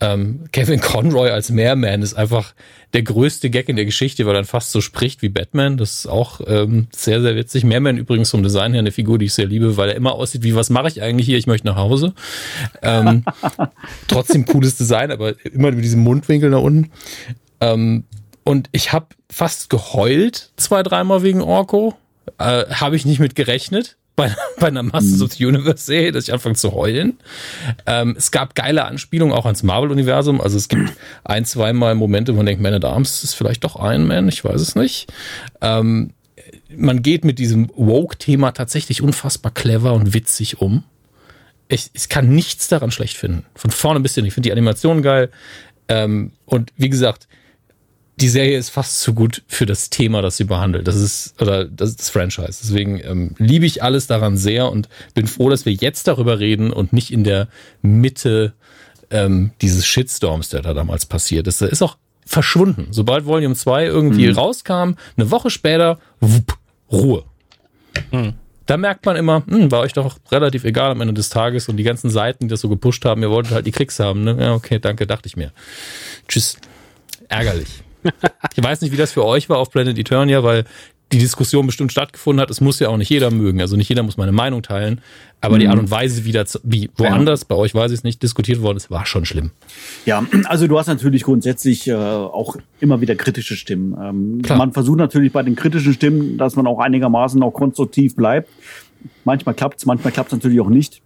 Ähm, Kevin Conroy als Mehrman ist einfach der größte Gag in der Geschichte, weil er dann fast so spricht wie Batman. Das ist auch ähm, sehr, sehr witzig. Mehrman übrigens vom Design her eine Figur, die ich sehr liebe, weil er immer aussieht wie, was mache ich eigentlich hier? Ich möchte nach Hause. Ähm, trotzdem cooles Design, aber immer mit diesem Mundwinkel nach unten. Ähm, und ich habe fast geheult zwei, dreimal wegen Orko. Äh, habe ich nicht mit gerechnet bei, bei einer Masters of the Universe Serie, dass ich anfange zu heulen. Ähm, es gab geile Anspielungen auch ans Marvel-Universum. Also es gibt ein, zweimal Momente, wo man denkt, Man at Arms ist vielleicht doch Iron Man, ich weiß es nicht. Ähm, man geht mit diesem Woke-Thema tatsächlich unfassbar clever und witzig um. Ich, ich kann nichts daran schlecht finden. Von vorne bis hin. Ich finde die Animation geil. Ähm, und wie gesagt, die Serie ist fast zu gut für das Thema, das sie behandelt. Das ist, oder das ist das Franchise. Deswegen ähm, liebe ich alles daran sehr und bin froh, dass wir jetzt darüber reden und nicht in der Mitte ähm, dieses Shitstorms, der da damals passiert ist. Der ist auch verschwunden. Sobald Volume 2 irgendwie rauskam, eine Woche später, wupp, Ruhe. da merkt man immer, hm, war euch doch relativ egal am Ende des Tages und die ganzen Seiten, die das so gepusht haben, ihr wolltet halt die Klicks haben. Ne? Ja, okay, danke, dachte ich mir. Tschüss. Ärgerlich. ich weiß nicht, wie das für euch war auf Planet Eternia, weil die Diskussion bestimmt stattgefunden hat. Es muss ja auch nicht jeder mögen. Also nicht jeder muss meine Meinung teilen. Aber mhm. die Art und Weise, wie, das, wie woanders, ja. bei euch weiß ich es nicht, diskutiert worden ist, war schon schlimm. Ja, also du hast natürlich grundsätzlich äh, auch immer wieder kritische Stimmen. Ähm, man versucht natürlich bei den kritischen Stimmen, dass man auch einigermaßen auch konstruktiv bleibt. Manchmal klappt's, manchmal klappt's natürlich auch nicht.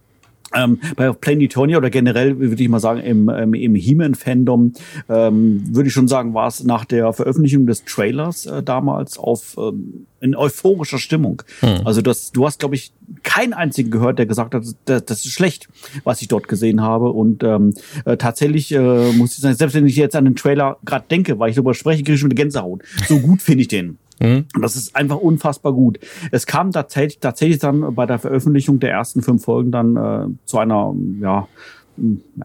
Ähm, bei Planetonia oder generell würde ich mal sagen im, ähm, im He-Man-Fandom ähm, würde ich schon sagen, war es nach der Veröffentlichung des Trailers äh, damals auf ähm, in euphorischer Stimmung. Hm. Also das, du hast, glaube ich, keinen einzigen gehört, der gesagt hat, das, das ist schlecht, was ich dort gesehen habe. Und ähm, äh, tatsächlich äh, muss ich sagen, selbst wenn ich jetzt an den Trailer gerade denke, weil ich darüber spreche, kriege ich schon eine Gänsehaut. So gut finde ich den. Mhm. Das ist einfach unfassbar gut. Es kam tatsächlich, tatsächlich dann bei der Veröffentlichung der ersten fünf Folgen dann äh, zu einer, ja,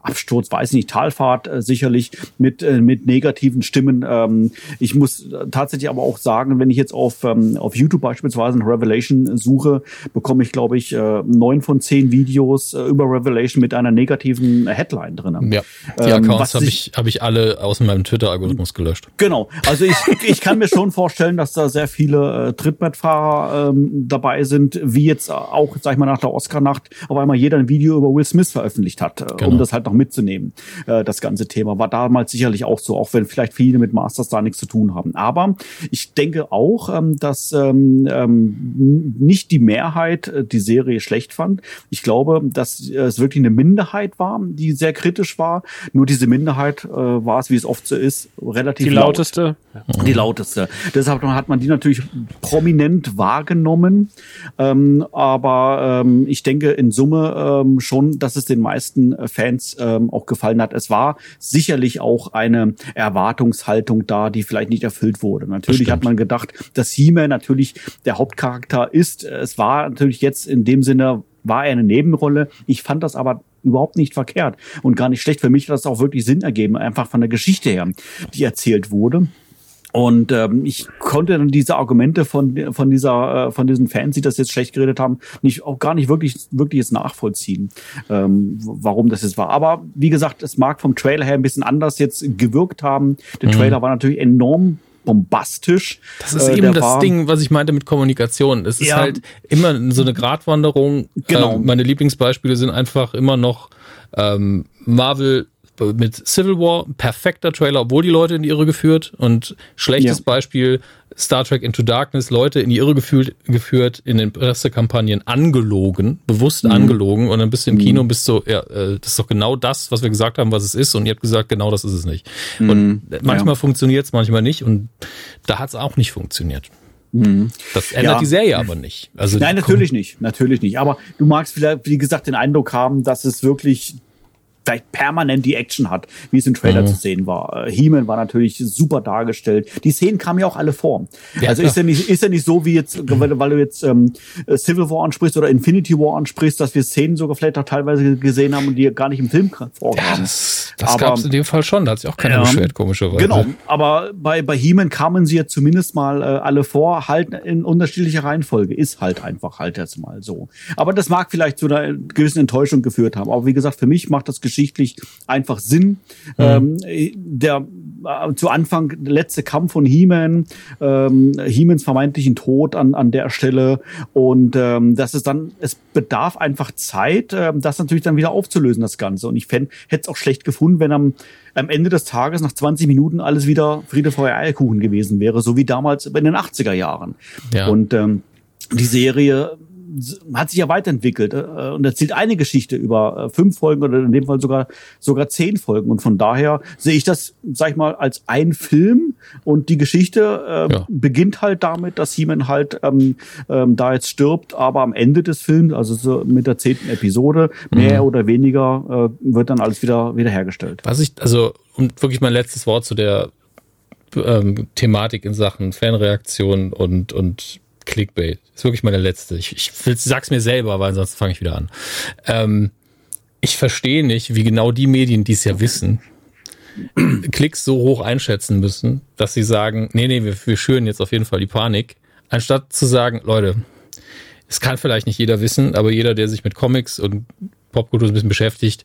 Absturz, weiß nicht, Talfahrt äh, sicherlich mit, äh, mit negativen Stimmen. Ähm, ich muss tatsächlich aber auch sagen, wenn ich jetzt auf, ähm, auf YouTube beispielsweise ein Revelation suche, bekomme ich, glaube ich, äh, neun von zehn Videos äh, über Revelation mit einer negativen Headline drin. Ja, die ähm, Accounts habe ich, hab ich alle aus meinem Twitter-Algorithmus gelöscht. Genau, also ich, ich kann mir schon vorstellen, dass da sehr viele äh, Trittbrettfahrer ähm, dabei sind, wie jetzt auch, sag ich mal, nach der Oscar-Nacht auf einmal jeder ein Video über Will Smith veröffentlicht hat äh, genau. um das halt noch mitzunehmen. Äh, das ganze Thema war damals sicherlich auch so, auch wenn vielleicht viele mit Masters da nichts zu tun haben. Aber ich denke auch, ähm, dass ähm, ähm, nicht die Mehrheit äh, die Serie schlecht fand. Ich glaube, dass äh, es wirklich eine Minderheit war, die sehr kritisch war. Nur diese Minderheit äh, war es, wie es oft so ist, relativ die lauteste. Laut. Die lauteste. Deshalb hat man die natürlich prominent wahrgenommen. Ähm, aber ähm, ich denke in Summe ähm, schon, dass es den meisten äh, Fans ähm, auch gefallen hat. Es war sicherlich auch eine Erwartungshaltung da, die vielleicht nicht erfüllt wurde. Natürlich hat man gedacht, dass He-Man natürlich der Hauptcharakter ist. Es war natürlich jetzt in dem Sinne war er eine Nebenrolle. Ich fand das aber überhaupt nicht verkehrt und gar nicht schlecht. Für mich hat das auch wirklich Sinn ergeben, einfach von der Geschichte her, die erzählt wurde. Und ähm, ich konnte dann diese Argumente von von dieser äh, von diesen Fans, die das jetzt schlecht geredet haben, nicht auch gar nicht wirklich wirklich jetzt nachvollziehen, ähm, warum das jetzt war. Aber wie gesagt, es mag vom Trailer her ein bisschen anders jetzt gewirkt haben. Der mhm. Trailer war natürlich enorm bombastisch. Das ist äh, eben das war, Ding, was ich meinte mit Kommunikation. Es ist ja, halt immer so eine Gratwanderung. Genau. Ähm, meine Lieblingsbeispiele sind einfach immer noch ähm, Marvel mit Civil War, perfekter Trailer, obwohl die Leute in die Irre geführt und schlechtes ja. Beispiel Star Trek Into Darkness, Leute in die Irre geführt, geführt in den Pressekampagnen angelogen, bewusst mhm. angelogen und dann bist du im mhm. Kino und bist so, ja, äh, das ist doch genau das, was wir gesagt haben, was es ist und ihr habt gesagt, genau das ist es nicht. Mhm. Und manchmal ja. funktioniert es, manchmal nicht und da hat es auch nicht funktioniert. Mhm. Das ändert ja. die Serie aber nicht. Also Nein, natürlich nicht, natürlich nicht. Aber du magst vielleicht, wie gesagt, den Eindruck haben, dass es wirklich vielleicht permanent die Action hat, wie es im Trailer mhm. zu sehen war. Äh, He-Man war natürlich super dargestellt. Die Szenen kamen ja auch alle vor. Ja, also ist ja nicht, ist ja nicht so wie jetzt, weil, weil du jetzt ähm, Civil War ansprichst oder Infinity War ansprichst, dass wir Szenen sogar vielleicht auch teilweise gesehen haben und die gar nicht im Film vorkamen. Ja, das das gab es in dem Fall schon, da hat sich auch keiner ja, beschwert, komischerweise. Genau, aber bei, bei He-Man kamen sie ja zumindest mal äh, alle vor, halt in unterschiedlicher Reihenfolge. Ist halt einfach halt jetzt mal so. Aber das mag vielleicht zu einer gewissen Enttäuschung geführt haben. Aber wie gesagt, für mich macht das geschichtlich einfach Sinn. Mhm. Ähm, der äh, zu Anfang der letzte Kampf von He-Man, ähm, He-Mans vermeintlichen Tod an, an der Stelle und ähm, das ist dann, es bedarf einfach Zeit, äh, das natürlich dann wieder aufzulösen, das Ganze. Und ich hätte es auch schlecht gefunden, wenn am, am Ende des Tages nach 20 Minuten alles wieder Friede, Feuer, Eierkuchen gewesen wäre, so wie damals in den 80er Jahren. Ja. Und ähm, die Serie hat sich ja weiterentwickelt äh, und erzählt eine Geschichte über äh, fünf Folgen oder in dem Fall sogar sogar zehn Folgen und von daher sehe ich das, sag ich mal, als ein Film und die Geschichte äh, ja. beginnt halt damit, dass He-Man halt ähm, ähm, da jetzt stirbt, aber am Ende des Films, also so mit der zehnten Episode, mehr mhm. oder weniger äh, wird dann alles wieder wiederhergestellt. Was ich also und wirklich mein letztes Wort zu der ähm, Thematik in Sachen Fanreaktion und und Clickbait. Ist wirklich meine letzte. Ich, ich sag's mir selber, weil sonst fange ich wieder an. Ähm, ich verstehe nicht, wie genau die Medien, die es ja wissen, Klicks so hoch einschätzen müssen, dass sie sagen, nee, nee, wir, wir schüren jetzt auf jeden Fall die Panik, anstatt zu sagen, Leute, das kann vielleicht nicht jeder wissen, aber jeder, der sich mit Comics und Popkultur ein bisschen beschäftigt,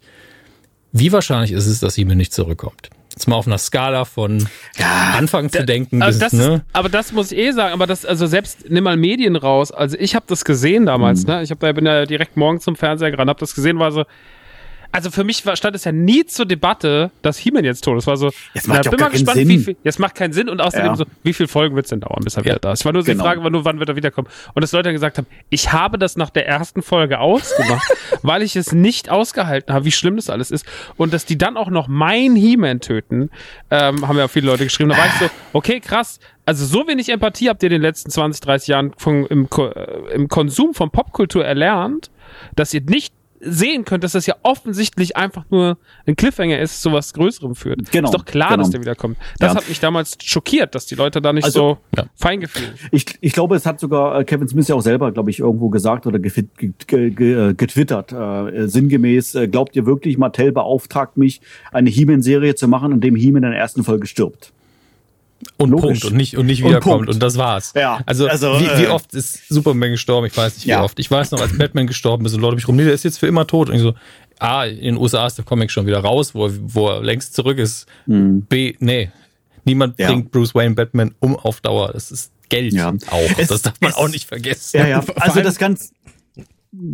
wie wahrscheinlich ist es, dass He-Man nicht zurückkommt? Jetzt mal auf einer Skala von Anfang zu denken Also bis, das, ne? Aber das muss ich eh sagen, aber das, also selbst nimm mal Medien raus. Also ich habe das gesehen damals, ne? Ich hab da bin ja direkt morgen zum Fernseher gerannt, habe das gesehen, war so. Also für mich war, stand es ja nie zur Debatte, dass He-Man jetzt tot ist. War so, Jetzt macht ja bin mal gespannt, Sinn. wie viel. Jetzt macht keinen Sinn und außerdem Ja. so, wie viel Folgen wird's denn dauern, bis er wieder da ist? Ich war nur so die Genau. Frage, war nur, wann wird er wiederkommen? Und dass Leute dann gesagt haben, ich habe das nach der ersten Folge ausgemacht, weil ich es nicht ausgehalten habe, wie schlimm das alles ist. Und dass die dann auch noch mein He-Man töten, ähm, haben ja viele Leute geschrieben. Da war ich so, okay, krass. Also so wenig Empathie habt ihr in den letzten 20, 30 Jahren von, im, äh, im Konsum von Popkultur erlernt, dass ihr nicht sehen könnt, dass das ja offensichtlich einfach nur ein Cliffhanger ist, zu was Größerem führt. Genau, Ist doch klar, genau. dass der wiederkommt. Das Ja. hat mich damals schockiert, dass die Leute da nicht Also- so Ja. feingefühlt. Ich, ich glaube, es hat sogar äh, Kevin Smith ja auch selber, glaube ich, irgendwo gesagt oder ge, getwittert, äh, sinngemäß, äh, glaubt ihr wirklich, Mattel beauftragt mich, eine He-Man-Serie zu machen, in dem He-Man in der ersten Folge stirbt? Und Logisch. Punkt und nicht und nicht Und wiederkommt Punkt. und das war's. Ja, Also, also, wie, wie äh, oft ist Superman gestorben? Ich weiß nicht wie Ja. oft. Ich weiß noch, als Batman gestorben ist und Leute mich rum, nee, der ist jetzt für immer tot. Und ich so, A, in den USA ist der Comic schon wieder raus, wo er, wo er längst zurück ist. B, nee. Niemand Hm. Ja. bringt Bruce Wayne Batman um auf Dauer. Das ist Geld Ja. auch. Es- das darf man es- auch nicht vergessen. Ja, ja. Also das ganz.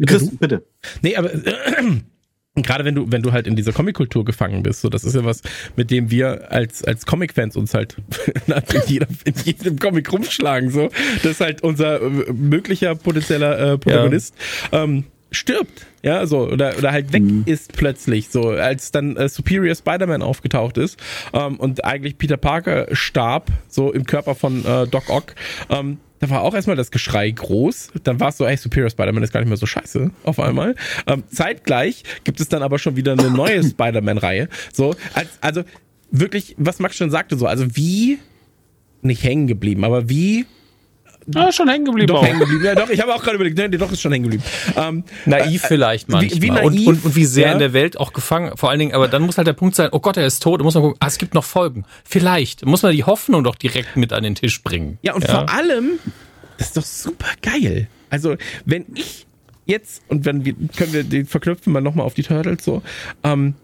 Chris, bitte. Nee, aber gerade wenn du, wenn du halt in dieser Comic-Kultur gefangen bist, so das ist ja was, mit dem wir als, als Comic-Fans uns halt in, jeder, in jedem Comic rumschlagen, so. Das ist halt unser äh, möglicher potenzieller äh, Protagonist. Ähm, stirbt, ja, so, oder, oder halt weg ist plötzlich, so, als dann äh, Superior Spider-Man aufgetaucht ist ähm, und eigentlich Peter Parker starb, so im Körper von äh, Doc Ock, ähm, da war auch erstmal das Geschrei groß. Dann war es so, ey, Superior Spider-Man ist gar nicht mehr so scheiße auf einmal. Ähm, zeitgleich gibt es dann aber schon wieder eine neue Spider-Man-Reihe. So, als, also wirklich, was Max schon sagte, so, also wie nicht hängen geblieben, aber wie Ah, schon hängen geblieben doch hängen geblieben. Ja, doch, ich habe auch gerade überlegt, nee, doch ist schon hängen geblieben. Ähm, Naiv vielleicht wie- manchmal. wie und, naiv, und, und wie sehr ja. in der Welt auch gefangen. Vor allen Dingen, aber dann muss halt der Punkt sein, oh Gott, er ist tot. Da muss man gucken, ah, es gibt noch Folgen. Vielleicht. Muss man die Hoffnung doch direkt mit an den Tisch bringen. Ja, und vor allem, das ist doch super geil. Also, wenn ich jetzt, und wenn wir, können wir den verknüpfen mal nochmal auf die Turtles so, ähm,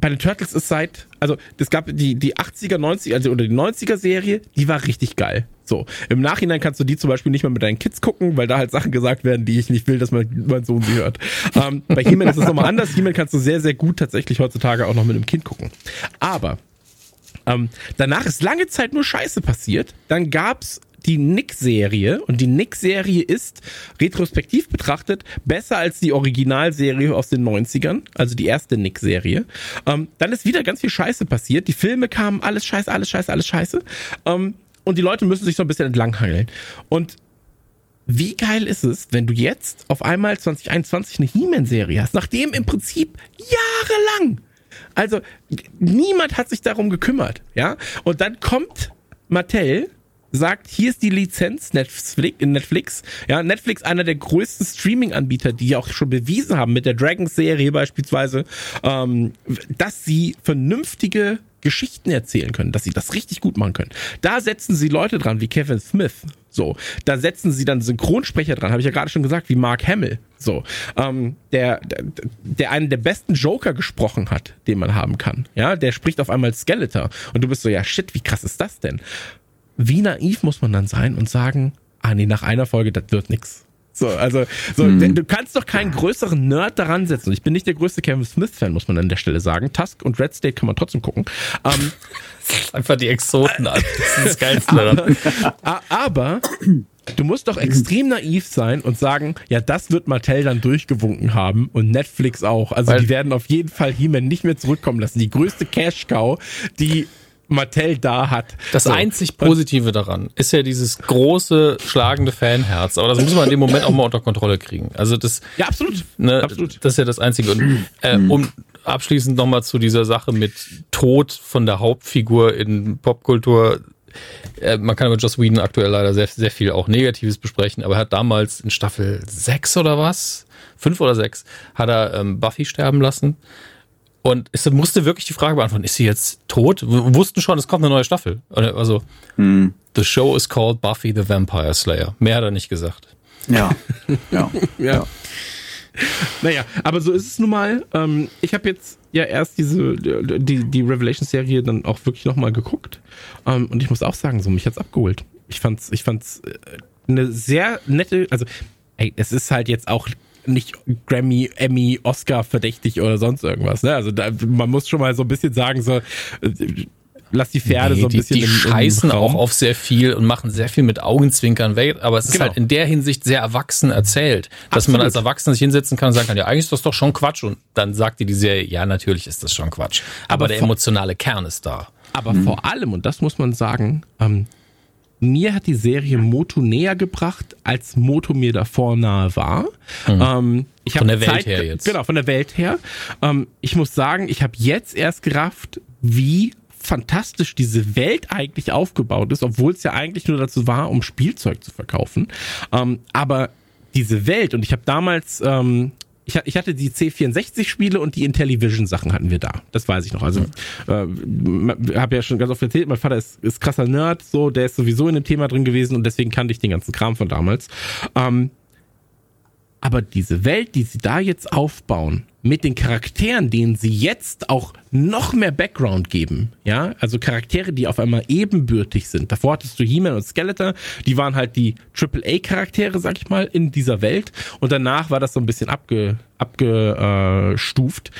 bei den Turtles ist seit, also es gab die, die 80er, 90er, also oder die 90er Serie, die war richtig geil. So, im Nachhinein kannst du die zum Beispiel nicht mehr mit deinen Kids gucken, weil da halt Sachen gesagt werden, die ich nicht will, dass mein, mein Sohn sie hört. Ähm, bei He-Man ist es nochmal anders. He-Man kannst du sehr, sehr gut tatsächlich heutzutage auch noch mit einem Kind gucken. Aber ähm, danach ist lange Zeit nur Scheiße passiert. Dann gab's die Nick-Serie und die Nick-Serie ist retrospektiv betrachtet besser als die Originalserie aus den 90ern, also die erste Nick-Serie. Ähm, dann ist wieder ganz viel Scheiße passiert. Die Filme kamen, alles scheiße, alles scheiße, alles scheiße. Ähm, und die Leute müssen sich so ein bisschen entlanghangeln. Und wie geil ist es, wenn du jetzt auf einmal 2021 eine He-Man-Serie hast, nachdem im Prinzip jahrelang, also niemand hat sich darum gekümmert, ja? Und dann kommt Mattel, sagt, hier ist die Lizenz Netflix, Netflix, ja, Netflix einer der größten Streaming-Anbieter, die auch schon bewiesen haben mit der Dragons-Serie beispielsweise, ähm, dass sie vernünftige Geschichten erzählen können, dass sie das richtig gut machen können. Da setzen sie Leute dran wie Kevin Smith. So, da setzen sie dann Synchronsprecher dran, habe ich ja gerade schon gesagt, wie Mark Hamill. So, ähm, der, der, der einen der besten Joker gesprochen hat, den man haben kann. Ja, der spricht auf einmal Skeletor und du bist so, ja shit, wie krass ist das denn? Wie naiv muss man dann sein und sagen, ah nee, nach einer Folge, das wird nix. So, also, so, du kannst doch keinen größeren Nerd daran setzen. Ich bin nicht der größte Kevin Smith-Fan, muss man an der Stelle sagen. Tusk und Red State kann man trotzdem gucken. Ähm, Einfach die Exoten an. Das ist das Geilste daran. Aber du musst doch extrem naiv sein und sagen, ja, das wird Mattel dann durchgewunken haben und Netflix auch. Also Weil- die werden auf jeden Fall He-Man nicht mehr zurückkommen lassen. Die größte Cash-Cow, die Mattel da hat. Das So. einzig Positive daran ist ja dieses große, schlagende Fanherz. Aber das muss man in dem Moment auch mal unter Kontrolle kriegen. Also das, Ja, absolut. ne, Absolut. das ist ja das Einzige. Und äh, um abschließend nochmal zu dieser Sache mit Tod von der Hauptfigur in Popkultur. Äh, man kann über Joss Whedon aktuell leider sehr, sehr viel auch Negatives besprechen, aber er hat damals in Staffel 6 oder was? Fünf oder sechs hat er ähm, Buffy sterben lassen. Und es musste wirklich die Frage beantworten, ist sie jetzt tot? Wir wussten schon, es kommt eine neue Staffel. Also, The show is called Buffy the Vampire Slayer. Mehr hat er nicht gesagt. Ja. ja. ja. Naja, aber so ist es nun mal. Ähm, ich habe jetzt ja erst diese die, die Revelation-Serie dann auch wirklich nochmal geguckt. Ähm, und ich muss auch sagen, so mich hat's abgeholt. Ich fand's, ich fand's äh, eine sehr nette, also ey, es ist halt jetzt auch nicht Grammy, Emmy, Oscar verdächtig oder sonst irgendwas. Ne? Also da, man muss schon mal so ein bisschen sagen, so äh, lass die Pferde nee, so ein die, bisschen. Die im, scheißen im auch auf sehr viel und machen sehr viel mit Augenzwinkern weg, aber es ist genau. halt in der Hinsicht sehr erwachsen erzählt, dass Absolut. man als Erwachsener sich hinsetzen kann und sagen kann, ja, eigentlich ist das doch schon Quatsch und dann sagt dir die Serie, ja, natürlich ist das schon Quatsch, aber, aber der emotionale Kern ist da. Aber mhm. vor allem, und das muss man sagen, ähm, mir hat die Serie Moto näher gebracht, als Moto mir davor nahe war. Mhm. Ähm, ich von der Welt Zeit, her jetzt. Genau, von der Welt her. Ähm, ich muss sagen, ich habe jetzt erst gerafft, wie fantastisch diese Welt eigentlich aufgebaut ist, obwohl es ja eigentlich nur dazu war, um Spielzeug zu verkaufen. Ähm, aber diese Welt, und ich habe damals, ähm, ich, ich, hatte die C64-Spiele und die Intellivision-Sachen hatten wir da. Das weiß ich noch. Also, äh, habe ja schon ganz oft erzählt, mein Vater ist, ist krasser Nerd, so, der ist sowieso in dem Thema drin gewesen und deswegen kannte ich den ganzen Kram von damals. Ähm, aber diese Welt, die sie da jetzt aufbauen, mit den Charakteren, denen sie jetzt auch noch mehr Background geben, ja, also Charaktere, die auf einmal ebenbürtig sind. Davor hattest du He-Man und Skeletor, die waren halt die AAA-Charaktere, sag ich mal, in dieser Welt. Und danach war das so ein bisschen abge, abgestuft.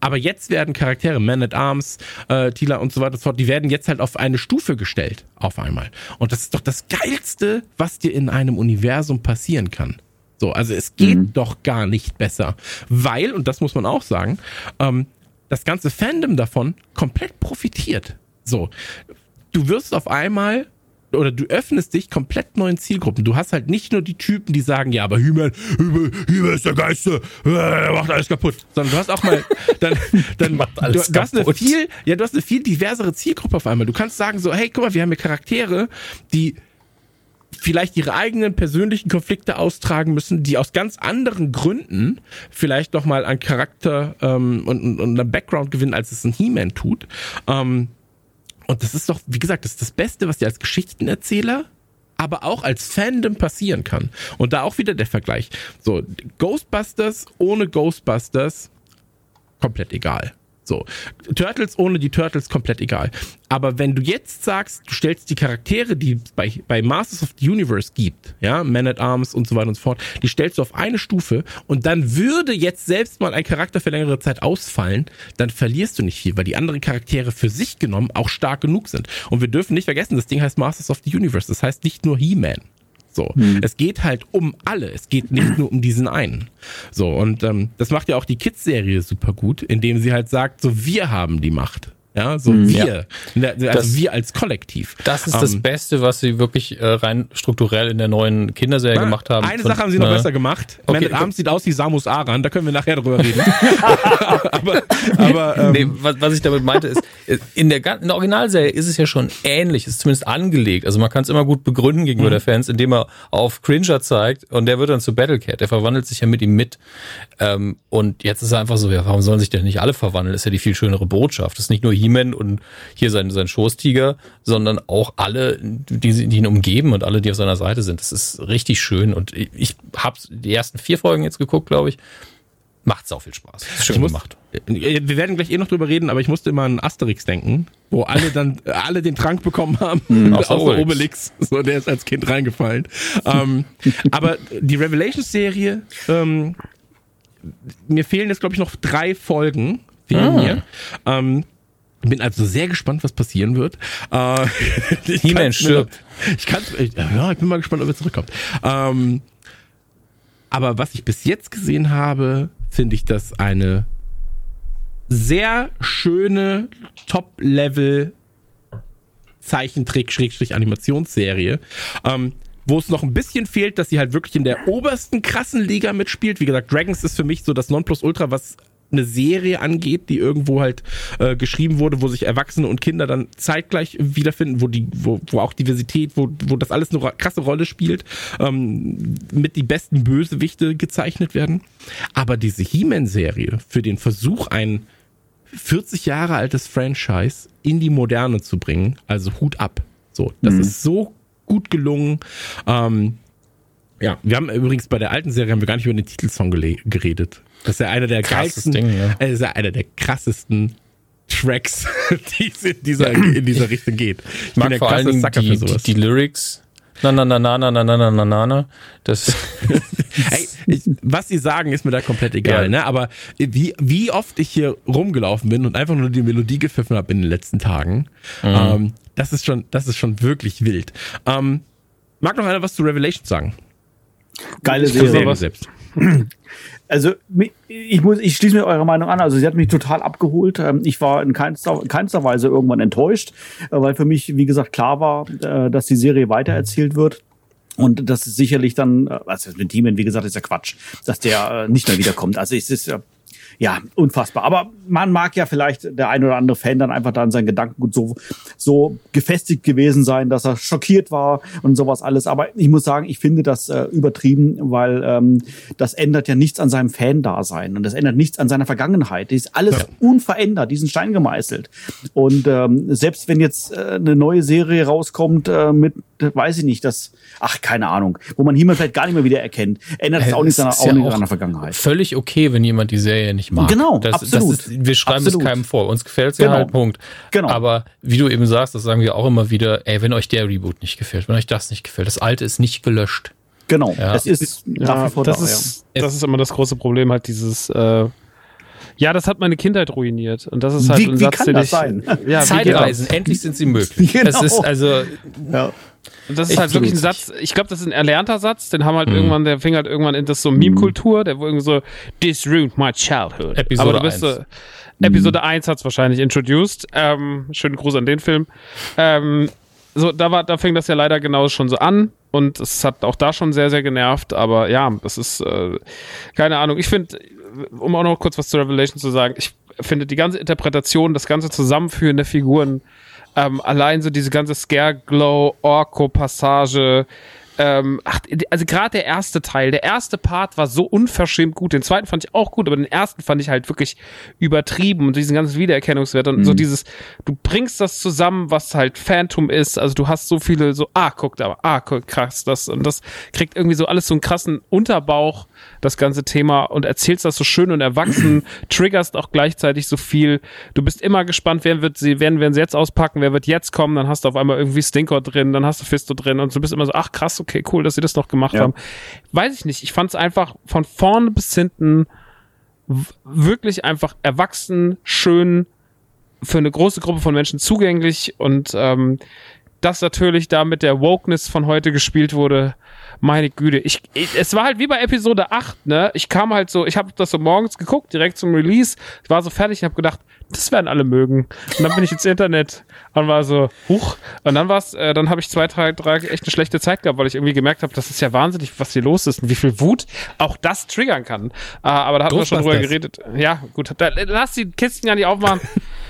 Aber jetzt werden Charaktere, Man at Arms, äh, Tila und so weiter und so fort, die werden jetzt halt auf eine Stufe gestellt, auf einmal. Und das ist doch das Geilste, was dir in einem Universum passieren kann. So, also es geht mhm. doch gar nicht besser. Weil, und das muss man auch sagen, ähm, das ganze Fandom davon komplett profitiert. So, du wirst auf einmal oder du öffnest dich komplett neuen Zielgruppen. Du hast halt nicht nur die Typen, die sagen, ja, aber Hümer, Hümer ist der Geiste, er macht alles kaputt. Sondern du hast auch mal, dann, dann macht alles du, du hast eine viel, ja, du hast eine viel diversere Zielgruppe auf einmal. Du kannst sagen so, hey, guck mal, wir haben hier Charaktere, die vielleicht ihre eigenen persönlichen Konflikte austragen müssen, die aus ganz anderen Gründen vielleicht noch mal an Charakter ähm, und, und, und Background gewinnen, als es ein He-Man tut. Ähm, und das ist doch, wie gesagt, das ist das Beste, was dir als Geschichtenerzähler aber auch als Fandom passieren kann. Und da auch wieder der Vergleich. So, Ghostbusters ohne Ghostbusters komplett egal. So. Turtles ohne die Turtles komplett egal. Aber wenn du jetzt sagst, du stellst die Charaktere, die es bei, bei Masters of the Universe gibt, ja, Man at Arms und so weiter und so fort, die stellst du auf eine Stufe und dann würde jetzt selbst mal ein Charakter für längere Zeit ausfallen, dann verlierst du nicht viel, weil die anderen Charaktere für sich genommen auch stark genug sind. Und wir dürfen nicht vergessen, das Ding heißt Masters of the Universe. Das heißt nicht nur He-Man. So, hm. es geht halt um alle. Es geht nicht nur um diesen einen. So und ähm, das macht ja auch die Kids-Serie super gut, indem sie halt sagt, so wir haben die Macht. Ja, so mhm, wir. Ja. Also das, wir als Kollektiv. Das ist um, das ähm, Beste, was sie wirklich äh, rein strukturell in der neuen Kinderserie na, gemacht haben. Eine Von, Sache haben sie noch besser gemacht. Okay, Man Abend sieht aus wie Samus Aran, da können wir nachher drüber reden. aber aber ähm, nee, was, was ich damit meinte ist, in der, in der Originalserie ist es ja schon ähnlich, ist zumindest angelegt. Also man kann es immer gut begründen gegenüber mhm. der Fans, indem er auf Cringer zeigt und der wird dann zu Battlecat. Der verwandelt sich ja mit ihm mit. Ähm, und jetzt ist er einfach so, ja, warum sollen sich denn nicht alle verwandeln? Das ist ja die viel schönere Botschaft. Das ist nicht nur hier He-Man und hier sein, sein Schoßtiger, sondern auch alle, die, die ihn umgeben und alle, die auf seiner Seite sind. Das ist richtig schön. Und ich habe die ersten vier Folgen jetzt geguckt, glaube ich. Macht sau viel Spaß. Schön muss, gemacht. Wir werden gleich eh noch drüber reden, aber ich musste immer an Asterix denken, wo alle dann alle den Trank bekommen haben, mhm, außer Obelix. Obelix. So, der ist als Kind reingefallen. ähm, aber die Revelations-Serie, ähm, mir fehlen jetzt, glaube ich, noch drei Folgen fehlen ah. mir. Ähm, bin also sehr gespannt, was passieren wird. Äh, He-Man stirbt. Ich kann ja, ich bin mal gespannt, ob er zurückkommt. Ähm, aber was ich bis jetzt gesehen habe, finde ich das eine sehr schöne Top-Level Zeichentrick-Animationsserie. Ähm, wo es noch ein bisschen fehlt, dass sie halt wirklich in der obersten krassen Liga mitspielt. Wie gesagt, Dragons ist für mich so das Nonplusultra, was eine Serie angeht, die irgendwo halt äh, geschrieben wurde, wo sich Erwachsene und Kinder dann zeitgleich wiederfinden, wo die, wo, wo auch Diversität, wo, wo das alles eine krasse Rolle spielt, ähm, mit die besten Bösewichte gezeichnet werden. Aber diese He-Man-Serie für den Versuch, ein 40 Jahre altes Franchise in die Moderne zu bringen, also Hut ab. So, das mhm. ist so gut gelungen. Ähm, Ja, wir haben übrigens bei der alten Serie haben wir gar nicht über den Titelsong geredet. Das ist ja einer der Krasses geilsten, Ding, ja. äh, ist ja einer der krassesten Tracks, die es in dieser, in dieser Richtung geht. Ich, Ich mag vor allen Dingen die, die, die Lyrics. Na, na, na, na, na, na, na, na, na, na, na. Das, Ey, ich, was sie sagen, ist mir da komplett egal, Ja. ne? Aber wie, wie oft ich hier rumgelaufen bin und einfach nur die Melodie gepfiffen habe in den letzten Tagen, ähm, das ist schon, das ist schon wirklich wild. Ähm, mag noch einer was zu Revelation sagen? Geile Zur Serie. Serie selbst. Also ich muss, ich schließe mir eure Meinung an. Also sie hat mich total abgeholt. Ähm, Ich war in keinster, keinster Weise irgendwann enttäuscht, äh, weil für mich, wie gesagt, klar war, äh, dass die Serie weitererzählt wird. Und das ist sicherlich dann, äh, also mit Demon, wie gesagt, ist ja Quatsch, dass der nicht mehr wiederkommt. Also es ist äh, ja unfassbar. Aber man mag ja vielleicht der ein oder andere Fan dann einfach da in seinen Gedanken so, so gefestigt gewesen sein, dass er schockiert war und sowas alles. Aber ich muss sagen, ich finde das äh, übertrieben, weil ähm, das ändert ja nichts an seinem Fan-Dasein und das ändert nichts an seiner Vergangenheit. Die ist alles unverändert, diesen Stein gemeißelt. Und ähm, selbst wenn jetzt äh, eine neue Serie rauskommt äh, mit, weiß ich nicht, das, ach, keine Ahnung, wo man He-Man vielleicht gar nicht mehr wieder erkennt, ändert es auch nichts an, ist auch ja nicht auch an der Vergangenheit. Völlig okay, wenn jemand die Serie nicht mag. Genau, das, absolut. Das ist, wir schreiben Absolut. es keinem vor. Uns gefällt es ja Genau. halt, Punkt. Genau. Aber wie du eben sagst, das sagen wir auch immer wieder, ey, wenn euch der Reboot nicht gefällt, wenn euch das nicht gefällt, das alte ist nicht gelöscht. Genau, Ja. es ist nach wie vor das da, ist, das ist immer das große Problem, halt dieses, äh, ja, das hat meine Kindheit ruiniert. Und das ist halt Wie- ein wie Satz, kann den das ich. sein? Ja, das? Zeitreisen, endlich sind sie möglich. Genau. Das ist also, ja. Und das ist halt wirklich ein Satz, ich glaube, das ist ein erlernter Satz, den haben halt Mhm. irgendwann, der fing halt irgendwann in das so Meme-Kultur, der wo irgendwie so, this ruined my childhood. Episode Aber du bist 1. so, Episode 1 hat's wahrscheinlich introduced. Ähm, schönen Gruß an den Film. Ähm, so, da war, da fing das ja leider genau schon so an und es hat auch da schon sehr, sehr genervt, aber ja, das ist, äh, keine Ahnung. Ich finde, um auch noch kurz was zu Revelation zu sagen, ich finde die ganze Interpretation, das ganze Zusammenführen der Figuren, ähm, allein so diese ganze Scareglow, Orko-Passage, ähm, ach, also gerade der erste Teil, der erste Part war so unverschämt gut. Den zweiten fand ich auch gut, aber den ersten fand ich halt wirklich übertrieben und diesen ganzen Wiedererkennungswert und so dieses, du bringst das zusammen, was halt Phantom ist. Also du hast so viele so, ah, guck da, ah, guck, krass, das und das kriegt irgendwie so alles so einen krassen Unterbauch, das ganze Thema und erzählst das so schön und erwachsen, triggerst auch gleichzeitig so viel. Du bist immer gespannt, wer wird sie, werden, werden sie jetzt auspacken, wer wird jetzt kommen, dann hast du auf einmal irgendwie Stinkor drin, dann hast du Fisto drin und du bist immer so, ach krass, okay, cool, dass sie das noch gemacht Ja. haben. Weiß ich nicht, ich fand es einfach von vorne bis hinten wirklich einfach erwachsen, schön, für eine große Gruppe von Menschen zugänglich und ähm, das natürlich da mit der Wokeness von heute gespielt wurde, meine Güte. Ich, ich, es war halt wie bei Episode 8, ne? Ich kam halt so, ich habe das so morgens geguckt, direkt zum Release, ich war so fertig und habe gedacht, das werden alle mögen. Und dann bin ich ins Internet und war so, huch. Und dann war's, äh, dann habe ich zwei, drei Tage echt eine schlechte Zeit gehabt, weil ich irgendwie gemerkt habe, das ist ja wahnsinnig, was hier los ist und wie viel Wut auch das triggern kann. Äh, aber da hatten wir schon drüber geredet. Ja, gut. Da, lass die Kisten gar nicht aufmachen.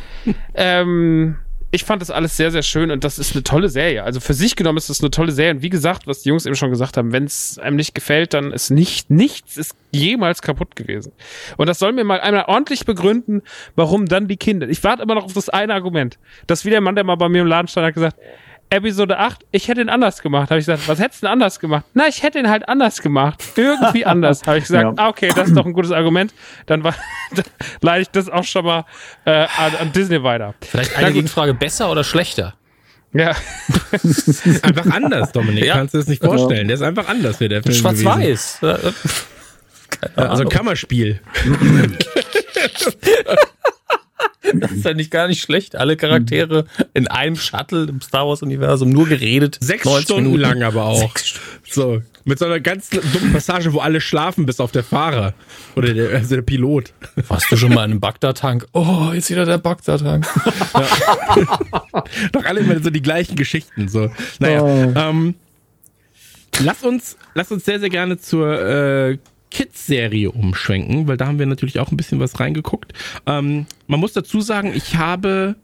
ähm, ich fand das alles sehr, sehr schön und das ist eine tolle Serie. Also für sich genommen ist das eine tolle Serie. Und wie gesagt, was die Jungs eben schon gesagt haben, wenn es einem nicht gefällt, dann ist nicht, nichts ist jemals kaputt gewesen. Und das soll mir mal einmal ordentlich begründen, warum dann die Kinder. Ich warte immer noch auf das eine Argument. Das wie der Mann, der mal bei mir im Laden stand, hat gesagt, Episode 8, ich hätte ihn anders gemacht. Habe ich gesagt, was hättest du denn anders gemacht? Na, ich hätte ihn halt anders gemacht. Irgendwie anders. Habe ich gesagt, Ja. okay, das ist doch ein gutes Argument. Dann, war, dann leite ich das auch schon mal äh, an, an Disney weiter. vielleicht eine. Gegenfrage, besser oder schlechter? Ja. Einfach anders, Dominik. Ja. Kannst du das nicht vorstellen? Der ist einfach anders, wie der Film. Schwarz-Weiß. Also ein Kammerspiel. Das ist ja nicht gar nicht schlecht. Alle Charaktere in einem Shuttle im Star Wars-Universum nur geredet. Sechs 90 Stunden Minuten. lang aber auch. Sechs. So. Mit so einer ganz dummen Passage, wo alle schlafen, bis auf der Fahrer. Oder der, also der Pilot. Warst du schon mal in einem Bagdad-Tank? Oh, jetzt wieder der Bagdad-Tank. Doch alle immer so die gleichen Geschichten. So. Naja. Ähm, lass uns, lass uns sehr, sehr gerne zur äh, Kids-Serie umschwenken, weil da haben wir natürlich auch ein bisschen was reingeguckt. Ähm, man muss dazu sagen, ich habe,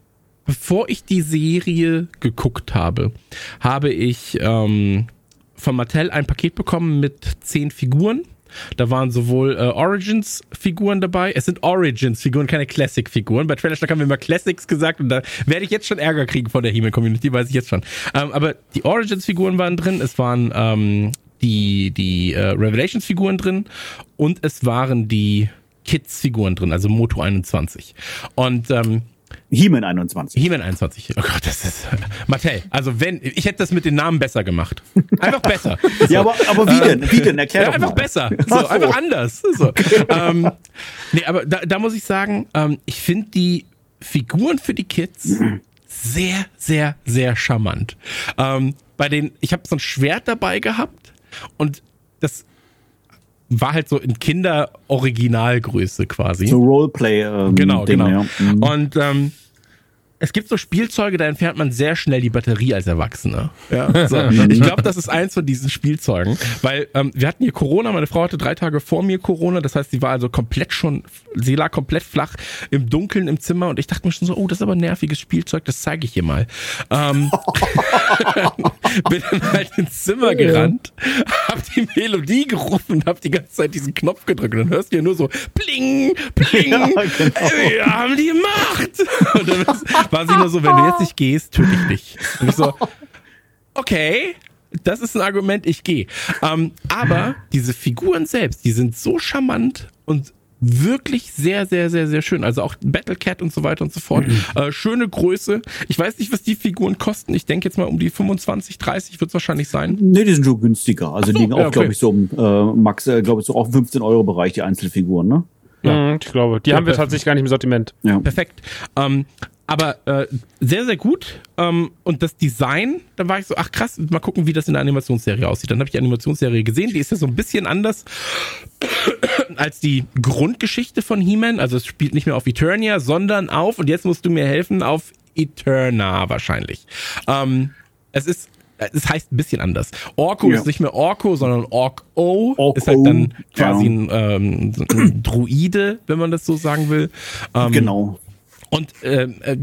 bevor ich die Serie geguckt habe, habe ich ähm, von Mattel ein Paket bekommen mit zehn Figuren. Da waren sowohl äh, Origins-Figuren dabei. Es sind Origins-Figuren, keine Classic-Figuren. Bei Trailer haben wir immer Classics gesagt und da werde ich jetzt schon Ärger kriegen von der He-Man-Community, weiß ich jetzt schon. Ähm, aber die Origins-Figuren waren drin. Es waren ähm, die, die äh, Revelations-Figuren drin und es waren die Kids-Figuren drin, also Moto 21. Und ähm, He-Man 21. He-Man 21. Oh Gott, das ist Mattel. Also wenn ich hätte das mit den Namen besser gemacht. Einfach besser. Ja, aber, aber wie denn? Wie denn? Erklär Ja, doch einfach mal. besser. So, einfach anders. So. ähm, nee, aber da, da muss ich sagen, ähm, ich finde die Figuren für die Kids sehr, sehr, sehr charmant. Ähm, bei den, ich habe so ein Schwert dabei gehabt und das war halt so in Kinder-Originalgröße quasi. So Roleplay. Ähm, Genau, Ding, genau. Ja. Mhm. Und ähm, es gibt so Spielzeuge, da entfernt man sehr schnell die Batterie als Erwachsener. Ja, so. Ich glaube, das ist eins von diesen Spielzeugen, weil ähm, wir hatten hier Corona, meine Frau hatte drei Tage vor mir Corona, das heißt, sie war also komplett schon, sie lag komplett flach im Dunkeln im Zimmer und ich dachte mir schon so, oh, das ist aber ein nerviges Spielzeug, das zeige ich ihr mal. Ähm, bin dann halt ins Zimmer gerannt, hab die Melodie gerufen und hab die ganze Zeit diesen Knopf gedrückt und dann hörst du ja nur so pling, pling, Ja, genau. wir haben die Macht. Und dann war sie nur so, wenn du jetzt nicht gehst, töte ich dich. Und ich so, okay, das ist ein Argument, ich gehe. Ähm, aber diese Figuren selbst, die sind so charmant und wirklich sehr, sehr, sehr, sehr schön. Also auch Battlecat und so weiter und so fort. Äh, schöne Größe. Ich weiß nicht, was die Figuren kosten. Ich denke jetzt mal um die 25, 30 wird es wahrscheinlich sein. Nee, die sind schon günstiger. Also so, liegen auch, ja, okay. glaube ich, so im äh, Max, äh, glaube ich, so auf dem 15-Euro-Bereich, die Einzelfiguren, ne? Mhm, ich glaube, die Ja, haben wir perfekt. tatsächlich gar nicht im Sortiment. Ja. Perfekt. Ähm, aber äh, sehr, sehr gut. Ähm, und das Design, da war ich so, ach krass, mal gucken, wie das in der Animationsserie aussieht. Dann habe ich die Animationsserie gesehen, die ist ja so ein bisschen anders als die Grundgeschichte von He-Man. Also es spielt nicht mehr auf Eternia, sondern auf, und jetzt musst du mir helfen, auf Eterna wahrscheinlich. Ähm, es ist es heißt ein bisschen anders. Orko Ja. ist nicht mehr Orko, sondern Ork-O. Ork-O, Ist halt dann quasi ja. ein, ähm, ein Druide, wenn man das so sagen will. Ähm, Genau. Und ähm, äh,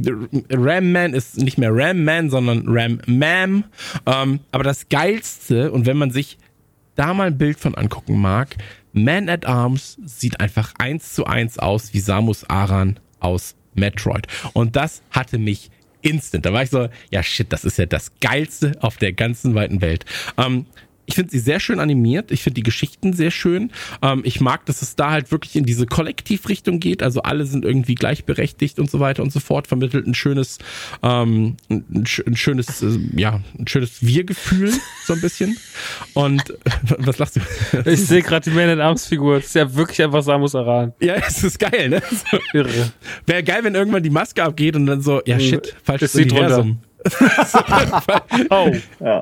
Ram Man ist nicht mehr Ram Man, sondern Ram Mam. Ähm, aber das Geilste, und wenn man sich da mal ein Bild von angucken mag, Man at Arms sieht einfach eins zu eins aus wie Samus Aran aus Metroid. Und das hatte mich instant. Da war ich so, ja shit, das ist ja das Geilste auf der ganzen weiten Welt. Ähm, ich finde sie sehr schön animiert. Ich finde die Geschichten sehr schön. Ähm, ich mag, dass es da halt wirklich in diese Kollektivrichtung geht. Also alle sind irgendwie gleichberechtigt und so weiter und so fort. Vermittelt ein schönes, ähm, ein, ein schönes, äh, ja, ein schönes Wir-Gefühl so ein bisschen. Und was lachst du? Ich sehe gerade die Man at Arms Figur. Das ist ja wirklich einfach Samus Aran. Ja, es ist geil, ne? So, Irre. Wäre geil, wenn irgendwann die Maske abgeht und dann so, ja shit, falsches sie drunter? Universum. Oh.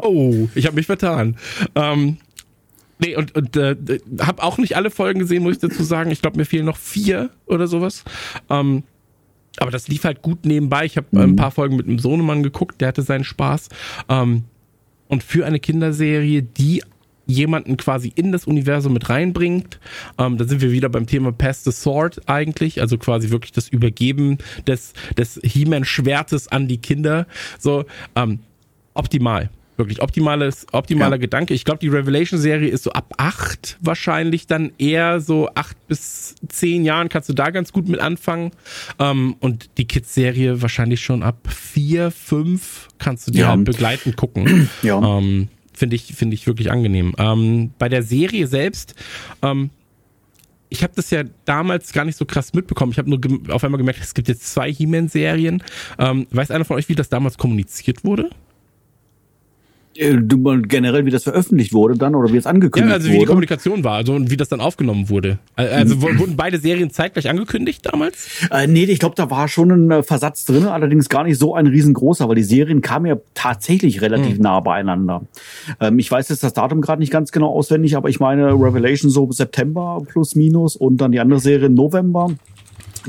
Oh, ich habe mich vertan. Ähm, nee, und, und äh, habe auch nicht alle Folgen gesehen, muss ich dazu sagen. Ich glaube, mir fehlen noch vier oder sowas. Ähm, aber das lief halt gut nebenbei. Ich habe ein paar Folgen mit einem Sohnemann geguckt, der hatte seinen Spaß. Ähm, und für eine Kinderserie, die jemanden quasi in das Universum mit reinbringt. Ähm, da sind wir wieder beim Thema Pass the Sword eigentlich, also quasi wirklich das Übergeben des, des He-Man-Schwertes an die Kinder. So, ähm, optimal. Wirklich optimales, optimaler Ja. Gedanke. Ich glaube, die Revelation-Serie ist so ab acht wahrscheinlich dann eher so acht bis zehn Jahren kannst du da ganz gut mit anfangen. Ähm, und die Kids-Serie wahrscheinlich schon ab vier, fünf kannst du dir Ja. halt begleitend gucken. Ja. Ähm, Finde ich, finde ich wirklich angenehm. Ähm, bei der Serie selbst, ähm, ich habe das ja damals gar nicht so krass mitbekommen. Ich habe nur auf einmal gemerkt, es gibt jetzt zwei He-Man-Serien. Ähm, weiß einer von euch, wie das damals kommuniziert wurde? Äh, Du mal generell, wie das veröffentlicht wurde dann oder wie es Ja, angekündigt also wie die wurde. Kommunikation war, also und wie das dann aufgenommen wurde. Also w- wurden beide Serien zeitgleich angekündigt damals? Äh, nee, ich glaube, da war schon ein äh, Versatz drin, allerdings gar nicht so ein riesengroßer, weil die Serien kamen ja tatsächlich relativ nah beieinander. Ähm, ich weiß jetzt das Datum gerade nicht ganz genau auswendig, aber ich meine Revelation so September plus minus und dann die andere Serie November.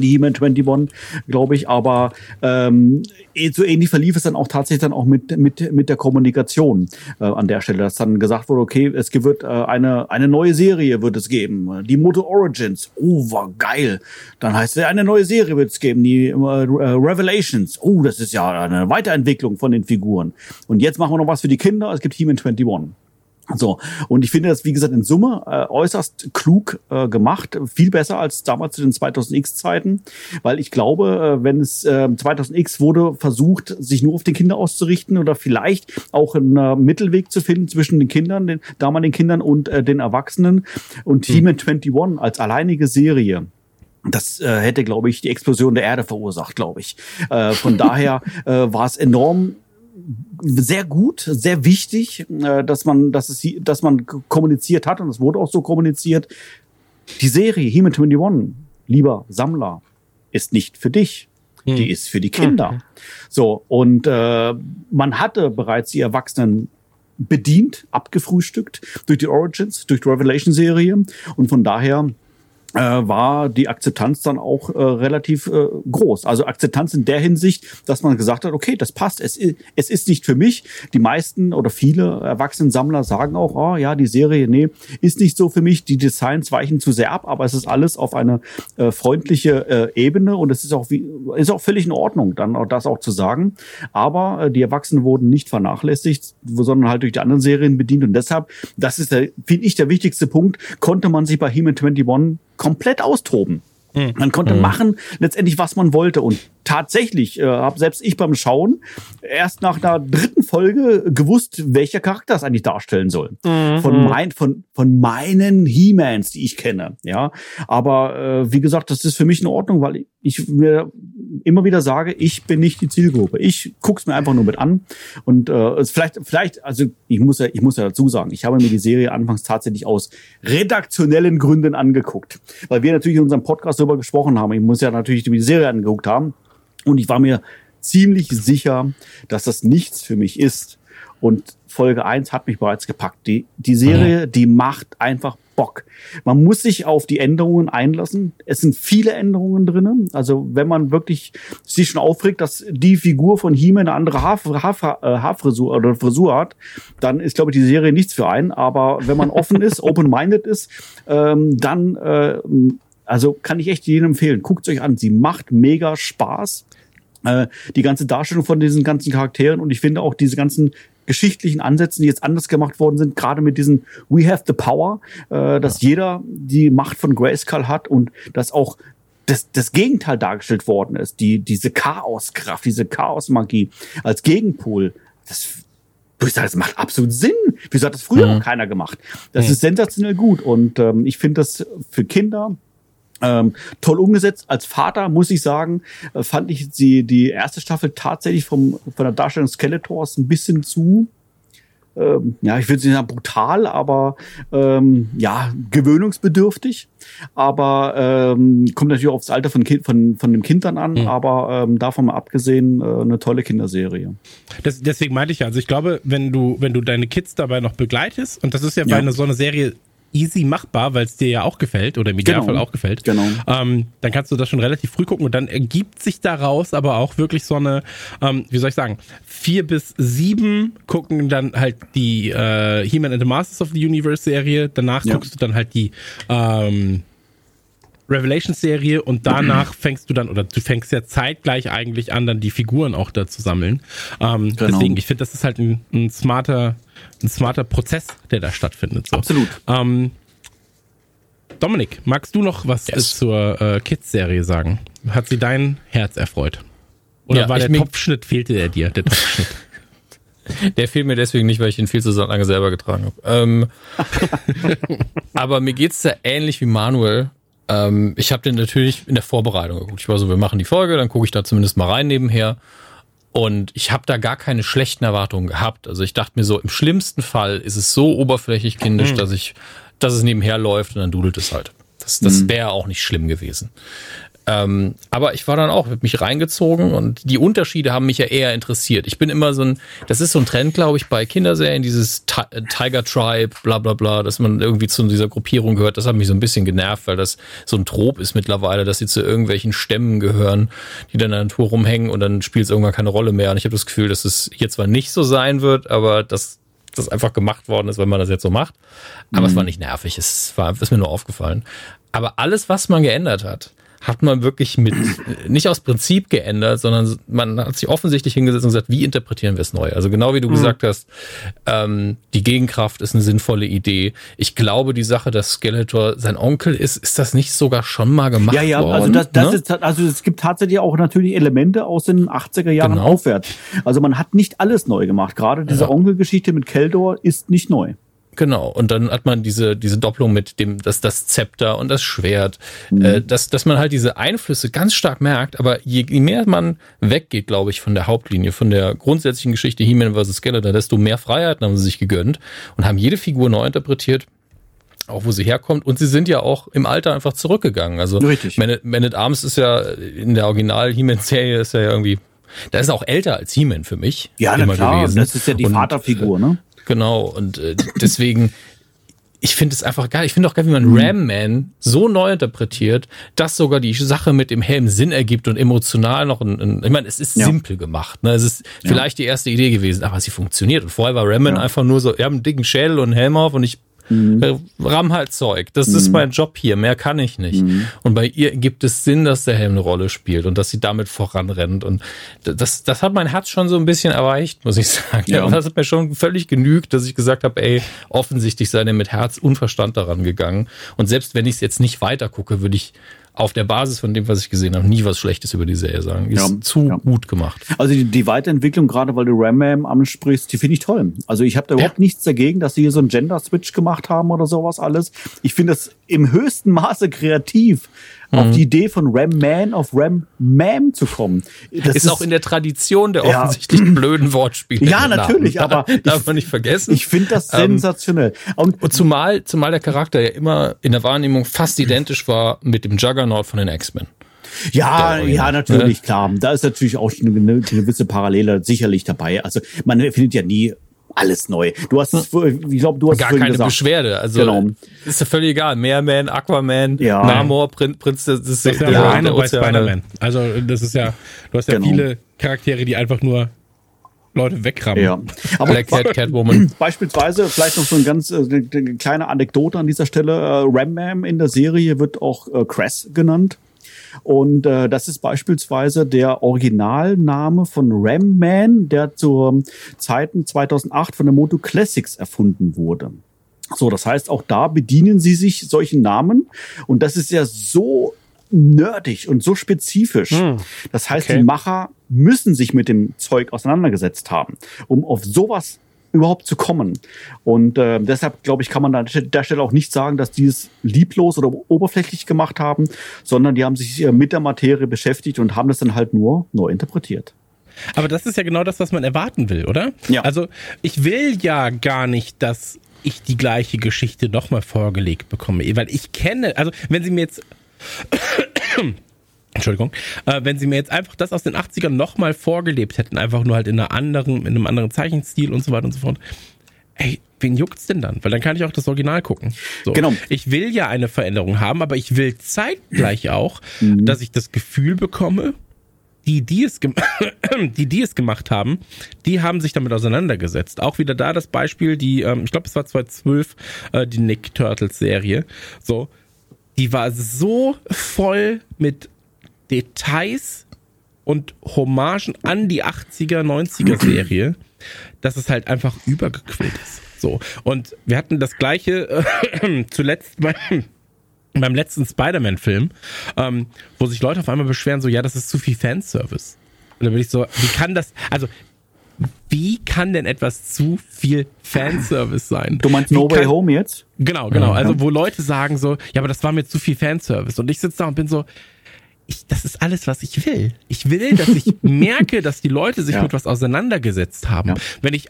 Die He-Man 21, glaube ich, aber ähm, eh- so ähnlich verlief es dann auch tatsächlich dann auch mit, mit, mit der Kommunikation äh, an der Stelle, dass dann gesagt wurde, okay, es wird äh, eine, eine neue Serie wird es geben, die Moto Origins, oh, war geil. Dann heißt es, eine neue Serie wird es geben, die äh, Revelations, oh, das ist ja eine Weiterentwicklung von den Figuren. Und jetzt machen wir noch was für die Kinder, es gibt He-Man 21. So, und ich finde das, wie gesagt, in Summe äh, äußerst klug äh, gemacht, viel besser als damals zu den 2000X-Zeiten, weil ich glaube, äh, wenn es äh, 2000X wurde versucht, sich nur auf die Kinder auszurichten oder vielleicht auch einen äh, Mittelweg zu finden zwischen den Kindern, den damaligen Kindern und äh, den Erwachsenen und hm. He-Man 21 als alleinige Serie das äh, hätte, glaube ich, die Explosion der Erde verursacht, glaube ich. Äh, von daher äh, war es enorm sehr gut, sehr wichtig, äh, dass man, dass es, dass man kommuniziert hat und es wurde auch so kommuniziert. Die Serie He-Man 21, lieber Sammler, ist nicht für dich. Hm. Die ist für die Kinder. Okay. So, und äh, man hatte bereits die Erwachsenen bedient, abgefrühstückt durch die Origins, durch die Revelation-Serie. Und von daher äh, war die Akzeptanz dann auch äh, relativ äh, groß. Also Akzeptanz in der Hinsicht, dass man gesagt hat, okay, das passt, es, es ist nicht für mich. Die meisten oder viele erwachsenen Sammler sagen auch, oh ja, die Serie, nee, ist nicht so für mich. Die Designs weichen zu sehr ab, aber es ist alles auf eine äh, freundliche äh, Ebene und es ist auch wie, ist auch völlig in Ordnung, dann auch das auch zu sagen. Aber äh, die Erwachsenen wurden nicht vernachlässigt, sondern halt durch die anderen Serien bedient und deshalb, das ist finde ich, der wichtigste Punkt, konnte man sich bei He-Man 21 komplett austoben. Hm. Man konnte mhm. machen letztendlich, was man wollte. Und tatsächlich äh, habe selbst ich beim Schauen erst nach einer dritten Folge gewusst, welcher Charakter es eigentlich darstellen soll. Mhm. Von, mein, von, von meinen He-Mans, die ich kenne. Ja, aber äh, wie gesagt, das ist für mich in Ordnung, weil ich mir immer wieder sage, ich bin nicht die Zielgruppe. Ich guck's mir einfach nur mit an und äh, vielleicht, vielleicht, also ich muss ja, ich muss ja dazu sagen, ich habe mir die Serie anfangs tatsächlich aus redaktionellen Gründen angeguckt, weil wir natürlich in unserem Podcast darüber gesprochen haben. Ich muss ja natürlich die Serie angeguckt haben und ich war mir ziemlich sicher, dass das nichts für mich ist. Und Folge 1 hat mich bereits gepackt. Die, die Serie, mhm. die macht einfach Bock. Man muss sich auf die Änderungen einlassen. Es sind viele Änderungen drinnen. Also wenn man wirklich sich schon aufregt, dass die Figur von Hime eine andere Haar, Haar, äh, Haarfrisur oder Frisur hat, dann ist, glaube ich, die Serie nichts für einen. Aber wenn man offen ist, open-minded ist, ähm, dann äh, also kann ich echt jedem empfehlen. Guckt euch an. Sie macht mega Spaß. Äh, die ganze Darstellung von diesen ganzen Charakteren und ich finde auch diese ganzen geschichtlichen Ansätzen, die jetzt anders gemacht worden sind, gerade mit diesen We have the power, äh, dass ja. jeder die Macht von Grayskull hat und dass auch das, das Gegenteil dargestellt worden ist, die diese Chaoskraft, diese Chaosmagie als Gegenpol. Das, ich sage, das macht absolut Sinn. Wieso hat das früher mhm. noch keiner gemacht? Das mhm. ist sensationell gut und ähm, ich finde das für Kinder ähm, toll umgesetzt. Als Vater muss ich sagen, äh, fand ich die, die erste Staffel tatsächlich vom, von der Darstellung Skeletors ein bisschen zu, ähm, ja, ich würde nicht sagen brutal, aber ähm, ja, gewöhnungsbedürftig. Aber ähm, kommt natürlich aufs Alter von, kind, von, von dem Kind dann an, mhm. aber ähm, davon mal abgesehen, äh, eine tolle Kinderserie. Das, deswegen meinte ich ja, also ich glaube, wenn du, wenn du deine Kids dabei noch begleitest, und das ist ja bei ja. einer so einer Serie easy machbar, weil es dir ja auch gefällt oder im Idealfall genau. auch gefällt. Genau. Ähm, dann kannst du das schon relativ früh gucken und dann ergibt sich daraus aber auch wirklich so eine, ähm, wie soll ich sagen, vier bis sieben gucken dann halt die äh, He-Man and the Masters of the Universe Serie. Danach ja. guckst du dann halt die ähm, Revelations-Serie und danach fängst du dann, oder du fängst ja zeitgleich eigentlich an, dann die Figuren auch da zu sammeln. Ähm, genau. Deswegen, ich finde, das ist halt ein, ein smarter ein smarter Prozess, der da stattfindet. So. Absolut. Ähm, Dominik, magst du noch was yes. zur äh, Kids-Serie sagen? Hat sie dein Herz erfreut? Oder ja, war der Topfschnitt, fehlte der dir, der Topfschnitt? Der fehlt mir deswegen nicht, weil ich ihn viel zu lange selber getragen habe. Ähm, aber mir geht's da ähnlich wie Manuel. Ähm, ich habe den natürlich in der Vorbereitung geguckt. Ich war so, wir machen die Folge, dann gucke ich da zumindest mal rein nebenher. Und ich habe da gar keine schlechten Erwartungen gehabt. Also ich dachte mir so, im schlimmsten Fall ist es so oberflächlich kindisch, mhm. dass ich, dass es nebenher läuft und dann dudelt es halt. Das, das mhm. wäre auch nicht schlimm gewesen. Ähm, aber ich war dann auch, mit mich reingezogen und die Unterschiede haben mich ja eher interessiert. Ich bin immer so ein, das ist so ein Trend, glaube ich, bei Kinderserien, dieses Tiger Tribe, bla bla bla, dass man irgendwie zu dieser Gruppierung gehört. Das hat mich so ein bisschen genervt, weil das so ein Trop ist mittlerweile, dass sie zu irgendwelchen Stämmen gehören, die dann in der Natur rumhängen und dann spielt es irgendwann keine Rolle mehr. Und ich habe das Gefühl, dass es hier zwar nicht so sein wird, aber dass das einfach gemacht worden ist, wenn man das jetzt so macht. Aber mhm. es war nicht nervig, es war, ist mir nur aufgefallen. Aber alles, was man geändert hat, hat man wirklich mit, nicht aus Prinzip geändert, sondern man hat sich offensichtlich hingesetzt und gesagt, wie interpretieren wir es neu? Also genau wie du mhm. gesagt hast, ähm, die Gegenkraft ist eine sinnvolle Idee. Ich glaube, die Sache, dass Skeletor sein Onkel ist, ist das nicht sogar schon mal gemacht worden? Ja, ja, worden, also das, das ne? ist, also es gibt tatsächlich auch natürlich Elemente aus den 80er Jahren genau. aufwärts. Also man hat nicht alles neu gemacht. Gerade diese ja. Onkelgeschichte mit Keldor ist nicht neu. Genau. Und dann hat man diese, diese Doppelung mit dem, das, das Zepter und das Schwert, mhm. äh, dass, dass man halt diese Einflüsse ganz stark merkt. Aber je, je mehr man weggeht, glaube ich, von der Hauptlinie, von der grundsätzlichen Geschichte He-Man vs. Skeletor, desto mehr Freiheiten haben sie sich gegönnt und haben jede Figur neu interpretiert auch wo sie herkommt. Und sie sind ja auch im Alter einfach zurückgegangen. Also Richtig. Man, Man at Arms ist ja in der Original He-Man-Serie ist ja irgendwie, da ist er auch älter als He-Man für mich. Ja, na klar, gewesen. das ist ja die und, Vaterfigur, ne? Genau, und äh, deswegen, ich finde es einfach geil. Ich finde auch geil, wie man mhm. Ram Man so neu interpretiert, dass sogar die Sache mit dem Helm Sinn ergibt und emotional noch ein, ein ich meine, es ist ja. simpel gemacht. Ne? Es ist ja. vielleicht die erste Idee gewesen, aber sie funktioniert. Und vorher war Ram Man ja. einfach nur so, wir haben einen dicken Schädel und einen Helm auf und ich Mhm. Äh, ramm halt Zeug. Das mhm. ist mein Job hier. Mehr kann ich nicht. Mhm. Und bei ihr gibt es Sinn, dass der Helm eine Rolle spielt und dass sie damit voranrennt. Und das, das hat mein Herz schon so ein bisschen erreicht, muss ich sagen. Ja. Das hat mir schon völlig genügt, dass ich gesagt habe, ey, offensichtlich sei er mit Herz und Verstand daran gegangen. Und selbst wenn ich es jetzt nicht weiter gucke, würde ich auf der Basis von dem, was ich gesehen habe, nie was Schlechtes über die Serie sagen. Ist ja, zu ja. gut gemacht. Also die, die Weiterentwicklung, gerade weil du Ram ansprichst, die finde ich toll. Also ich habe da überhaupt nichts dagegen, dass sie hier so einen Gender-Switch gemacht haben oder sowas alles. Ich finde das im höchsten Maße kreativ mhm. auf die Idee von Ram Man auf Ram Mam zu kommen. Das ist, ist auch in der Tradition der ja. offensichtlich blöden Wortspiele. Ja, natürlich, Namen. aber darf man nicht vergessen. Ich finde das ähm, sensationell. Und, und, zumal, zumal der Charakter ja immer in der Wahrnehmung fast identisch war mit dem Juggernaut von den X-Men. Ja, ja, natürlich, klar. Da ist natürlich auch eine, eine gewisse Parallele sicherlich dabei. Also man findet ja nie alles neu. Du hast es, ich glaube, du hast gar keine gesagt. Beschwerde. Also genau. ist ja völlig egal. Meerman, Aquaman, ja. Namor, Prinz, Prinz das ist, das ist ja der, eine bei Spider-Man. Also das ist ja, du hast ja genau. viele Charaktere, die einfach nur Leute wegrammen. Ja. Aber Black Cat, Catwoman. Beispielsweise, vielleicht noch so ein ganz äh, eine kleine Anekdote an dieser Stelle. Äh, Ram Man in der Serie wird auch äh, Cress genannt. Und äh, das ist beispielsweise der Originalname von Ram Man, der zur Zeiten 2008 von der Moto Classics erfunden wurde. So, das heißt, auch da bedienen sie sich solchen Namen. Und das ist ja so nerdig und so spezifisch. Hm. Das heißt, okay. die Macher müssen sich mit dem Zeug auseinandergesetzt haben, um auf sowas überhaupt zu kommen. Und äh, deshalb, glaube ich, kann man an der Stelle auch nicht sagen, dass die es lieblos oder oberflächlich gemacht haben, sondern die haben sich äh, mit der Materie beschäftigt und haben das dann halt nur neu interpretiert. Aber das ist ja genau das, was man erwarten will, oder? Ja. Also ich will ja gar nicht, dass ich die gleiche Geschichte nochmal vorgelegt bekomme, weil ich kenne, also wenn sie mir jetzt Entschuldigung, äh, wenn sie mir jetzt einfach das aus den 80ern nochmal vorgelebt hätten, einfach nur halt in einer anderen, in einem anderen Zeichenstil und so weiter und so fort. Ey, wen juckt's denn dann? Weil dann kann ich auch das Original gucken. So. Genau. Ich will ja eine Veränderung haben, aber ich will zeitgleich auch, mhm. dass ich das Gefühl bekomme, die, die es, die, die es gemacht haben, die haben sich damit auseinandergesetzt. Auch wieder da das Beispiel, die, ähm, ich glaube, es war 2012, äh, die Nick Turtles Serie. So, die war so voll mit Details und Hommagen an die 80er, 90er Serie, dass es halt einfach übergequillt ist. So. Und wir hatten das gleiche äh, zuletzt beim, beim letzten Spider-Man-Film, ähm, wo sich Leute auf einmal beschweren, so, ja, das ist zu viel Fanservice. Und dann bin ich so, wie kann das, also, wie kann denn etwas zu viel Fanservice sein? Du meinst No Way Home jetzt? Genau, genau. Also, wo Leute sagen so, ja, aber das war mir zu viel Fanservice. Und ich sitze da und bin so, ich, das ist alles, was ich will. Ich will, dass ich merke, dass die Leute sich ja. mit was auseinandergesetzt haben. Ja. Wenn ich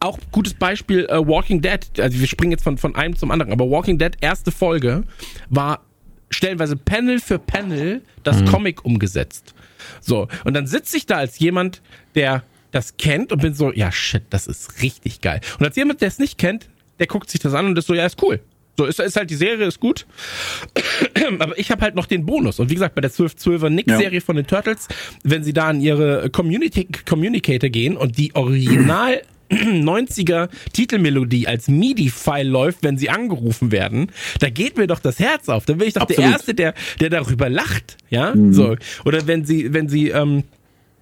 auch gutes Beispiel uh, Walking Dead, also wir springen jetzt von, von einem zum anderen, aber Walking Dead erste Folge war stellenweise Panel für Panel das mhm. Comic umgesetzt. So, und dann sitze ich da als jemand, der das kennt und bin so, ja shit, das ist richtig geil. Und als jemand, der es nicht kennt, der guckt sich das an und ist so, ja, ist cool. So ist, ist halt die Serie ist gut, aber ich habe halt noch den Bonus und wie gesagt bei der 1212er Nick Serie ja. von den Turtles, wenn sie da an ihre Community Communicator gehen und die Original 90er Titelmelodie als MIDI-File läuft, wenn sie angerufen werden, da geht mir doch das Herz auf. Da bin ich doch Absolut. der Erste, der, der darüber lacht, ja, Mhm. so. Oder wenn sie, wenn sie, ähm,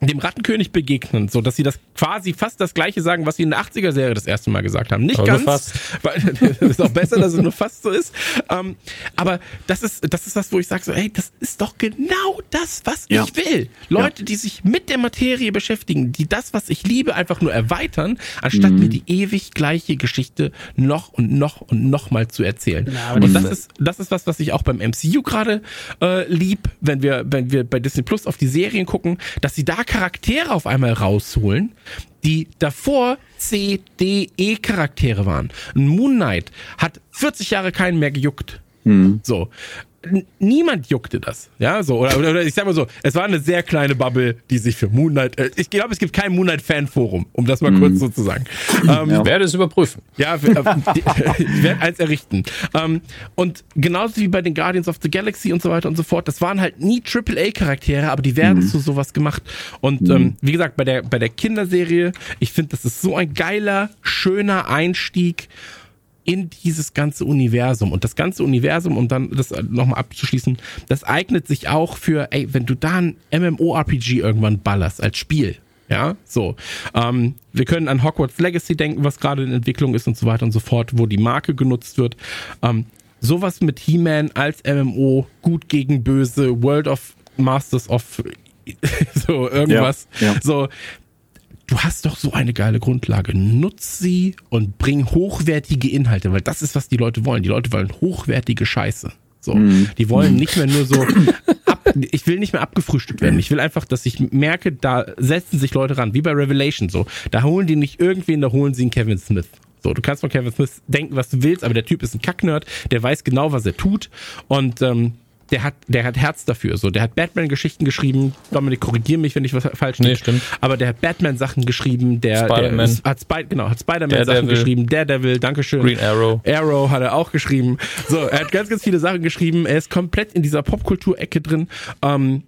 dem Rattenkönig begegnen, so dass sie das quasi fast das gleiche sagen, was sie in der 80er Serie das erste Mal gesagt haben. Nicht Aber nur ganz, fast. weil das ist auch besser, dass es nur fast so ist. Ähm, aber das ist das ist das, wo ich sage so, hey, das ist doch genau das, was Ja. ich will. Leute, die sich mit der Materie beschäftigen, die das, was ich liebe, einfach nur erweitern, anstatt mir die ewig gleiche Geschichte noch und noch und noch mal zu erzählen. und das ist das ist was, was ich auch beim MCU gerade äh, lieb, wenn wir wenn wir bei Disney Plus auf die Serien gucken, dass sie da Charaktere auf einmal rausholen, die davor C, D, E Charaktere waren. Ein Moon Knight hat 40 Jahre keinen mehr gejuckt. So. Niemand juckte das. Ja, so. Oder, oder, ich sag mal so, es war eine sehr kleine Bubble, die sich für Moon Knight, äh, ich glaube, es gibt kein Moon Knight Fanforum, um das mal kurz so zu sagen. Ähm, Ich werde es überprüfen. ja, äh, ich werde eins errichten. Ähm, und genauso wie bei den Guardians of the Galaxy und so weiter und so fort, das waren halt nie AAA-Charaktere, aber die werden zu sowas gemacht. Und ähm, wie gesagt, bei der, bei der Kinderserie, ich finde, das ist so ein geiler, schöner Einstieg in dieses ganze Universum. Und das ganze Universum, um dann das nochmal abzuschließen, das eignet sich auch für, ey, wenn du da ein MMORPG irgendwann ballerst als Spiel. Ja, so. Ähm, wir können an Hogwarts Legacy denken, was gerade in Entwicklung ist und so weiter und so fort, wo die Marke genutzt wird. Ähm, sowas mit He-Man als MMO, gut gegen böse, World of Masters of so irgendwas. Ja, ja. So, du hast doch so eine geile Grundlage. Nutz sie und bring hochwertige Inhalte, weil das ist, was die Leute wollen. Die Leute wollen hochwertige Scheiße. So, die wollen nicht mehr nur so ab, ich will nicht mehr abgefrühstückt werden. Ich will einfach, dass ich merke, da setzen sich Leute ran, wie bei Revelation so. Da holen die nicht irgendwen, da holen sie einen Kevin Smith. So, du kannst von Kevin Smith denken, was du willst, aber der Typ ist ein Kacknerd, der weiß genau, was er tut und ähm, der hat, der hat Herz dafür. So, der hat Batman-Geschichten geschrieben. Dominik, korrigier mich, wenn ich was falsch Nee, stimmt. Aber der hat Batman-Sachen geschrieben, der, der Spider-Man. ist- hat, Spy, genau, hat Spider-Man-Sachen geschrieben, Daredevil, Dankeschön. Green Arrow. Arrow hat er auch geschrieben. So, er hat ganz, ganz viele Sachen geschrieben. Er ist komplett in dieser Popkultur-Ecke drin. Ähm,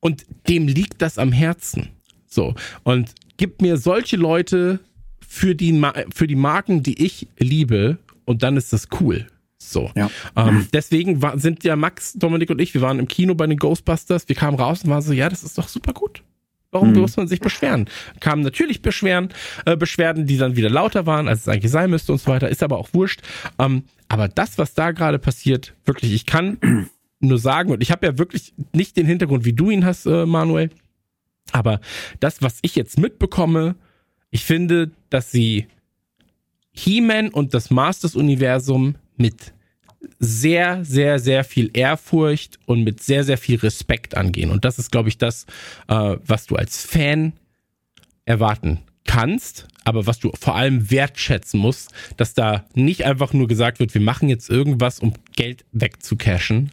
und dem liegt das am Herzen. So. Und gibt mir solche Leute für die, für die Marken, die ich liebe, und dann ist das cool. So. Ja. Ähm, deswegen war, sind ja Max, Dominik und ich, wir waren im Kino bei den Ghostbusters, wir kamen raus und waren so, ja, das ist doch super gut. Warum Mhm. muss man sich beschweren? Kamen natürlich Beschweren, äh, Beschwerden, die dann wieder lauter waren, als es eigentlich sein müsste und so weiter, ist aber auch wurscht. Ähm, aber das, was da gerade passiert, wirklich, ich kann nur sagen, und ich habe ja wirklich nicht den Hintergrund, wie du ihn hast, äh, Manuel, aber das, was ich jetzt mitbekomme, ich finde, dass sie He-Man und das Masters-Universum mit sehr, sehr, sehr viel Ehrfurcht und mit sehr, sehr viel Respekt angehen. Und das ist, glaube ich, das, äh, was du als Fan erwarten kannst, aber was du vor allem wertschätzen musst, dass da nicht einfach nur gesagt wird, wir machen jetzt irgendwas, um Geld wegzucashen,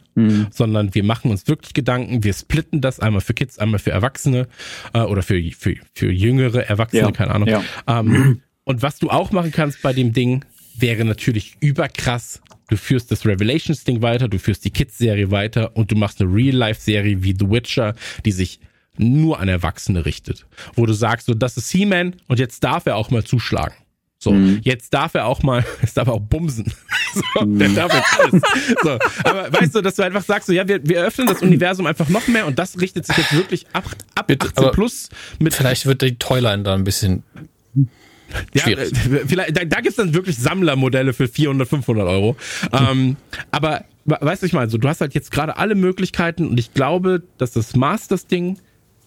sondern wir machen uns wirklich Gedanken, wir splitten das einmal für Kids, einmal für Erwachsene äh, oder für, für, für jüngere Erwachsene, Ja, keine Ahnung. ja. Ähm, und was du auch machen kannst bei dem Ding, wäre natürlich überkrass. Du führst das Revelations-Ding weiter, du führst die Kids-Serie weiter und du machst eine Real-Life-Serie wie The Witcher, die sich nur an Erwachsene richtet. Wo du sagst, so, das ist He-Man und jetzt darf er auch mal zuschlagen. So, jetzt darf er auch mal, jetzt darf er auch bumsen. So, der darf jetzt alles. So, aber weißt du, dass du einfach sagst, so, ja, wir, wir öffnen das Universum einfach noch mehr und das richtet sich jetzt wirklich ab, ab Bitte, 18 aber plus mit Vielleicht wird die Toyline da ein bisschen. Ja, Schwierig. äh, vielleicht, da, da gibt's dann wirklich Sammlermodelle für 400, 500 Euro. Ähm, aber we- weißt du, ich meine, so, du hast halt jetzt gerade alle Möglichkeiten und ich glaube, dass das Masters-Ding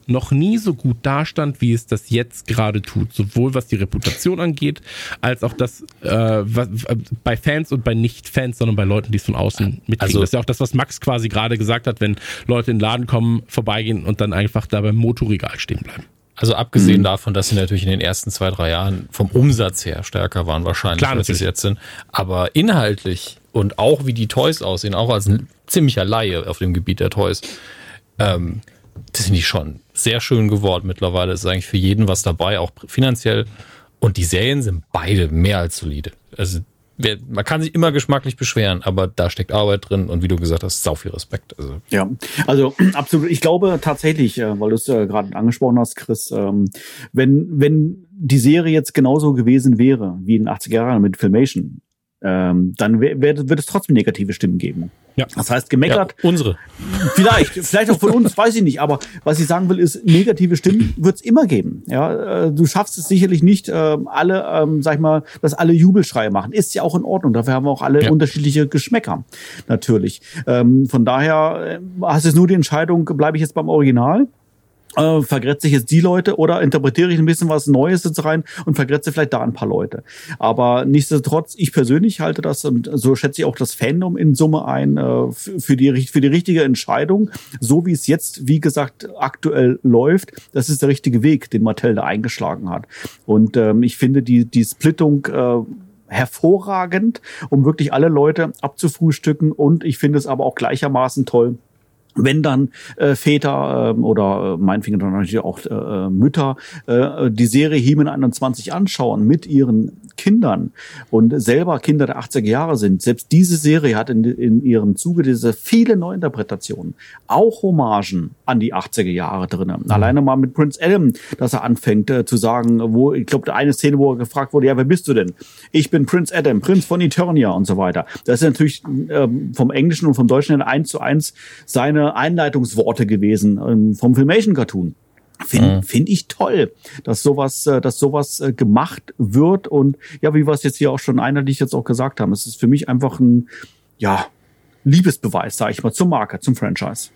noch nie so gut dastand, wie es das jetzt gerade tut. Sowohl was die Reputation angeht, als auch das äh, was, äh, bei Fans und bei Nicht-Fans, sondern bei Leuten, die es von außen mitkriegen. Also- das ist ja auch das, was Max quasi gerade gesagt hat, wenn Leute in den Laden kommen, vorbeigehen und dann einfach da beim Motorregal stehen bleiben. Also abgesehen Mhm. davon, dass sie natürlich in den ersten zwei, drei Jahren vom Umsatz her stärker waren wahrscheinlich, Klar, als sie es jetzt sind. Aber inhaltlich und auch wie die Toys aussehen, auch als ein ziemlicher Laie auf dem Gebiet der Toys, ähm, das sind die schon sehr schön geworden mittlerweile. Ist eigentlich für jeden was dabei, auch finanziell. Und die Serien sind beide mehr als solide. Also man kann sich immer geschmacklich beschweren, aber da steckt Arbeit drin und wie du gesagt hast, sau viel Respekt. Also Ja, also absolut. Ich glaube tatsächlich, äh, weil du es äh, gerade angesprochen hast, Chris, ähm, wenn, wenn die Serie jetzt genauso gewesen wäre wie in den 80er Jahren mit Filmation, ähm, dann wird es trotzdem negative Stimmen geben. Ja. Das heißt, gemeckert. Ja, unsere. Vielleicht, vielleicht auch von uns, weiß ich nicht. Aber was ich sagen will, ist, negative Stimmen wird es immer geben. Ja, äh, du schaffst es sicherlich nicht, äh, alle, ähm, sag ich mal, dass alle Jubelschreie machen. Ist ja auch in Ordnung. Dafür haben wir auch alle ja. unterschiedliche Geschmäcker. Natürlich. Ähm, von daher äh, hast du jetzt nur die Entscheidung, bleibe ich jetzt beim Original? Äh, vergrätze ich jetzt die Leute oder interpretiere ich ein bisschen was Neues jetzt rein und vergrätze vielleicht da ein paar Leute. Aber nichtsdestotrotz, ich persönlich halte das und so schätze ich auch das Fandom in Summe ein äh, für die für die richtige Entscheidung, so wie es jetzt wie gesagt aktuell läuft. Das ist der richtige Weg, den Mattel da eingeschlagen hat. Und ähm, ich finde die die Splittung äh, hervorragend, um wirklich alle Leute abzufrühstücken und ich finde es aber auch gleichermaßen toll, wenn dann äh, Väter äh, oder meinetwegen dann natürlich auch äh, äh, Mütter äh, die Serie Hiemen 21 anschauen mit ihren Kindern und selber Kinder der 80er Jahre sind, selbst diese Serie hat in, in ihrem Zuge diese viele Neuinterpretationen, auch Hommagen an die 80er Jahre drinnen. Mhm. Alleine mal mit Prince Adam, dass er anfängt äh, zu sagen, wo, ich glaube, eine Szene, wo er gefragt wurde, ja, wer bist du denn? Ich bin Prince Adam, Prinz von Eternia und so weiter. Das ist natürlich äh, vom Englischen und vom Deutschen eins zu eins seine Einleitungsworte gewesen äh, vom Filmation Cartoon. Finde mhm. find ich toll, dass sowas, äh, dass sowas äh, gemacht wird. Und ja, wie wir es jetzt hier auch schon einheitlich jetzt auch gesagt haben, es ist für mich einfach ein, ja, Liebesbeweis, sage ich mal, zur Marke, zum Franchise.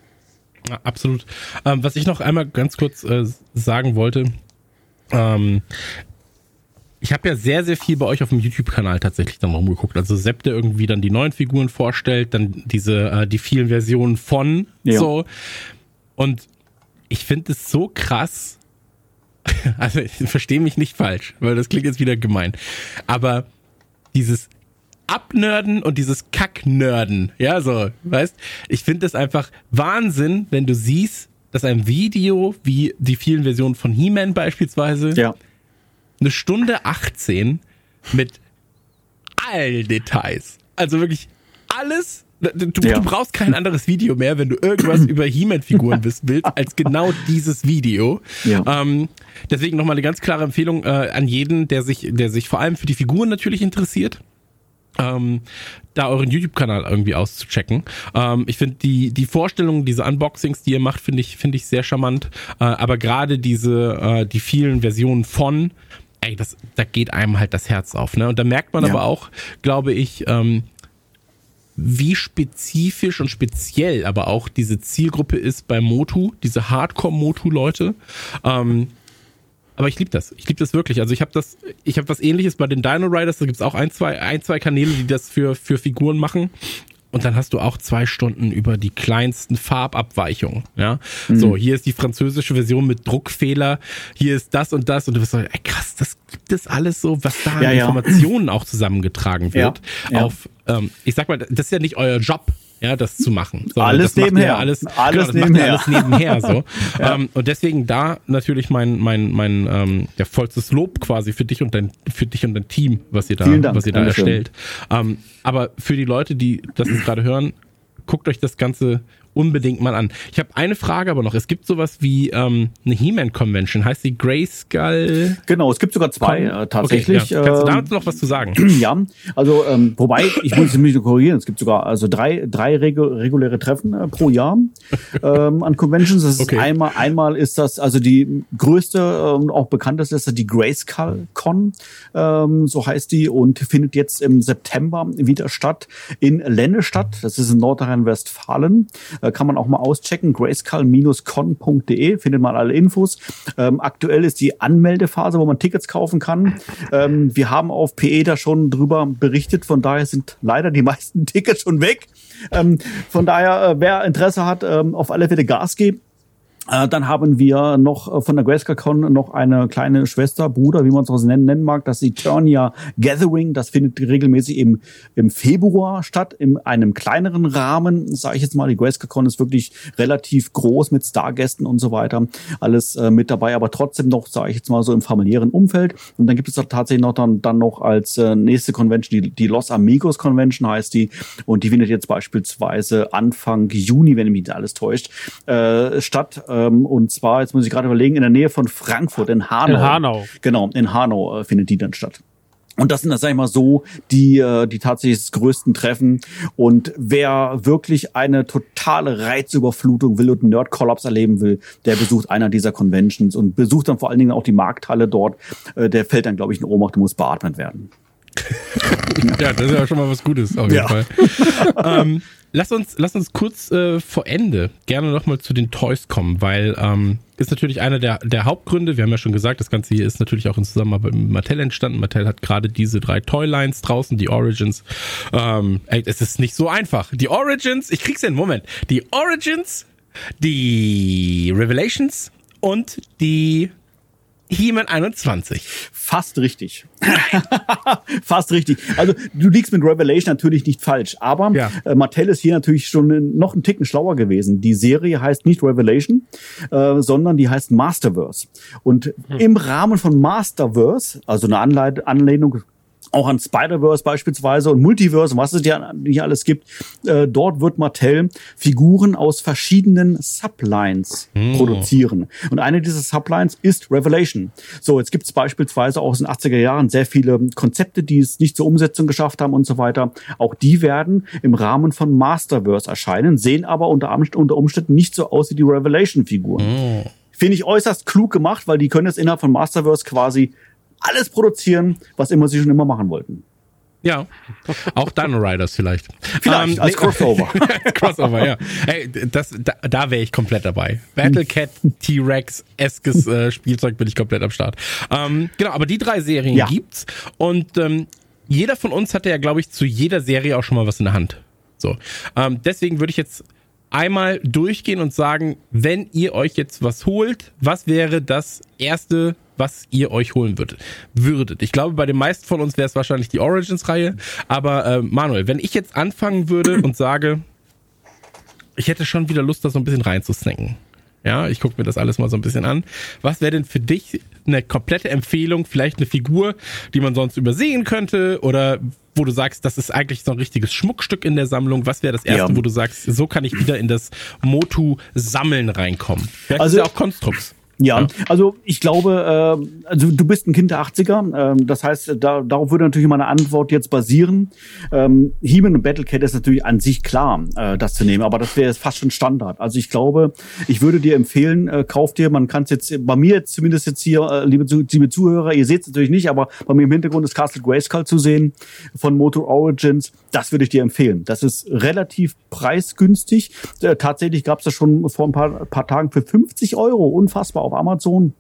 Ja, absolut. Ähm, was ich noch einmal ganz kurz äh, sagen wollte, ähm, ich habe ja sehr, sehr viel bei euch auf dem YouTube-Kanal tatsächlich dann rumgeguckt. Also Sepp, der irgendwie dann die neuen Figuren vorstellt, dann diese, äh, die vielen Versionen von ja. so. Und ich finde es so krass. Also ich verstehe mich nicht falsch, weil das klingt jetzt wieder gemein. Aber dieses Abnörden und dieses Kacknörden, ja, so, weißt, ich finde es einfach Wahnsinn, wenn du siehst, dass ein Video wie die vielen Versionen von He-Man beispielsweise ja. Eine Stunde 18 mit allen Details, also wirklich alles Du, ja. du, brauchst kein anderes Video mehr, wenn du irgendwas über He-Man-Figuren wissen willst, als genau dieses Video. Ja. Ähm, deswegen nochmal eine ganz klare Empfehlung äh, an jeden, der sich, der sich vor allem für die Figuren natürlich interessiert. Ähm, da euren YouTube-Kanal irgendwie auszuchecken. Ähm, ich finde die, die Vorstellungen, diese Unboxings, die ihr macht, finde ich, finde ich sehr charmant. Äh, aber gerade diese, äh, die vielen Versionen von, ey, das, da geht einem halt das Herz auf, ne? Und da merkt man ja. aber auch, glaube ich, ähm, wie spezifisch und speziell aber auch diese Zielgruppe ist bei Motu, diese Hardcore-Motu-Leute. Ähm, aber ich liebe das. Ich liebe das wirklich. Also ich habe das, ich habe was ähnliches bei den Dino Riders, da gibt's auch ein, zwei, ein, zwei Kanäle, die das für, für Figuren machen. Und dann hast du auch zwei Stunden über die kleinsten Farbabweichungen. Ja, mhm. so hier ist die französische Version mit Druckfehler. Hier ist das und das und du wirst so, ey, krass, das gibt es alles so, was da ja, an Informationen ja. auch zusammengetragen wird. Ja, auf, ähm, ich sag mal, das ist ja nicht euer Job ja, das zu machen. So, alles nebenher. Ja alles, alles genau, nebenher. alles nebenher. So. ja. ähm, und deswegen da natürlich mein, mein, mein ähm, ja, vollstes Lob quasi für dich und dein, für dich und dein Team, was ihr da, was ihr da erstellt. Ähm, aber für die Leute, die das gerade hören, guckt euch das Ganze unbedingt mal an. Ich habe eine Frage aber noch. Es gibt sowas wie ähm, eine He-Man-Convention. Heißt die Grayskull? Genau, es gibt sogar zwei äh, tatsächlich. Okay, ja. Kannst du ähm, da noch was zu sagen? Ja, also ähm, wobei, ich muss mich korrigieren, es gibt sogar also drei, drei regu reguläre Treffen äh, pro Jahr ähm, an Conventions. Das ist okay. einmal, einmal ist das, also die größte und ähm, auch bekannteste ist die Grayskull Con, ähm, so heißt die, und findet jetzt im September wieder statt in Lennestadt. Das ist in Nordrhein-Westfalen. Äh, kann man auch mal auschecken. grayskull-con.de findet man alle Infos. Ähm, aktuell ist die Anmeldephase, wo man Tickets kaufen kann. Ähm, wir haben auf PE da schon drüber berichtet. Von daher sind leider die meisten Tickets schon weg. Ähm, von daher, äh, wer Interesse hat, ähm, auf alle Fälle Gas geben. Äh, dann haben wir noch äh, von der GrayscaleCon noch eine kleine Schwester, Bruder, wie man es auch nennen, nennen mag, das Eternia Gathering. Das findet regelmäßig im, im Februar statt, in einem kleineren Rahmen, sage ich jetzt mal. Die GrayscaleCon ist wirklich relativ groß mit Stargästen und so weiter. Alles äh, mit dabei, aber trotzdem noch, sage ich jetzt mal, so im familiären Umfeld. Und dann gibt es tatsächlich noch dann, dann noch als äh, nächste Convention, die, die Los Amigos Convention heißt die. Und die findet jetzt beispielsweise Anfang Juni, wenn mich nicht alles täuscht, äh, statt. Äh, Ähm, und zwar, jetzt muss ich gerade überlegen, in der Nähe von Frankfurt, in Hanau. In Hanau. Genau, in Hanau äh, findet die dann statt. Und das sind, das sag ich mal so, die, äh, die tatsächlich größten Treffen. Und wer wirklich eine totale Reizüberflutung will und einen Nerd-Kollaps erleben will, der besucht einer dieser Conventions und besucht dann vor allen Dingen auch die Markthalle dort. Äh, der fällt dann, glaube ich, in Ohnmacht und muss beatmet werden. ja, das ist ja schon mal was Gutes, auf jeden Ja. Fall. ähm, lass, uns, lass uns kurz äh, vor Ende gerne nochmal zu den Toys kommen, weil ähm, ist natürlich einer der, der Hauptgründe. Wir haben ja schon gesagt, das Ganze hier ist natürlich auch in Zusammenarbeit mit Mattel entstanden. Mattel hat gerade diese drei Toylines draußen, die Origins. Ähm, ey, es ist nicht so einfach. Die Origins, ich krieg's in Moment. Die Origins, die Revelations und die He-Man 21. Fast richtig. Fast richtig. Also du liegst mit Revelation natürlich nicht falsch, aber Ja. äh, Mattel ist hier natürlich schon noch einen Ticken schlauer gewesen. Die Serie heißt nicht Revelation, äh, sondern die heißt Masterverse. Und im Rahmen von Masterverse, also eine Anleit Anlehnung auch an Spider-Verse beispielsweise und Multiverse und was es ja nicht alles gibt, äh, dort wird Mattel Figuren aus verschiedenen Sublines produzieren. Und eine dieser Sublines ist Revelation. So, jetzt gibt es beispielsweise auch aus den 80er Jahren sehr viele Konzepte, die es nicht zur Umsetzung geschafft haben und so weiter. Auch die werden im Rahmen von Masterverse erscheinen, sehen aber unter, unter Umständen nicht so aus wie die Revelation-Figuren. Finde ich äußerst klug gemacht, weil die können jetzt innerhalb von Masterverse quasi alles produzieren, was immer sie schon immer machen wollten. Ja, auch Dino Riders vielleicht. Vielleicht Ähm, als nee- Crossover. Crossover, ja. Ey, das, da, da wäre ich komplett dabei. Battlecat, T-Rex, eskes äh, Spielzeug bin ich komplett am Start. Ähm, genau, aber die drei Serien Ja. gibt's und ähm, jeder von uns hatte ja, glaube ich, zu jeder Serie auch schon mal was in der Hand. So, ähm, deswegen würde ich jetzt einmal durchgehen und sagen, wenn ihr euch jetzt was holt, was wäre das erste, was ihr euch holen würdet? würdet? Ich glaube, bei den meisten von uns wäre es wahrscheinlich die Origins-Reihe. Aber äh, Manuel, wenn ich jetzt anfangen würde und sage, ich hätte schon wieder Lust, da so ein bisschen reinzusnacken. Ja, ich gucke mir das alles mal so ein bisschen an. Was wäre denn für dich eine komplette Empfehlung? Vielleicht eine Figur, die man sonst übersehen könnte oder wo du sagst, das ist eigentlich so ein richtiges Schmuckstück in der Sammlung. Was wäre das erste, Ja. wo du sagst, so kann ich wieder in das Motu-Sammeln reinkommen? Vielleicht Also- ist ja auch Konstrukts. Ja, Ja. also ich glaube, äh, also du bist ein Kind der 80er, ähm, das heißt, da, darauf würde natürlich meine Antwort jetzt basieren. Ähm, He-Man und Battlecat ist natürlich an sich klar, äh, das zu nehmen, aber das wäre jetzt fast schon Standard. Also ich glaube, ich würde dir empfehlen, äh, kauf dir, man kann es jetzt, bei mir jetzt zumindest jetzt hier, äh, liebe, liebe Zuhörer, ihr seht es natürlich nicht, aber bei mir im Hintergrund ist Castle Grayskull zu sehen von Moto Origins. Das würde ich dir empfehlen. Das ist relativ preisgünstig. Äh, tatsächlich gab es das schon vor ein paar, paar Tagen für 50 Euro, unfassbar auf Amazon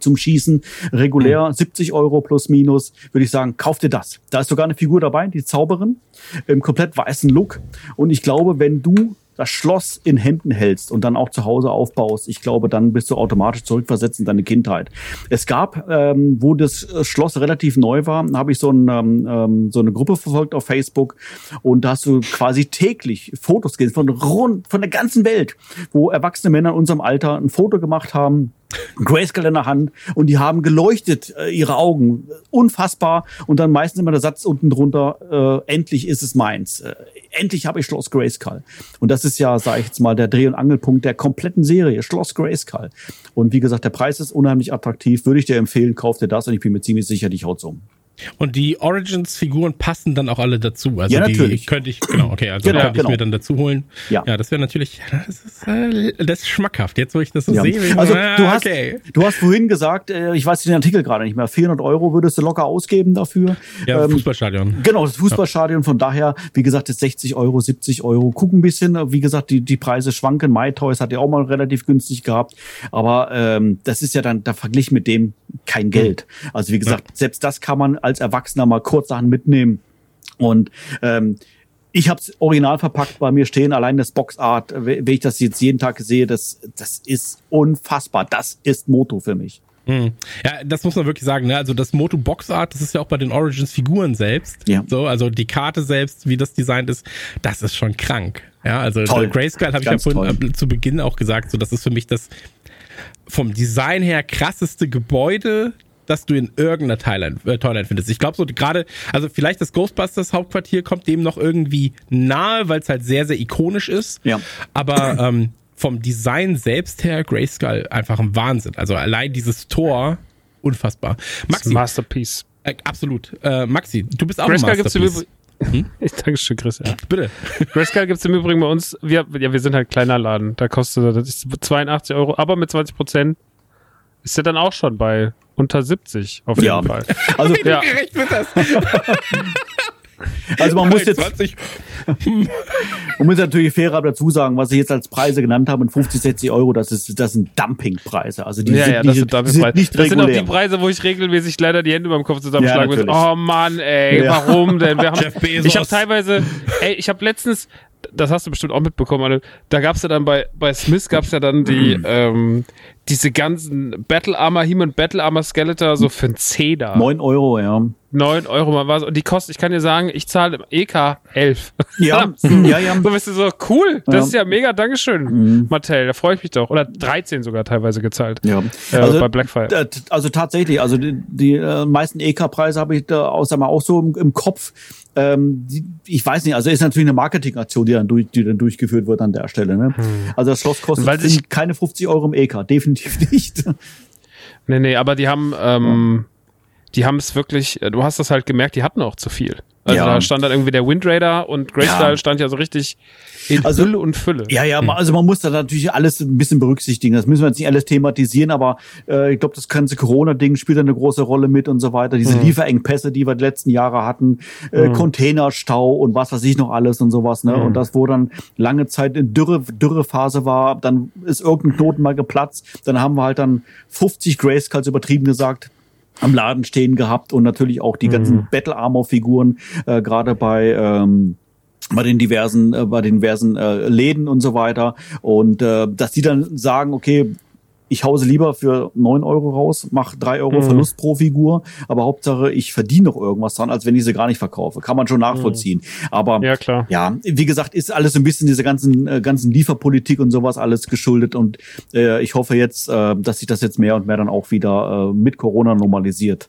zum Schießen. Regulär 70 Euro plus minus, würde ich sagen, kauf dir das. Da ist sogar eine Figur dabei, die Zauberin, im komplett weißen Look. Und ich glaube, wenn du das Schloss in Händen hältst und dann auch zu Hause aufbaust, ich glaube, dann bist du automatisch zurückversetzt in deine Kindheit. Es gab, ähm, wo das äh, Schloss relativ neu war, habe ich so, ein, ähm, ähm, so eine Gruppe verfolgt auf Facebook und da hast du quasi täglich Fotos gesehen von rund, von der ganzen Welt, wo erwachsene Männer in unserem Alter ein Foto gemacht haben, Grayscale in der Hand und die haben geleuchtet, äh, ihre Augen. Unfassbar. Und dann meistens immer der Satz unten drunter, äh, endlich ist es meins. Äh, endlich habe ich Schloss Grayskull. Und das ist ja, sage ich jetzt mal, der Dreh- und Angelpunkt der kompletten Serie, Schloss Grayskull. Und wie gesagt, der Preis ist unheimlich attraktiv. Würde ich dir empfehlen, kauf dir das und ich bin mir ziemlich sicher, dich haut's um. Und die Origins-Figuren passen dann auch alle dazu. Also Ja, die natürlich. könnte ich, genau, okay, also Genau, könnte ich genau. mir dann dazu holen. Ja. ja das wäre natürlich, das ist, äh, das ist schmackhaft. Jetzt, wo ich das so Ja. sehe, ich Also so, ah, du hast, okay. du hast vorhin gesagt, äh, ich weiß den Artikel gerade nicht mehr, 400 Euro würdest du locker ausgeben dafür. Ja, Ähm, Fußballstadion. Genau, das Fußballstadion. Von daher, wie gesagt, ist 60 Euro, 70 Euro. Guck ein bisschen. Wie gesagt, die, die Preise schwanken. MyToys hat ja auch mal relativ günstig gehabt. Aber ähm, das ist ja dann da verglichen mit dem kein Geld. Also wie gesagt, selbst das kann man als Erwachsener mal kurzerhand mitnehmen. Und ähm, ich habe es original verpackt bei mir stehen. Allein das Boxart, wenn ich das jetzt jeden Tag sehe, das, das ist unfassbar. Das ist Moto für mich. Hm. Ja, das muss man wirklich sagen. Ne? Also das Moto Box Art, das ist ja auch bei den Origins Figuren selbst. Ja. So, also die Karte selbst, wie das designt ist, das ist schon krank. Ja, also. Grayscale habe ich ja vorhin toll. zu Beginn auch gesagt, so das ist für mich das vom Design her krasseste Gebäude, das du in irgendeiner Thailand, äh, Toyland findest. Ich glaube so gerade, also vielleicht das Ghostbusters Hauptquartier kommt dem noch irgendwie nahe, weil es halt sehr, sehr ikonisch ist. Ja. Aber ähm, vom Design selbst her Grayskull einfach ein Wahnsinn. Also allein dieses Tor, unfassbar. Maxi. Masterpiece. Äh, absolut. Äh, Maxi, du bist auch Grayskull ein Masterpiece. Hm? Ich danke schön, Chris. Ja. Bitte. Grayscale gibt es im Übrigen bei uns. Wir, ja, wir sind halt kleiner Laden. Da kostet das 82 Euro, aber mit 20 Prozent ist er dann auch schon bei unter 70 auf jeden ja. Fall. Also, Wie ja. gerecht wird das? Also man muss jetzt, 20. man muss natürlich fairer dazu sagen, was ich jetzt als Preise genannt habe, 50, 60 Euro, das ist, das sind Dumpingpreise. Also die ja, sind, ja, nicht, das sind, sind nicht das sind auch die Preise, wo ich regelmäßig leider die Hände beim Kopf zusammenschlagen Ja, muss. Oh Mann, ey, Ja. warum denn? Wir haben, ich habe teilweise, ey, ich habe letztens, das hast du bestimmt auch mitbekommen, Anne, da gab's ja dann bei, bei Smith gab's ja dann die, ähm, diese ganzen Battle Armor, He-Man Battle Armor Skeletor so für einen Zehner. 9 Euro, ja. 9 Euro mal was. Und die kostet, ich kann dir sagen, ich zahle im EK 11. Ja, so, ja, ja. So bist du so, cool. Das Ja. ist ja mega, Dankeschön, Mhm. Mattel. Da freue ich mich doch. Oder 13 sogar teilweise gezahlt. Ja, Äh, bei Blackfire. Also tatsächlich, also die, die äh, meisten EK-Preise habe ich da außer mal auch so im, im Kopf. Ähm, die, ich weiß nicht, also ist natürlich eine Marketingaktion, die dann, durch, die dann durchgeführt wird an der Stelle. Ne? Also das Schloss kostet keine 50 Euro im EK, definitiv nicht. Nee, nee, aber die haben, ähm, die haben es wirklich, äh, du hast das halt gemerkt, die hatten auch zu viel. Also Ja. da stand dann irgendwie der Wind Raider und Grayskull Ja. stand ja so richtig in Also- Fülle und Fülle. Ja, ja, also man muss da natürlich alles ein bisschen berücksichtigen. Das müssen wir jetzt nicht alles thematisieren, aber äh, ich glaube, das ganze Corona-Ding spielt da eine große Rolle mit und so weiter. Diese Lieferengpässe, die wir die letzten Jahre hatten, äh, Containerstau und was weiß ich noch alles und sowas. Ne? Und das, wo dann lange Zeit in Dürre, Dürrephase war, dann ist irgendein Knoten mal geplatzt. Dann haben wir halt dann 50 Grayskulls übertrieben gesagt am Laden stehen gehabt und natürlich auch die ganzen Battle Armor Figuren äh, gerade bei ähm, bei den diversen äh, bei den diversen äh, Läden und so weiter. Und äh, dass die dann sagen okay ich hause lieber für neun Euro raus, mach drei Euro Verlust pro Figur, aber Hauptsache ich verdiene noch irgendwas dran, als wenn ich sie gar nicht verkaufe. Kann man schon nachvollziehen. Aber Ja, klar. ja, wie gesagt, ist alles so ein bisschen diese ganzen äh, ganzen Lieferpolitik und sowas alles geschuldet und äh, ich hoffe jetzt, äh, dass sich das jetzt mehr und mehr dann auch wieder äh, mit Corona normalisiert.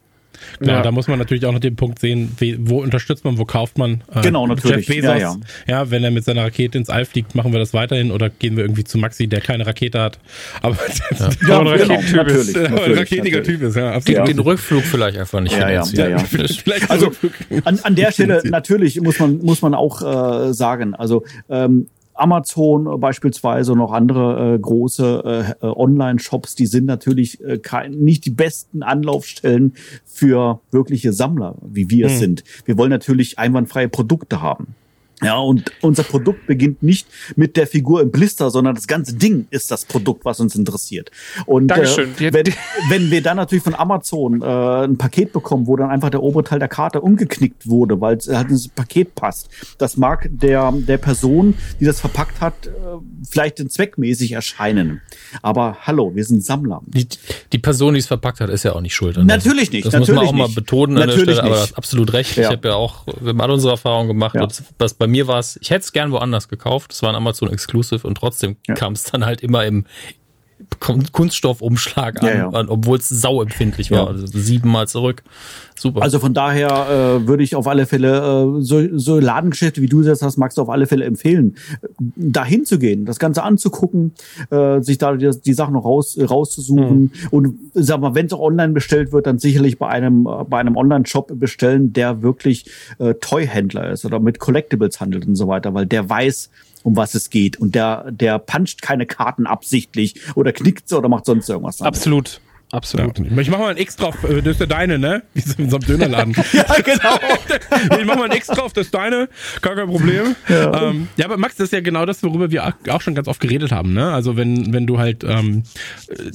Klar, Ja. da muss man natürlich auch noch den Punkt sehen, wie, wo unterstützt man, wo kauft man. Äh, Genau, natürlich. Jeff Bezos, Ja, ja, wenn er mit seiner Rakete ins All fliegt, machen wir das weiterhin oder gehen wir irgendwie zu Maxi, der keine Rakete hat. Aber Ja, ein Raketentyp natürlich, ist. ein natürlich, raketiger natürlich. Typ ist, ja, Den, absolut. den Rückflug vielleicht einfach nicht Ja, ja, finanzieren. ja, ja. Also so- an, an der Stelle natürlich muss man muss man auch äh, sagen, also ähm, Amazon beispielsweise und auch andere äh, große äh, äh, Online-Shops, die sind natürlich äh, kein, nicht die besten Anlaufstellen für wirkliche Sammler, wie wir es sind. Wir wollen natürlich einwandfreie Produkte haben. Ja, und unser Produkt beginnt nicht mit der Figur im Blister, sondern das ganze Ding ist das Produkt, was uns interessiert. Und Dankeschön. Äh, wenn, wenn wir dann natürlich von Amazon äh, ein Paket bekommen, wo dann einfach der obere Teil der Karte umgeknickt wurde, weil es halt ins Paket passt, das mag der, der Person, die das verpackt hat, äh, vielleicht zweckmäßig erscheinen. Aber hallo, wir sind Sammler. Die, die Person, die es verpackt hat, ist ja auch nicht schuld. an. Natürlich nicht, Das muss man natürlich auch mal nicht. betonen an Natürlich der Stelle, aber nicht. das ist absolut recht. Ja. Ich habe ja auch, wir haben alle unsere Erfahrungen gemacht. Ja. Das, was bei mir war es, ich hätte es gern woanders gekauft. Es war ein Amazon Exclusive und trotzdem Ja. kam es dann halt immer im Kunststoffumschlag an, Ja, ja. obwohl es sauempfindlich war. Ja. Also siebenmal zurück. Super. Also von daher äh, würde ich auf alle Fälle äh, so, so Ladengeschäfte, wie du das hast, magst du auf alle Fälle empfehlen, äh, dahin zu gehen, das Ganze anzugucken, äh, sich da die, die Sachen noch raus, rauszusuchen und sag mal, wenn es auch online bestellt wird, dann sicherlich bei einem bei einem Online-Shop bestellen, der wirklich äh, Toy-Händler ist oder mit Collectibles handelt und so weiter, weil der weiß um was es geht und der der puncht keine Karten absichtlich oder knickt sie oder macht sonst irgendwas. damit. Absolut. Ja. Absolut. Ich mach mal ein X drauf, äh, das ist ja deine, ne? Wie so in so einem Dönerladen. Ja, genau. ich mach mal ein X drauf, das ist deine, gar kein Problem. Ja. Ähm, ja, aber Max, das ist ja genau das, worüber wir auch schon ganz oft geredet haben, ne? Also wenn, wenn du halt, ähm, äh,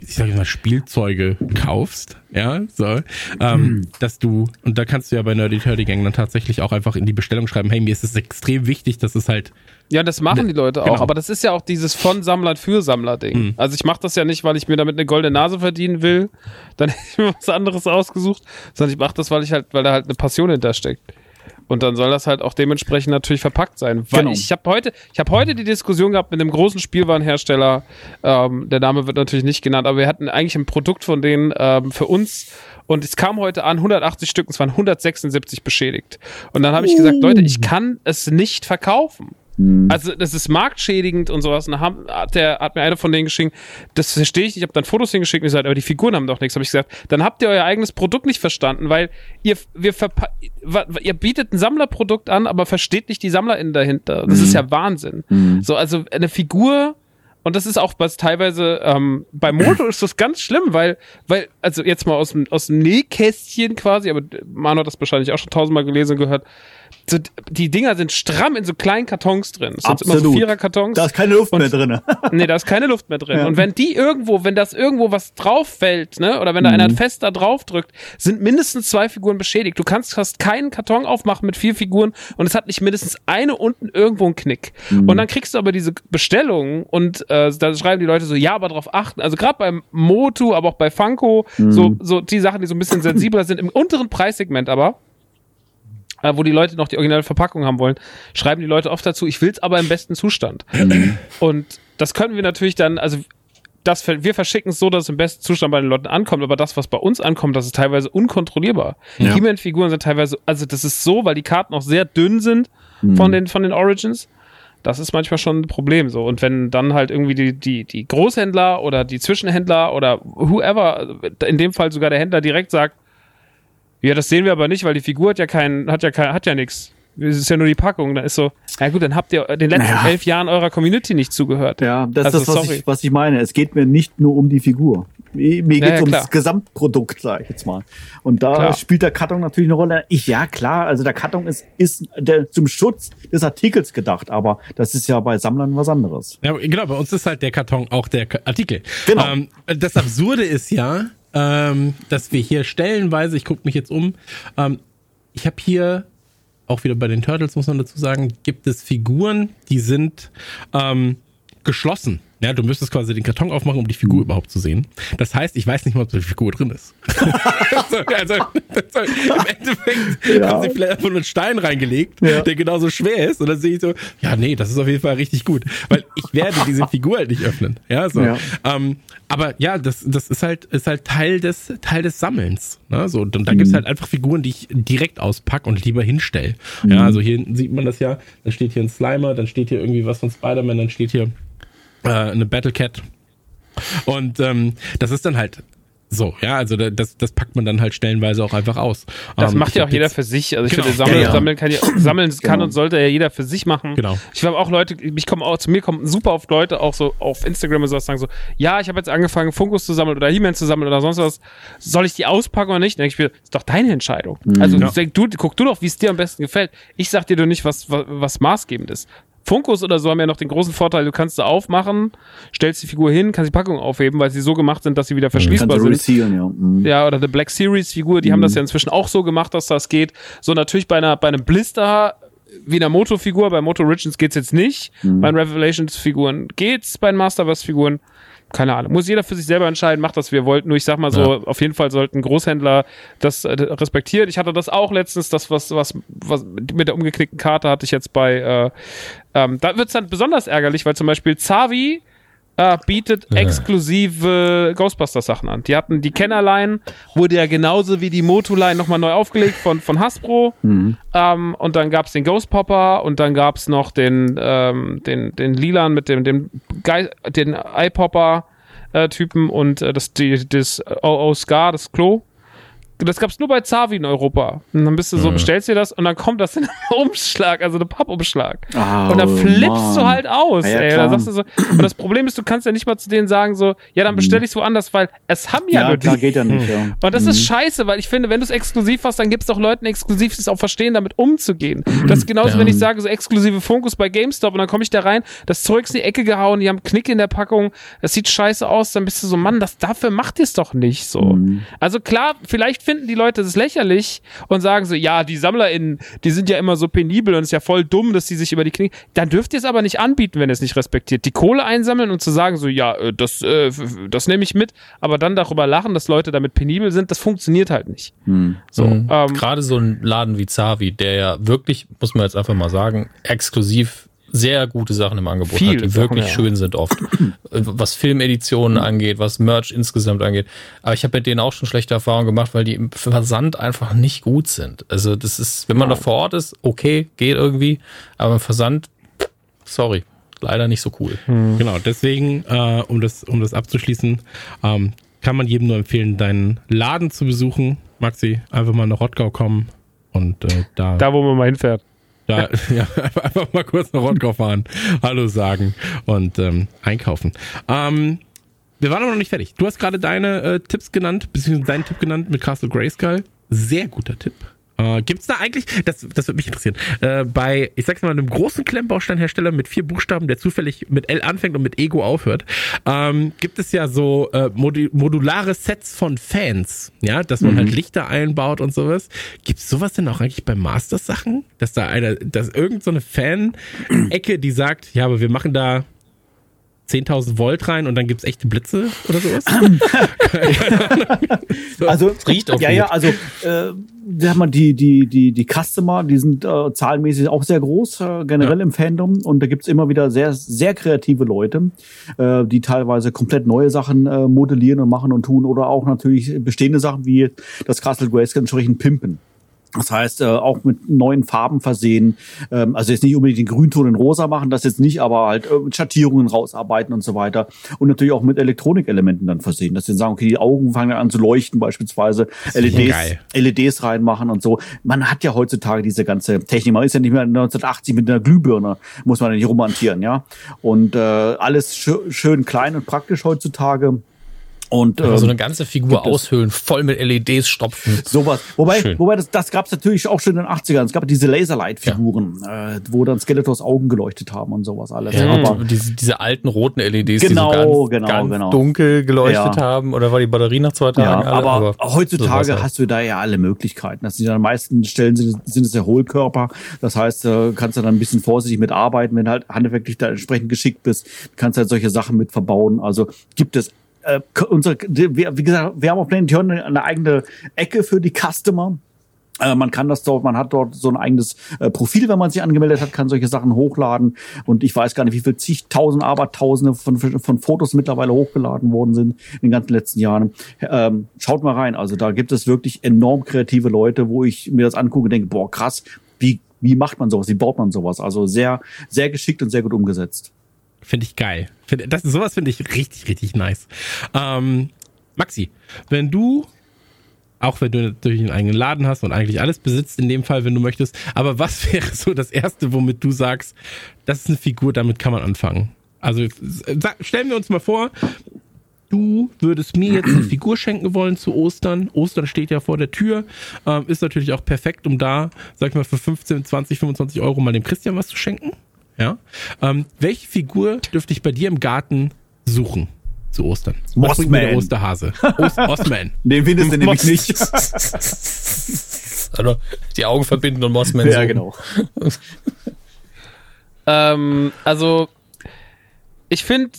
ich sag jetzt mal, Spielzeuge kaufst, ja, so, ähm, dass du, und da kannst du ja bei Nerdy Turdy Gang dann tatsächlich auch einfach in die Bestellung schreiben, hey, mir ist es extrem wichtig, dass es halt Ja, das machen die Leute auch. Genau. Aber das ist ja auch dieses von Sammlern für Sammler-Ding. Also ich mache das ja nicht, weil ich mir damit eine goldene Nase verdienen will. Dann hätte ich mir was anderes ausgesucht, sondern ich mache das, weil ich halt, weil da halt eine Passion hintersteckt. Und dann soll das halt auch dementsprechend natürlich verpackt sein. Weil Genau. ich habe heute, ich habe heute die Diskussion gehabt mit einem großen Spielwarenhersteller. Ähm, der Name wird natürlich nicht genannt, aber wir hatten eigentlich ein Produkt von denen ähm, für uns. Und es kam heute an, 180 Stück, es waren 176 beschädigt. Und dann habe ich gesagt, Leute, ich kann es nicht verkaufen. Mhm. Also das ist marktschädigend und sowas. Und dann hat, der, hat mir einer von denen geschickt, das verstehe ich, ich habe dann Fotos hingeschickt und gesagt, aber die Figuren haben doch nichts. Habe ich gesagt, dann habt ihr euer eigenes Produkt nicht verstanden, weil ihr, wir ihr bietet ein Sammlerprodukt an, aber versteht nicht die SammlerInnen dahinter. Das mhm. ist ja Wahnsinn. Mhm. So, also eine Figur und das ist auch was teilweise ähm, bei Moto ist das ganz schlimm, weil weil also jetzt mal aus dem aus dem Nähkästchen quasi, aber man hat das wahrscheinlich auch schon tausendmal gelesen und gehört so, die Dinger sind stramm in so kleinen Kartons drin. Das sind immer so Vierer-Kartons. Da ist keine Luft mehr drin. nee, da ist keine Luft mehr drin. Ja. Und wenn die irgendwo, wenn das irgendwo was drauf fällt, ne, oder wenn da mhm. einer fest da drauf drückt, sind mindestens zwei Figuren beschädigt. Du kannst fast keinen Karton aufmachen mit vier Figuren und es hat nicht mindestens eine unten irgendwo einen Knick. Mhm. Und dann kriegst du aber diese Bestellungen und äh, da schreiben die Leute so, ja, aber darauf achten. Also gerade beim Motu, aber auch bei Funko, mhm. so, so die Sachen, die so ein bisschen sensibler sind, im unteren Preissegment aber äh, wo die Leute noch die originale Verpackung haben wollen, schreiben die Leute oft dazu, ich will es aber im besten Zustand. Und das können wir natürlich dann, also das, wir verschicken es so, dass es im besten Zustand bei den Leuten ankommt, aber das, was bei uns ankommt, das ist teilweise unkontrollierbar. Ja. He-Man-Figuren sind teilweise, also das ist so, weil die Karten auch sehr dünn sind mhm. von, den, von den Origins. Das ist manchmal schon ein Problem so. Und wenn dann halt irgendwie die, die, die Großhändler oder die Zwischenhändler oder whoever, in dem Fall sogar der Händler direkt sagt, ja, das sehen wir aber nicht, weil die Figur hat ja kein, hat ja kein, hat ja nichts. Es ist ja nur die Packung. Da ist so, ja gut, dann habt ihr den letzten naja. elf Jahren eurer Community nicht zugehört. Ja, das also, ist das, was ich, was ich meine. Es geht mir nicht nur um die Figur. Mir geht naja, ums klar. Gesamtprodukt, sage ich jetzt mal. Und da klar. spielt der Karton natürlich eine Rolle. Ich, ja, klar, also der Karton ist, ist der, zum Schutz des Artikels gedacht, aber das ist ja bei Sammlern was anderes. Ja, genau, bei uns ist halt der Karton auch der Artikel. Genau. Ähm, das Absurde ist ja, ähm, dass wir hier stellenweise, ich gucke mich jetzt um, ähm, ich habe hier auch wieder bei den Turtles, muss man dazu sagen, gibt es Figuren, die sind ähm, geschlossen. Ja, du müsstest quasi den Karton aufmachen, um die Figur mhm. überhaupt zu sehen. Das heißt, ich weiß nicht mal, ob die Figur drin ist. also, also, also, im Endeffekt ja. haben sie vielleicht einfach nur einen Stein reingelegt, ja. der genauso schwer ist. Und dann sehe ich so, ja, nee, das ist auf jeden Fall richtig gut. Weil ich werde diese Figur halt nicht öffnen. Ja, so. Ja. Ähm, aber ja, das, das ist halt, ist halt Teil des, Teil des Sammelns. Ne? So, und da mhm. gibt's halt einfach Figuren, die ich direkt auspacke und lieber hinstelle. Mhm. Ja, also hier sieht man das ja, dann steht hier ein Slimer, dann steht hier irgendwie was von Spider-Man, dann steht hier äh, eine Battle Cat. Und ähm, das ist dann halt so, ja, also das, das packt man dann halt stellenweise auch einfach aus. Das ähm, macht ja auch jeder für sich. Also ich genau. finde, sammeln, ja, sammeln kann, ja, sammeln kann genau. und sollte ja jeder für sich machen. Genau. Ich habe auch Leute, ich komme auch, zu mir kommen super oft Leute auch so auf Instagram und sowas sagen so, ja, ich habe jetzt angefangen, Funkus zu sammeln oder He-Man zu sammeln oder sonst was. Soll ich die auspacken oder nicht? Dann denke ich mir, ist doch deine Entscheidung. Mhm. Also ja. du, guck du doch, wie es dir am besten gefällt. Ich sag dir doch nicht, was, was, was maßgebend ist. Funkos oder so haben ja noch den großen Vorteil, du kannst sie aufmachen, stellst die Figur hin, kannst die Packung aufheben, weil sie so gemacht sind, dass sie wieder mhm. verschließbar sind. Ja. Mhm. ja, oder die Black Series Figur, die mhm. haben das ja inzwischen auch so gemacht, dass das geht. So natürlich bei einer bei einem Blister wie einer Moto-Figur, bei Moto Origins geht's jetzt nicht. Mhm. Bei den Revelations-Figuren geht's, bei den Masterverse-Figuren keine Ahnung, muss jeder für sich selber entscheiden, macht das, wie er wollt. Nur ich sag mal so, ja. auf jeden Fall sollten Großhändler das äh, respektieren. Ich hatte das auch letztens, das was, was, was mit der umgeknickten Karte hatte ich jetzt bei, äh, ähm, da wird's dann besonders ärgerlich, weil zum Beispiel Zavi äh, bietet ja. exklusive Ghostbusters-Sachen an. Die hatten die Kennerline, wurde ja genauso wie die Motu-Line nochmal neu aufgelegt von, von Hasbro. Mhm. Ähm, und dann gab's den Ghost Popper und dann gab's noch den, ähm, den, den Lilan mit dem, dem Ge den Eye-Popper. Äh, Typen und äh, das, die, das OO Scar, das Klo, das gab's nur bei Zavi in Europa. Und dann bist du so, mhm. bestellst dir das und dann kommt das in einem Umschlag, also eine Pappumschlag. Oh, und dann flippst Mann. du halt aus, ja, ey. Da sagst du so, und das Problem ist, du kannst ja nicht mal zu denen sagen so, ja, dann bestell ich woanders, weil es haben ja, ja nur die. geht ja nicht, ja. Und das mhm. ist scheiße, weil ich finde, wenn du es exklusiv hast, dann gibt's doch Leuten exklusiv, die es auch verstehen, damit umzugehen. Das ist genauso, ja. wenn ich sage, so exklusive Fokus bei GameStop und dann komme ich da rein, das Zeug ist in die Ecke gehauen, die haben Knick in der Packung, das sieht scheiße aus, dann bist du so, Mann, das dafür macht ihr es doch nicht so. Mhm. Also klar, vielleicht finden die Leute es lächerlich und sagen so, ja, die SammlerInnen, die sind ja immer so penibel und es ist ja voll dumm, dass sie sich über die Knie. Dann dürft ihr es aber nicht anbieten, wenn ihr es nicht respektiert. Die Kohle einsammeln und zu sagen so, ja, äh, das, äh, das nehme ich mit, aber dann darüber lachen, dass Leute damit penibel sind, das funktioniert halt nicht. Hm. So, mhm. ähm, Gerade so ein Laden wie Zavi, der ja wirklich, muss man jetzt einfach mal sagen, exklusiv sehr gute Sachen im Angebot Viel hat, die wirklich ja. schön sind oft. was Filmeditionen angeht, was Merch insgesamt angeht. Aber ich habe mit denen auch schon schlechte Erfahrungen gemacht, weil die im Versand einfach nicht gut sind. Also das ist, wenn man ja. da vor Ort ist, okay, geht irgendwie, aber im Versand sorry, leider nicht so cool. Genau, deswegen, äh, um, das, um das abzuschließen, ähm, kann man jedem nur empfehlen, deinen Laden zu besuchen. Maxi, einfach mal nach Rottgau kommen und äh, da, Da, wo man mal hinfährt. Da ja, einfach, mal kurz nach Rottgau fahren, Hallo sagen und ähm, einkaufen. Ähm, wir waren aber noch nicht fertig. Du hast gerade deine äh, Tipps genannt, beziehungsweise deinen Tipp genannt mit Castle Grayskull. Sehr guter Tipp. Äh, gibt's da eigentlich, das, das würde mich interessieren, äh, bei, ich sag's mal, einem großen Klemmbausteinhersteller mit vier Buchstaben, der zufällig mit L anfängt und mit Ego aufhört, ähm, gibt es ja so äh, modu modulare Sets von Fans, ja, dass man halt Lichter einbaut und sowas. Gibt's sowas denn auch eigentlich bei Masters-Sachen? Dass da einer, dass irgend so eine Fan-Ecke, die sagt, ja, aber wir machen da 10.000 Volt rein und dann gibt's echte Blitze oder sowas? Also riecht auch ja, gut. ja, also äh, wir haben die die die die Customer, die sind äh, zahlenmäßig auch sehr groß äh, generell Ja. im Fandom und da gibt's immer wieder sehr sehr kreative Leute, äh, die teilweise komplett neue Sachen äh, modellieren und machen und tun oder auch natürlich bestehende Sachen wie das Castle Grayskull entsprechend pimpen. Das heißt, äh, auch mit neuen Farben versehen. Ähm, also jetzt nicht unbedingt den Grünton in rosa machen, das jetzt nicht, aber halt äh, Schattierungen rausarbeiten und so weiter. Und natürlich auch mit Elektronikelementen dann versehen. Dass sie sagen, okay, die Augen fangen an zu leuchten, beispielsweise LEDs. LEDs reinmachen und so. Man hat ja heutzutage diese ganze Technik. Man ist ja nicht mehr 1980 mit einer Glühbirne, muss man ja nicht rumhantieren, ja. Und äh, alles schö schön klein und praktisch heutzutage. Und Also so ähm, eine ganze Figur aushöhlen, voll mit LEDs stopfen. Sowas. Wobei, Schön. wobei das, das gab es natürlich auch schon in den 80ern. Es gab diese Laserlight-Figuren, äh, wo dann Skeletors Augen geleuchtet haben und sowas alles. Ja, Aber diese, diese alten roten LEDs, Genau, die so ganz, genau, ganz genau. dunkel geleuchtet Ja. haben. Oder war die Batterie nach zwei ja, Tagen? alle? aber, sowas heutzutage halt. hast du da ja alle Möglichkeiten. Das sind ja an den meisten Stellen sind, sind es ja Hohlkörper. Das heißt, äh, kannst du dann ein bisschen vorsichtig mitarbeiten, wenn du halt handwerklich da entsprechend geschickt bist, kannst halt solche Sachen mit verbauen. Also gibt es äh, unsere, wir, wie gesagt, wir haben auf Planeteon eine, eine eigene Ecke für die Customer. Äh, Man kann das dort, man hat dort so ein eigenes äh, Profil, wenn man sich angemeldet hat, kann solche Sachen hochladen. Und ich weiß gar nicht, wie viel zigtausend, abertausende von, von Fotos mittlerweile hochgeladen worden sind in den ganzen letzten Jahren. Ähm, schaut mal rein. Also da gibt es wirklich enorm kreative Leute, wo ich mir das angucke und denke, boah, krass, wie, wie macht man sowas? Wie baut man sowas? Also sehr, sehr geschickt und sehr gut umgesetzt. Finde ich geil. Find, das, sowas finde ich richtig, richtig nice. Ähm, Maxi, wenn du, auch wenn du natürlich einen eigenen Laden hast und eigentlich alles besitzt in dem Fall, wenn du möchtest, aber was wäre so das Erste, womit du sagst, das ist eine Figur, damit kann man anfangen? Also stellen wir uns mal vor, du würdest mir jetzt eine Figur schenken wollen zu Ostern. Ostern steht ja vor der Tür. Ähm, ist natürlich auch perfekt, um da, sag ich mal, für 15, 20, 25 Euro mal dem Christian was zu schenken. Ja. Ähm, welche Figur dürfte ich bei dir im Garten suchen zu Ostern? Was bringt mir der Mossman. Osterhase? Ost Ostman. Den findest du nämlich nicht. Also die Augen verbinden und Mossman ja, suchen. genau. Ähm, also, ich finde,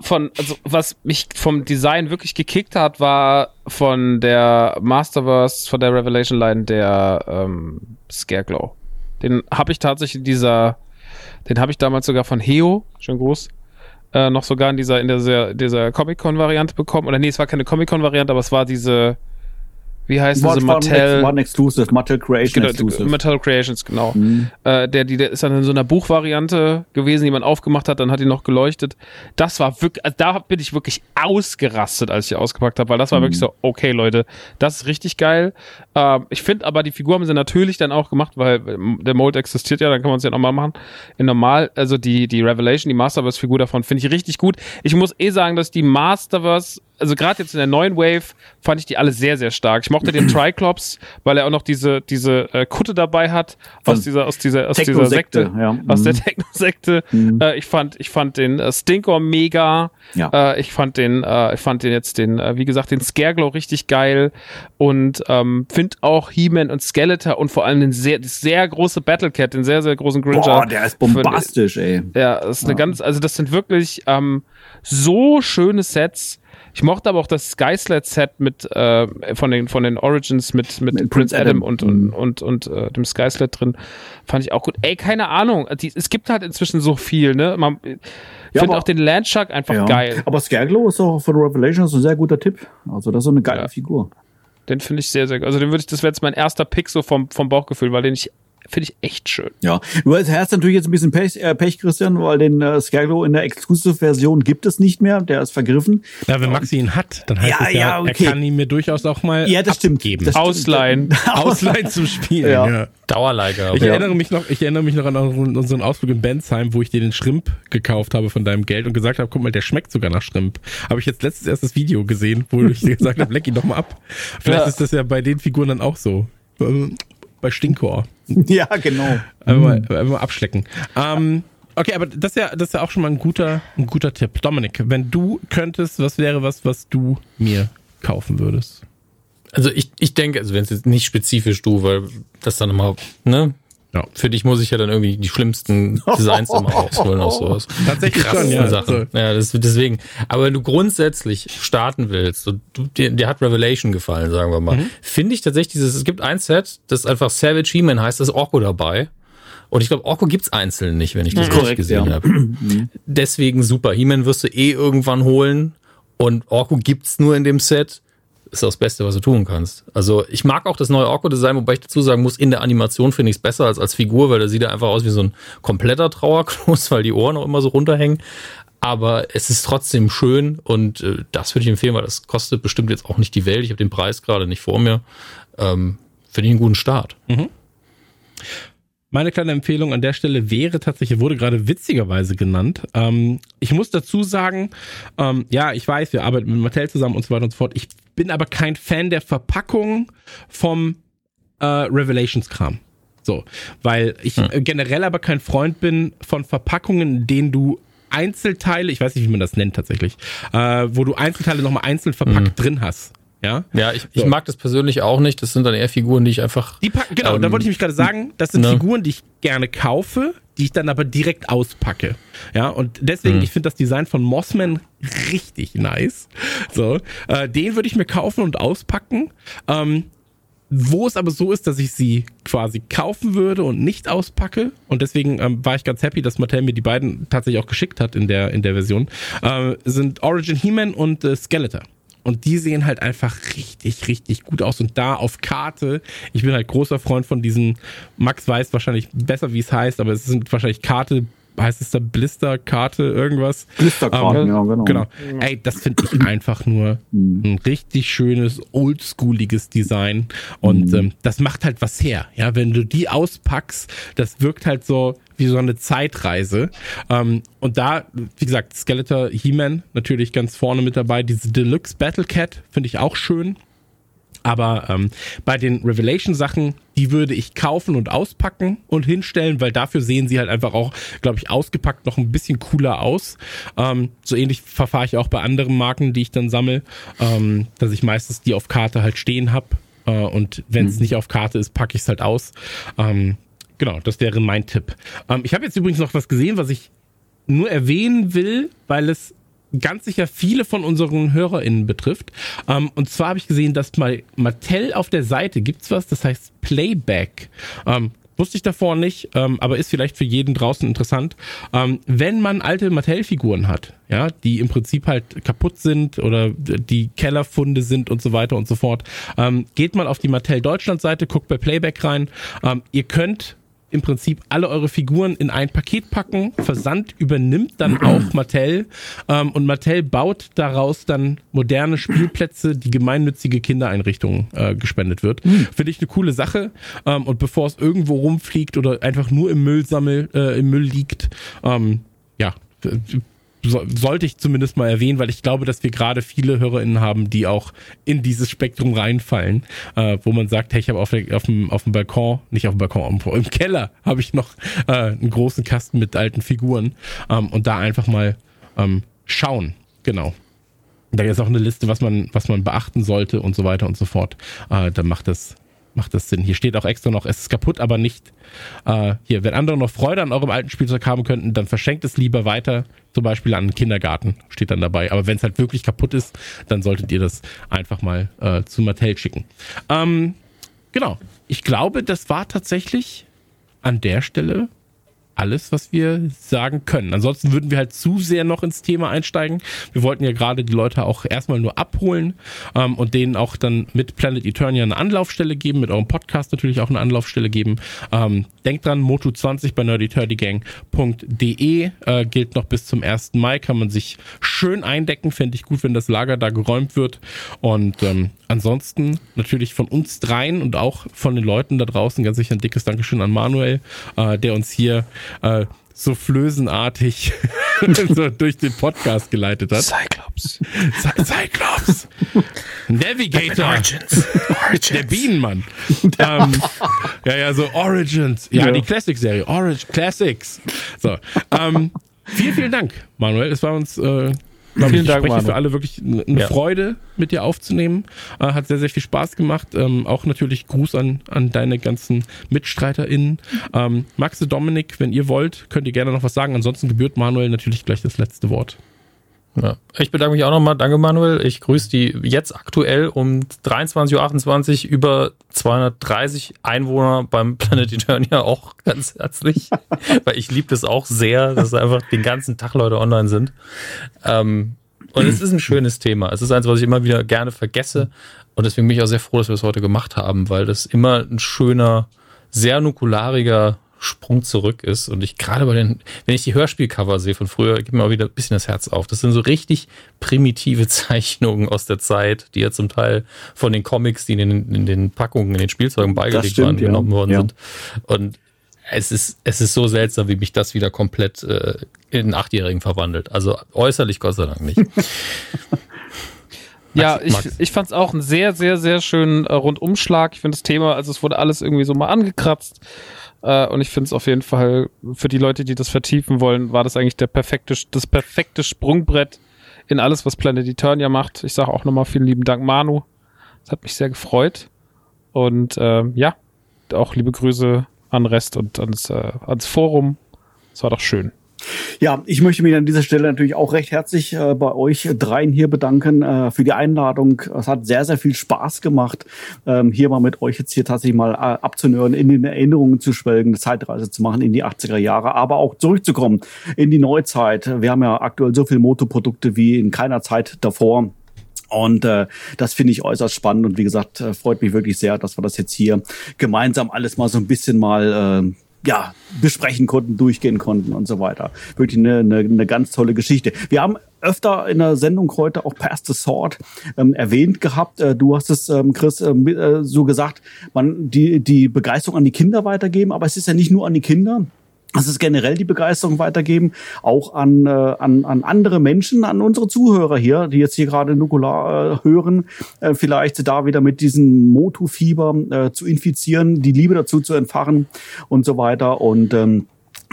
von, also, was mich vom Design wirklich gekickt hat, war von der Masterverse, von der Revelation Line, der ähm, Scareglow. Den habe ich tatsächlich in dieser, den habe ich damals sogar von Heo, schön groß, äh, noch sogar in dieser, in dieser, dieser Comic-Con-Variante bekommen. Oder nee, es war keine Comic-Con-Variante, aber es war diese, wie heißt diese Mattel? One Exclusive, Mattel Creation Genau, Exclusive. Metal Creations, genau. Mhm. Äh, der, die, der ist dann in so einer Buchvariante gewesen, die man aufgemacht hat, dann hat die noch geleuchtet. Das war wirklich, also da bin ich wirklich ausgerastet, als ich ausgepackt habe, weil das war wirklich so, okay, Leute, das ist richtig geil. Ähm, ich finde aber, die Figur haben sie natürlich dann auch gemacht, weil der Mold existiert ja, dann kann man es ja nochmal machen. In normal, also die, die Revelation, die Masterverse-Figur davon, finde ich richtig gut. Ich muss eh sagen, dass die Masterverse also gerade jetzt in der neuen Wave fand ich die alle sehr, sehr stark. Ich mochte den Triclops, weil er auch noch diese, diese äh, Kutte dabei hat aus dieser, aus dieser, aus dieser Sekte, ja. aus der Mhm. Techno-Sekte. Äh, ich fand, ich fand den äh, Stinkor mega. Ja. Äh, ich fand den, äh, ich fand den jetzt den, äh, wie gesagt, den Scareglow richtig geil und ähm, finde auch He-Man und Skeletor und vor allem den sehr, sehr große Battlecat, den sehr, sehr großen Gringer. Boah, der ist bombastisch, ey. Ja, das ist eine ganz, also das sind wirklich ähm, so schöne Sets. Ich mochte aber auch das Skyslet-Set mit äh, von den von den Origins mit mit, Mit Prince Adam Adam. und und und, und äh, dem Skyslet drin fand ich auch gut. Ey, keine Ahnung, die, es gibt halt inzwischen so viel, ne? Man, ich Ja, finde auch den Landshark einfach Ja. geil. Aber Scareglow ist auch von Revelation so ein sehr guter Tipp. Also das ist so eine geile Ja. Figur. Den finde ich sehr sehr, also den würde ich, das wäre jetzt mein erster Pick so vom vom Bauchgefühl, weil den ich Finde ich echt schön. Ja, du hast natürlich jetzt ein bisschen Pech, äh, Pech Christian, weil den äh, Scarecrow in der Exclusive-Version gibt es nicht mehr. Der ist vergriffen. Ja, wenn Maxi ihn hat, dann heißt Ja, es ja, ja, okay. er kann ihn mir durchaus auch mal Ja, das stimmt. abgeben. Das. Ausleihen. Ausleihen zum Spielen. Ja. Ja. Dauerleiger. Ich erinnere mich noch, ich erinnere mich noch an unseren Ausflug in Bensheim, wo ich dir den Shrimp gekauft habe von deinem Geld und gesagt habe, guck mal, der schmeckt sogar nach Shrimp. Habe ich jetzt letztes erst das Video gesehen, wo ich dir gesagt habe, leck ihn doch mal ab. Vielleicht Ja. ist das ja bei den Figuren dann auch so. Bei Stinkor. Ja, genau. Einfach mal, einfach mal abschlecken. Ähm, okay, aber das ist ja, das ist ja auch schon mal ein guter, ein guter Tipp. Dominik, wenn du könntest, was wäre was, was du mir kaufen würdest? Also ich, ich denke, also wenn es jetzt nicht spezifisch du, weil das dann immer, ne? Ja. Für dich muss ich ja dann irgendwie die schlimmsten Designs immer rausholen aus sowas. Tatsächlich schon, ja. Sachen. Ja, das, deswegen. Aber wenn du grundsätzlich starten willst, und du, dir, dir hat Revelation gefallen, sagen wir mal, Mhm. finde ich tatsächlich dieses, es gibt ein Set, das einfach Savage He-Man heißt, da ist Orko dabei. Und ich glaube, Orko gibt's einzeln nicht, wenn ich das richtig Korrekt, gesehen ja. habe. Deswegen super. He-Man wirst du eh irgendwann holen. Und Orko gibt's nur in dem Set. Ist das Beste, was du tun kannst. Also ich mag auch das neue Orko-Design, wobei ich dazu sagen muss, in der Animation finde ich es besser als als Figur, weil da sieht er einfach aus wie so ein kompletter Trauerklos, weil die Ohren auch immer so runterhängen. Aber es ist trotzdem schön und äh, das würde ich empfehlen, weil das kostet bestimmt jetzt auch nicht die Welt. Ich habe den Preis gerade nicht vor mir. Ähm, finde ich einen guten Start. Meine kleine Empfehlung an der Stelle wäre tatsächlich, wurde gerade witzigerweise genannt. Ähm, ich muss dazu sagen, ähm, ja, ich weiß, wir arbeiten mit Mattel zusammen und so weiter und so fort. Ich bin aber kein Fan der Verpackung vom äh, Revelations-Kram. So, weil ich äh, generell aber kein Freund bin von Verpackungen, in denen du Einzelteile, ich weiß nicht, wie man das nennt tatsächlich, äh, wo du Einzelteile nochmal einzeln verpackt drin hast. Ja, Ja, ich, ich So. mag das persönlich auch nicht. Das sind dann eher Figuren, die ich einfach. Die packen, genau, Ähm, da wollte ich mich gerade sagen, das sind ne. Figuren, die ich gerne kaufe, die ich dann aber direkt auspacke. Ja, und deswegen, Mhm. ich finde das Design von Mossman richtig nice. So, äh, den würde ich mir kaufen und auspacken. Ähm, wo es aber so ist, dass ich sie quasi kaufen würde und nicht auspacke. Und deswegen ähm, war ich ganz happy, dass Mattel mir die beiden tatsächlich auch geschickt hat in der, in der Version, äh, sind Origin He-Man und äh, Skeletor. Und die sehen halt einfach richtig, richtig gut aus. Und da auf Karte, ich bin halt großer Freund von diesen, Max weiß wahrscheinlich besser, wie es heißt, aber es sind wahrscheinlich Karte, heißt es da Blister-Karte, irgendwas? Blisterkarten, Ähm, ja, genau. Genau. Ey, das finde ich einfach nur ein richtig schönes, oldschooliges Design. Und ähm, das macht halt was her. Ja, wenn du die auspackst, das wirkt halt so wie so eine Zeitreise. Ähm, und da, wie gesagt, Skeletor He-Man natürlich ganz vorne mit dabei. Diese Deluxe Battle Cat finde ich auch schön. Aber ähm, bei den Revelation-Sachen, die würde ich kaufen und auspacken und hinstellen, weil dafür sehen sie halt einfach auch, glaube ich, ausgepackt noch ein bisschen cooler aus. Ähm, so ähnlich verfahre ich auch bei anderen Marken, die ich dann sammle, ähm, dass ich meistens die auf Karte halt stehen habe. Äh, und wenn es nicht auf Karte ist, packe ich es halt aus. Ähm, genau, das wäre mein Tipp. Ähm, ich habe jetzt übrigens noch was gesehen, was ich nur erwähnen will, weil es ganz sicher viele von unseren HörerInnen betrifft. Ähm, und zwar habe ich gesehen, dass mal Mattel auf der Seite gibt's was, das heißt Playback. Ähm, wusste ich davor nicht, ähm, aber ist vielleicht für jeden draußen interessant. Ähm, wenn man alte Mattel-Figuren hat, ja, die im Prinzip halt kaputt sind oder die Kellerfunde sind und so weiter und so fort, ähm, geht mal auf die Mattel Deutschland-Seite, guckt bei Playback rein. Ähm, ihr könnt im Prinzip alle eure Figuren in ein Paket packen. Versand übernimmt dann auch Mattel ähm, und Mattel baut daraus dann moderne Spielplätze, die gemeinnützige Kindereinrichtungen äh, gespendet wird. Finde ich eine coole Sache. Ähm, und bevor es irgendwo rumfliegt oder einfach nur im Müll sammel, äh, im Müll liegt, ähm, ja, so, sollte ich zumindest mal erwähnen, weil ich glaube, dass wir gerade viele HörerInnen haben, die auch in dieses Spektrum reinfallen, äh, wo man sagt, hey, ich habe auf, auf, dem, auf dem Balkon, nicht auf dem Balkon, im, im Keller habe ich noch äh, einen großen Kasten mit alten Figuren ähm, und da einfach mal ähm, schauen. Genau. Da ist auch eine Liste, was man, was man beachten sollte und so weiter und so fort. Äh, dann macht das, macht das Sinn. Hier steht auch extra noch, es ist kaputt, aber nicht. Äh, hier, wenn andere noch Freude an eurem alten Spielzeug haben könnten, dann verschenkt es lieber weiter, zum Beispiel an den Kindergarten, steht dann dabei. Aber wenn es halt wirklich kaputt ist, dann solltet ihr das einfach mal äh, zu Mattel schicken. Ähm, genau. Ich glaube, das war tatsächlich an der Stelle alles, was wir sagen können. Ansonsten würden wir halt zu sehr noch ins Thema einsteigen. Wir wollten ja gerade die Leute auch erstmal nur abholen ähm, und denen auch dann mit Planet Eternia eine Anlaufstelle geben, mit eurem Podcast natürlich auch eine Anlaufstelle geben. Ähm, denkt dran, Moto20 bei nerdyturdygang.de äh, gilt noch bis zum 1. Mai, kann man sich schön eindecken, fände ich gut, wenn das Lager da geräumt wird. Und ähm, ansonsten natürlich von uns dreien und auch von den Leuten da draußen ganz sicher ein dickes Dankeschön an Manuel, äh, der uns hier äh, so flösenartig so durch den Podcast geleitet hat. Cyclops. Cy Cyclops. Navigator. Origins. Origins. Der Bienenmann. ähm, ja, ja, so Origins. Ja, Ja. die Classic-Serie. Origin Classics. So. Ähm, vielen, vielen Dank, Manuel. Es war uns, äh, Vielen ich, Dank, Manu. für alle wirklich eine eine Ja. Freude, mit dir aufzunehmen. Äh, hat sehr, sehr viel Spaß gemacht. Ähm, auch natürlich Gruß an, an deine ganzen MitstreiterInnen. Ähm, Maxe, Dominik, wenn ihr wollt, könnt ihr gerne noch was sagen. Ansonsten gebührt Manuel natürlich gleich das letzte Wort. Ja. Ich bedanke mich auch nochmal. Danke, Manuel. Ich grüße die jetzt aktuell um 23.28 Uhr über 230 Einwohner beim Planet Eternia auch ganz herzlich. Weil ich liebe das auch sehr, dass einfach den ganzen Tag Leute online sind. Ähm, und es ist ein schönes Thema. Es ist eins, was ich immer wieder gerne vergesse. Und deswegen bin ich auch sehr froh, dass wir es heute gemacht haben, weil das immer ein schöner, sehr nukulariger Sprung zurück ist. Und ich gerade bei den, wenn ich die Hörspielcover sehe von früher, gibt mir auch wieder ein bisschen das Herz auf. Das sind so richtig primitive Zeichnungen aus der Zeit, die ja zum Teil von den Comics, die in den, in den Packungen, in den Spielzeugen beigelegt stimmt, waren, ja. genommen worden Ja. sind. Und es ist, es ist so seltsam, wie mich das wieder komplett äh, in einen Achtjährigen verwandelt. Also äußerlich Gott sei Dank nicht. Ja, ich, ich fand es auch einen sehr, sehr, sehr schönen äh, Rundumschlag. Ich finde das Thema, also es wurde alles irgendwie so mal angekratzt. Äh, und ich finde es auf jeden Fall, für die Leute, die das vertiefen wollen, war das eigentlich der perfekte, das perfekte Sprungbrett in alles, was Planet Eternia macht. Ich sage auch nochmal vielen lieben Dank, Manu. Das hat mich sehr gefreut. Und ähm, ja, auch liebe Grüße an Rest und ans, äh, ans Forum. Es war doch schön. Ja, ich möchte mich an dieser Stelle natürlich auch recht herzlich äh, bei euch dreien hier bedanken äh, für die Einladung. Es hat sehr, sehr viel Spaß gemacht, ähm, hier mal mit euch jetzt hier tatsächlich mal äh, abzunören, in den Erinnerungen zu schwelgen, eine Zeitreise zu machen in die 80er Jahre, aber auch zurückzukommen in die Neuzeit. Wir haben ja aktuell so viele Motoprodukte wie in keiner Zeit davor. Und äh, das finde ich äußerst spannend und wie gesagt, äh, freut mich wirklich sehr, dass wir das jetzt hier gemeinsam alles mal so ein bisschen mal äh, ja, besprechen konnten, durchgehen konnten und so weiter. Wirklich eine, eine, eine ganz tolle Geschichte. Wir haben öfter in der Sendung heute auch Pass the Sword ähm, erwähnt gehabt. Äh, du hast es, ähm, Chris, äh, äh, so gesagt, man die, die Begeisterung an die Kinder weitergeben, aber es ist ja nicht nur an die Kinder. Es ist generell die Begeisterung weitergeben, auch an, äh, an, an andere Menschen, an unsere Zuhörer hier, die jetzt hier gerade Nukular äh, hören, äh, vielleicht da wieder mit diesem Motu-Fieber äh, zu infizieren, die Liebe dazu zu entfachen und so weiter. Und ähm,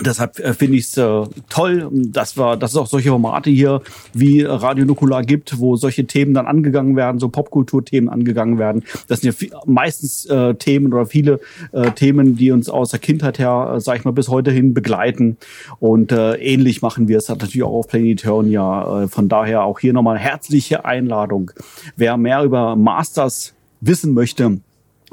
Deshalb äh, finde ich es äh, toll, dass wir, dass es auch solche Formate hier wie Radio Nukular gibt, wo solche Themen dann angegangen werden, so Popkulturthemen angegangen werden. Das sind ja viel, meistens äh, Themen oder viele äh, Themen, die uns aus der Kindheit her, äh, sag ich mal, bis heute hin begleiten. Und äh, ähnlich machen wir es halt natürlich auch auf Planetonia. Äh, von daher auch hier nochmal herzliche Einladung. Wer mehr über Masters wissen möchte,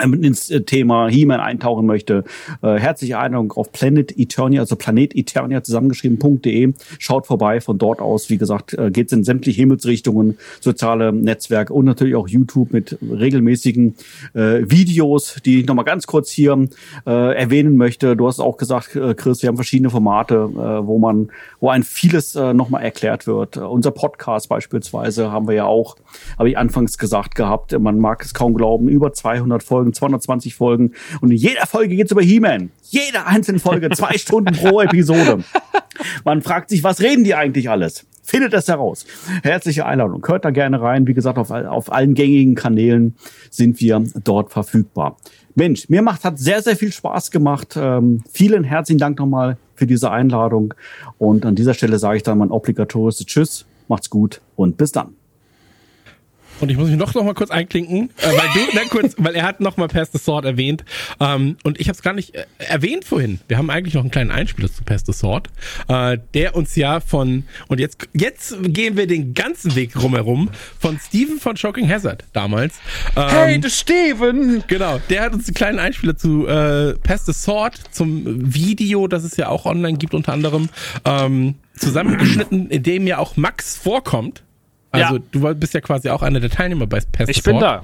ins äh, Thema He-Man eintauchen möchte, äh, herzliche Einladung auf Planet Eternia, also Planet Eternia zusammengeschrieben.de. Schaut vorbei von dort aus. Wie gesagt, äh, geht's in sämtliche Himmelsrichtungen, soziale Netzwerke und natürlich auch YouTube mit regelmäßigen äh, Videos, die ich nochmal ganz kurz hier äh, erwähnen möchte. Du hast auch gesagt, äh, Chris, wir haben verschiedene Formate, äh, wo man, wo ein vieles äh, nochmal erklärt wird. Äh, unser Podcast beispielsweise haben wir ja auch, habe ich anfangs gesagt gehabt, man mag es kaum glauben, über 200 Folgen, 220 Folgen und in jeder Folge geht's über He-Man. Jede einzelne Folge, zwei Stunden pro Episode. Man fragt sich, was reden die eigentlich alles? Findet es heraus. Herzliche Einladung. Hört da gerne rein. Wie gesagt, auf, auf allen gängigen Kanälen sind wir dort verfügbar. Mensch, mir macht, hat sehr, sehr viel Spaß gemacht. Ähm, vielen herzlichen Dank nochmal für diese Einladung. Und an dieser Stelle sage ich dann mein obligatorisches Tschüss. Macht's gut und bis dann. Und ich muss mich noch, noch mal kurz einklinken, äh, weil du, na kurz, weil er hat noch mal Pass the Sword erwähnt ähm, und ich habe es gar nicht äh, erwähnt vorhin. Wir haben eigentlich noch einen kleinen Einspieler zu Pass the Sword, äh, der uns ja von und jetzt jetzt gehen wir den ganzen Weg rumherum von Steven von Shocking Hazard damals. Ähm, Hey, der Steven! Genau, der hat uns einen kleinen Einspieler zu äh, Pass the Sword zum Video, das es ja auch online gibt unter anderem, ähm, zusammengeschnitten, in dem ja auch Max vorkommt. Also Ja. du bist ja quasi auch einer der Teilnehmer bei the Ich bin da.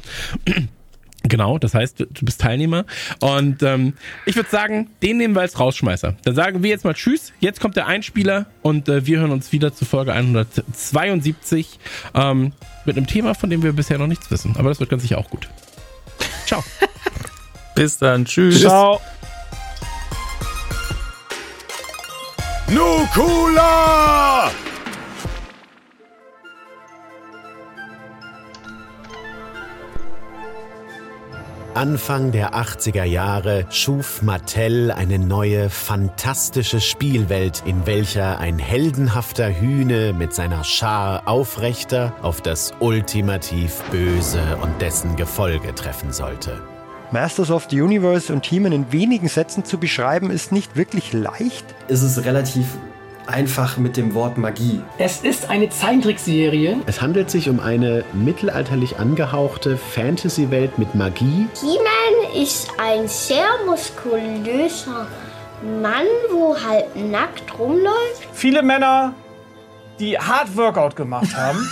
Genau, das heißt, du du bist Teilnehmer. Und ähm, ich würde sagen, den nehmen wir als Rausschmeißer. Dann sagen wir jetzt mal Tschüss. Jetzt kommt der Einspieler und äh, wir hören uns wieder zu Folge 172 ähm, mit einem Thema, von dem wir bisher noch nichts wissen. Aber das wird ganz sicher auch gut. Ciao. Bis dann. Tschüss. Ciao. Nukula! Anfang der 80er Jahre schuf Mattel eine neue, fantastische Spielwelt, in welcher ein heldenhafter Hühne mit seiner Schar Aufrechter auf das ultimativ Böse und dessen Gefolge treffen sollte. Masters of the Universe und Teamen in wenigen Sätzen zu beschreiben, ist nicht wirklich leicht. ist es relativ einfach mit dem Wort Magie. Es ist eine Zeichentrickserie. Es handelt sich um eine mittelalterlich angehauchte Fantasy-Welt mit Magie, He-Man ist ein sehr muskulöser Mann, wo halb nackt rumläuft. Viele Männer, die Hard Workout gemacht haben.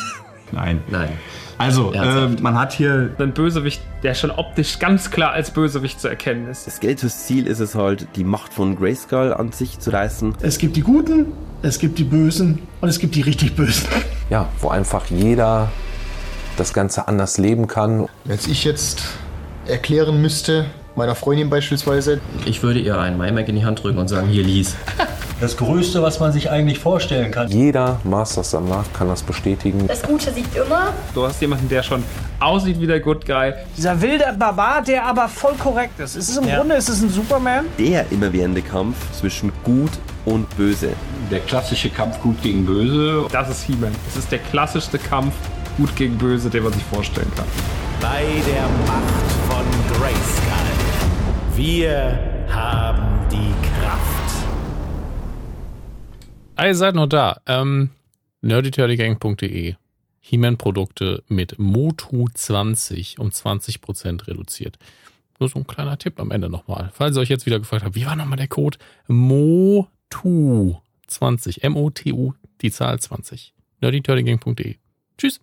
Nein. Nein. Also, äh, man hat hier Ein Bösewicht, der schon optisch ganz klar als Bösewicht zu erkennen ist. Das Ziel ist es halt, die Macht von Grayskull an sich zu reißen. Es gibt die Guten, es gibt die Bösen und es gibt die richtig Bösen. Ja, wo einfach jeder das Ganze anders leben kann. Wenn ich jetzt erklären müsste, meiner Freundin beispielsweise, Ich würde ihr einen Maimac in die Hand drücken und sagen, hier lies. Das Größte, was man sich eigentlich vorstellen kann. Jeder Masters-Sammler kann das bestätigen. Das Gute siegt immer. Du hast jemanden, der schon aussieht wie der Good Guy. Dieser wilde Barbar, der aber voll korrekt ist. Es ist im Grunde ist es ein Superman. Der immerwährende Kampf zwischen Gut und Böse. der klassische Kampf gut gegen böse. Das ist He-Man. Es ist der klassischste Kampf, gut gegen böse, den man sich vorstellen kann. bei der Macht von Grayskull. Wir haben die Kraft. Ihr seid noch da. Ähm, nerdyturdygang.de He-Man-Produkte mit Motu20 um 20% reduziert. Nur so ein kleiner Tipp am Ende nochmal. Falls ihr euch jetzt wieder gefragt habt, wie war nochmal der Code? MOTU20. M-O-T-U, die Zahl 20. nerdyturdygang.de Tschüss.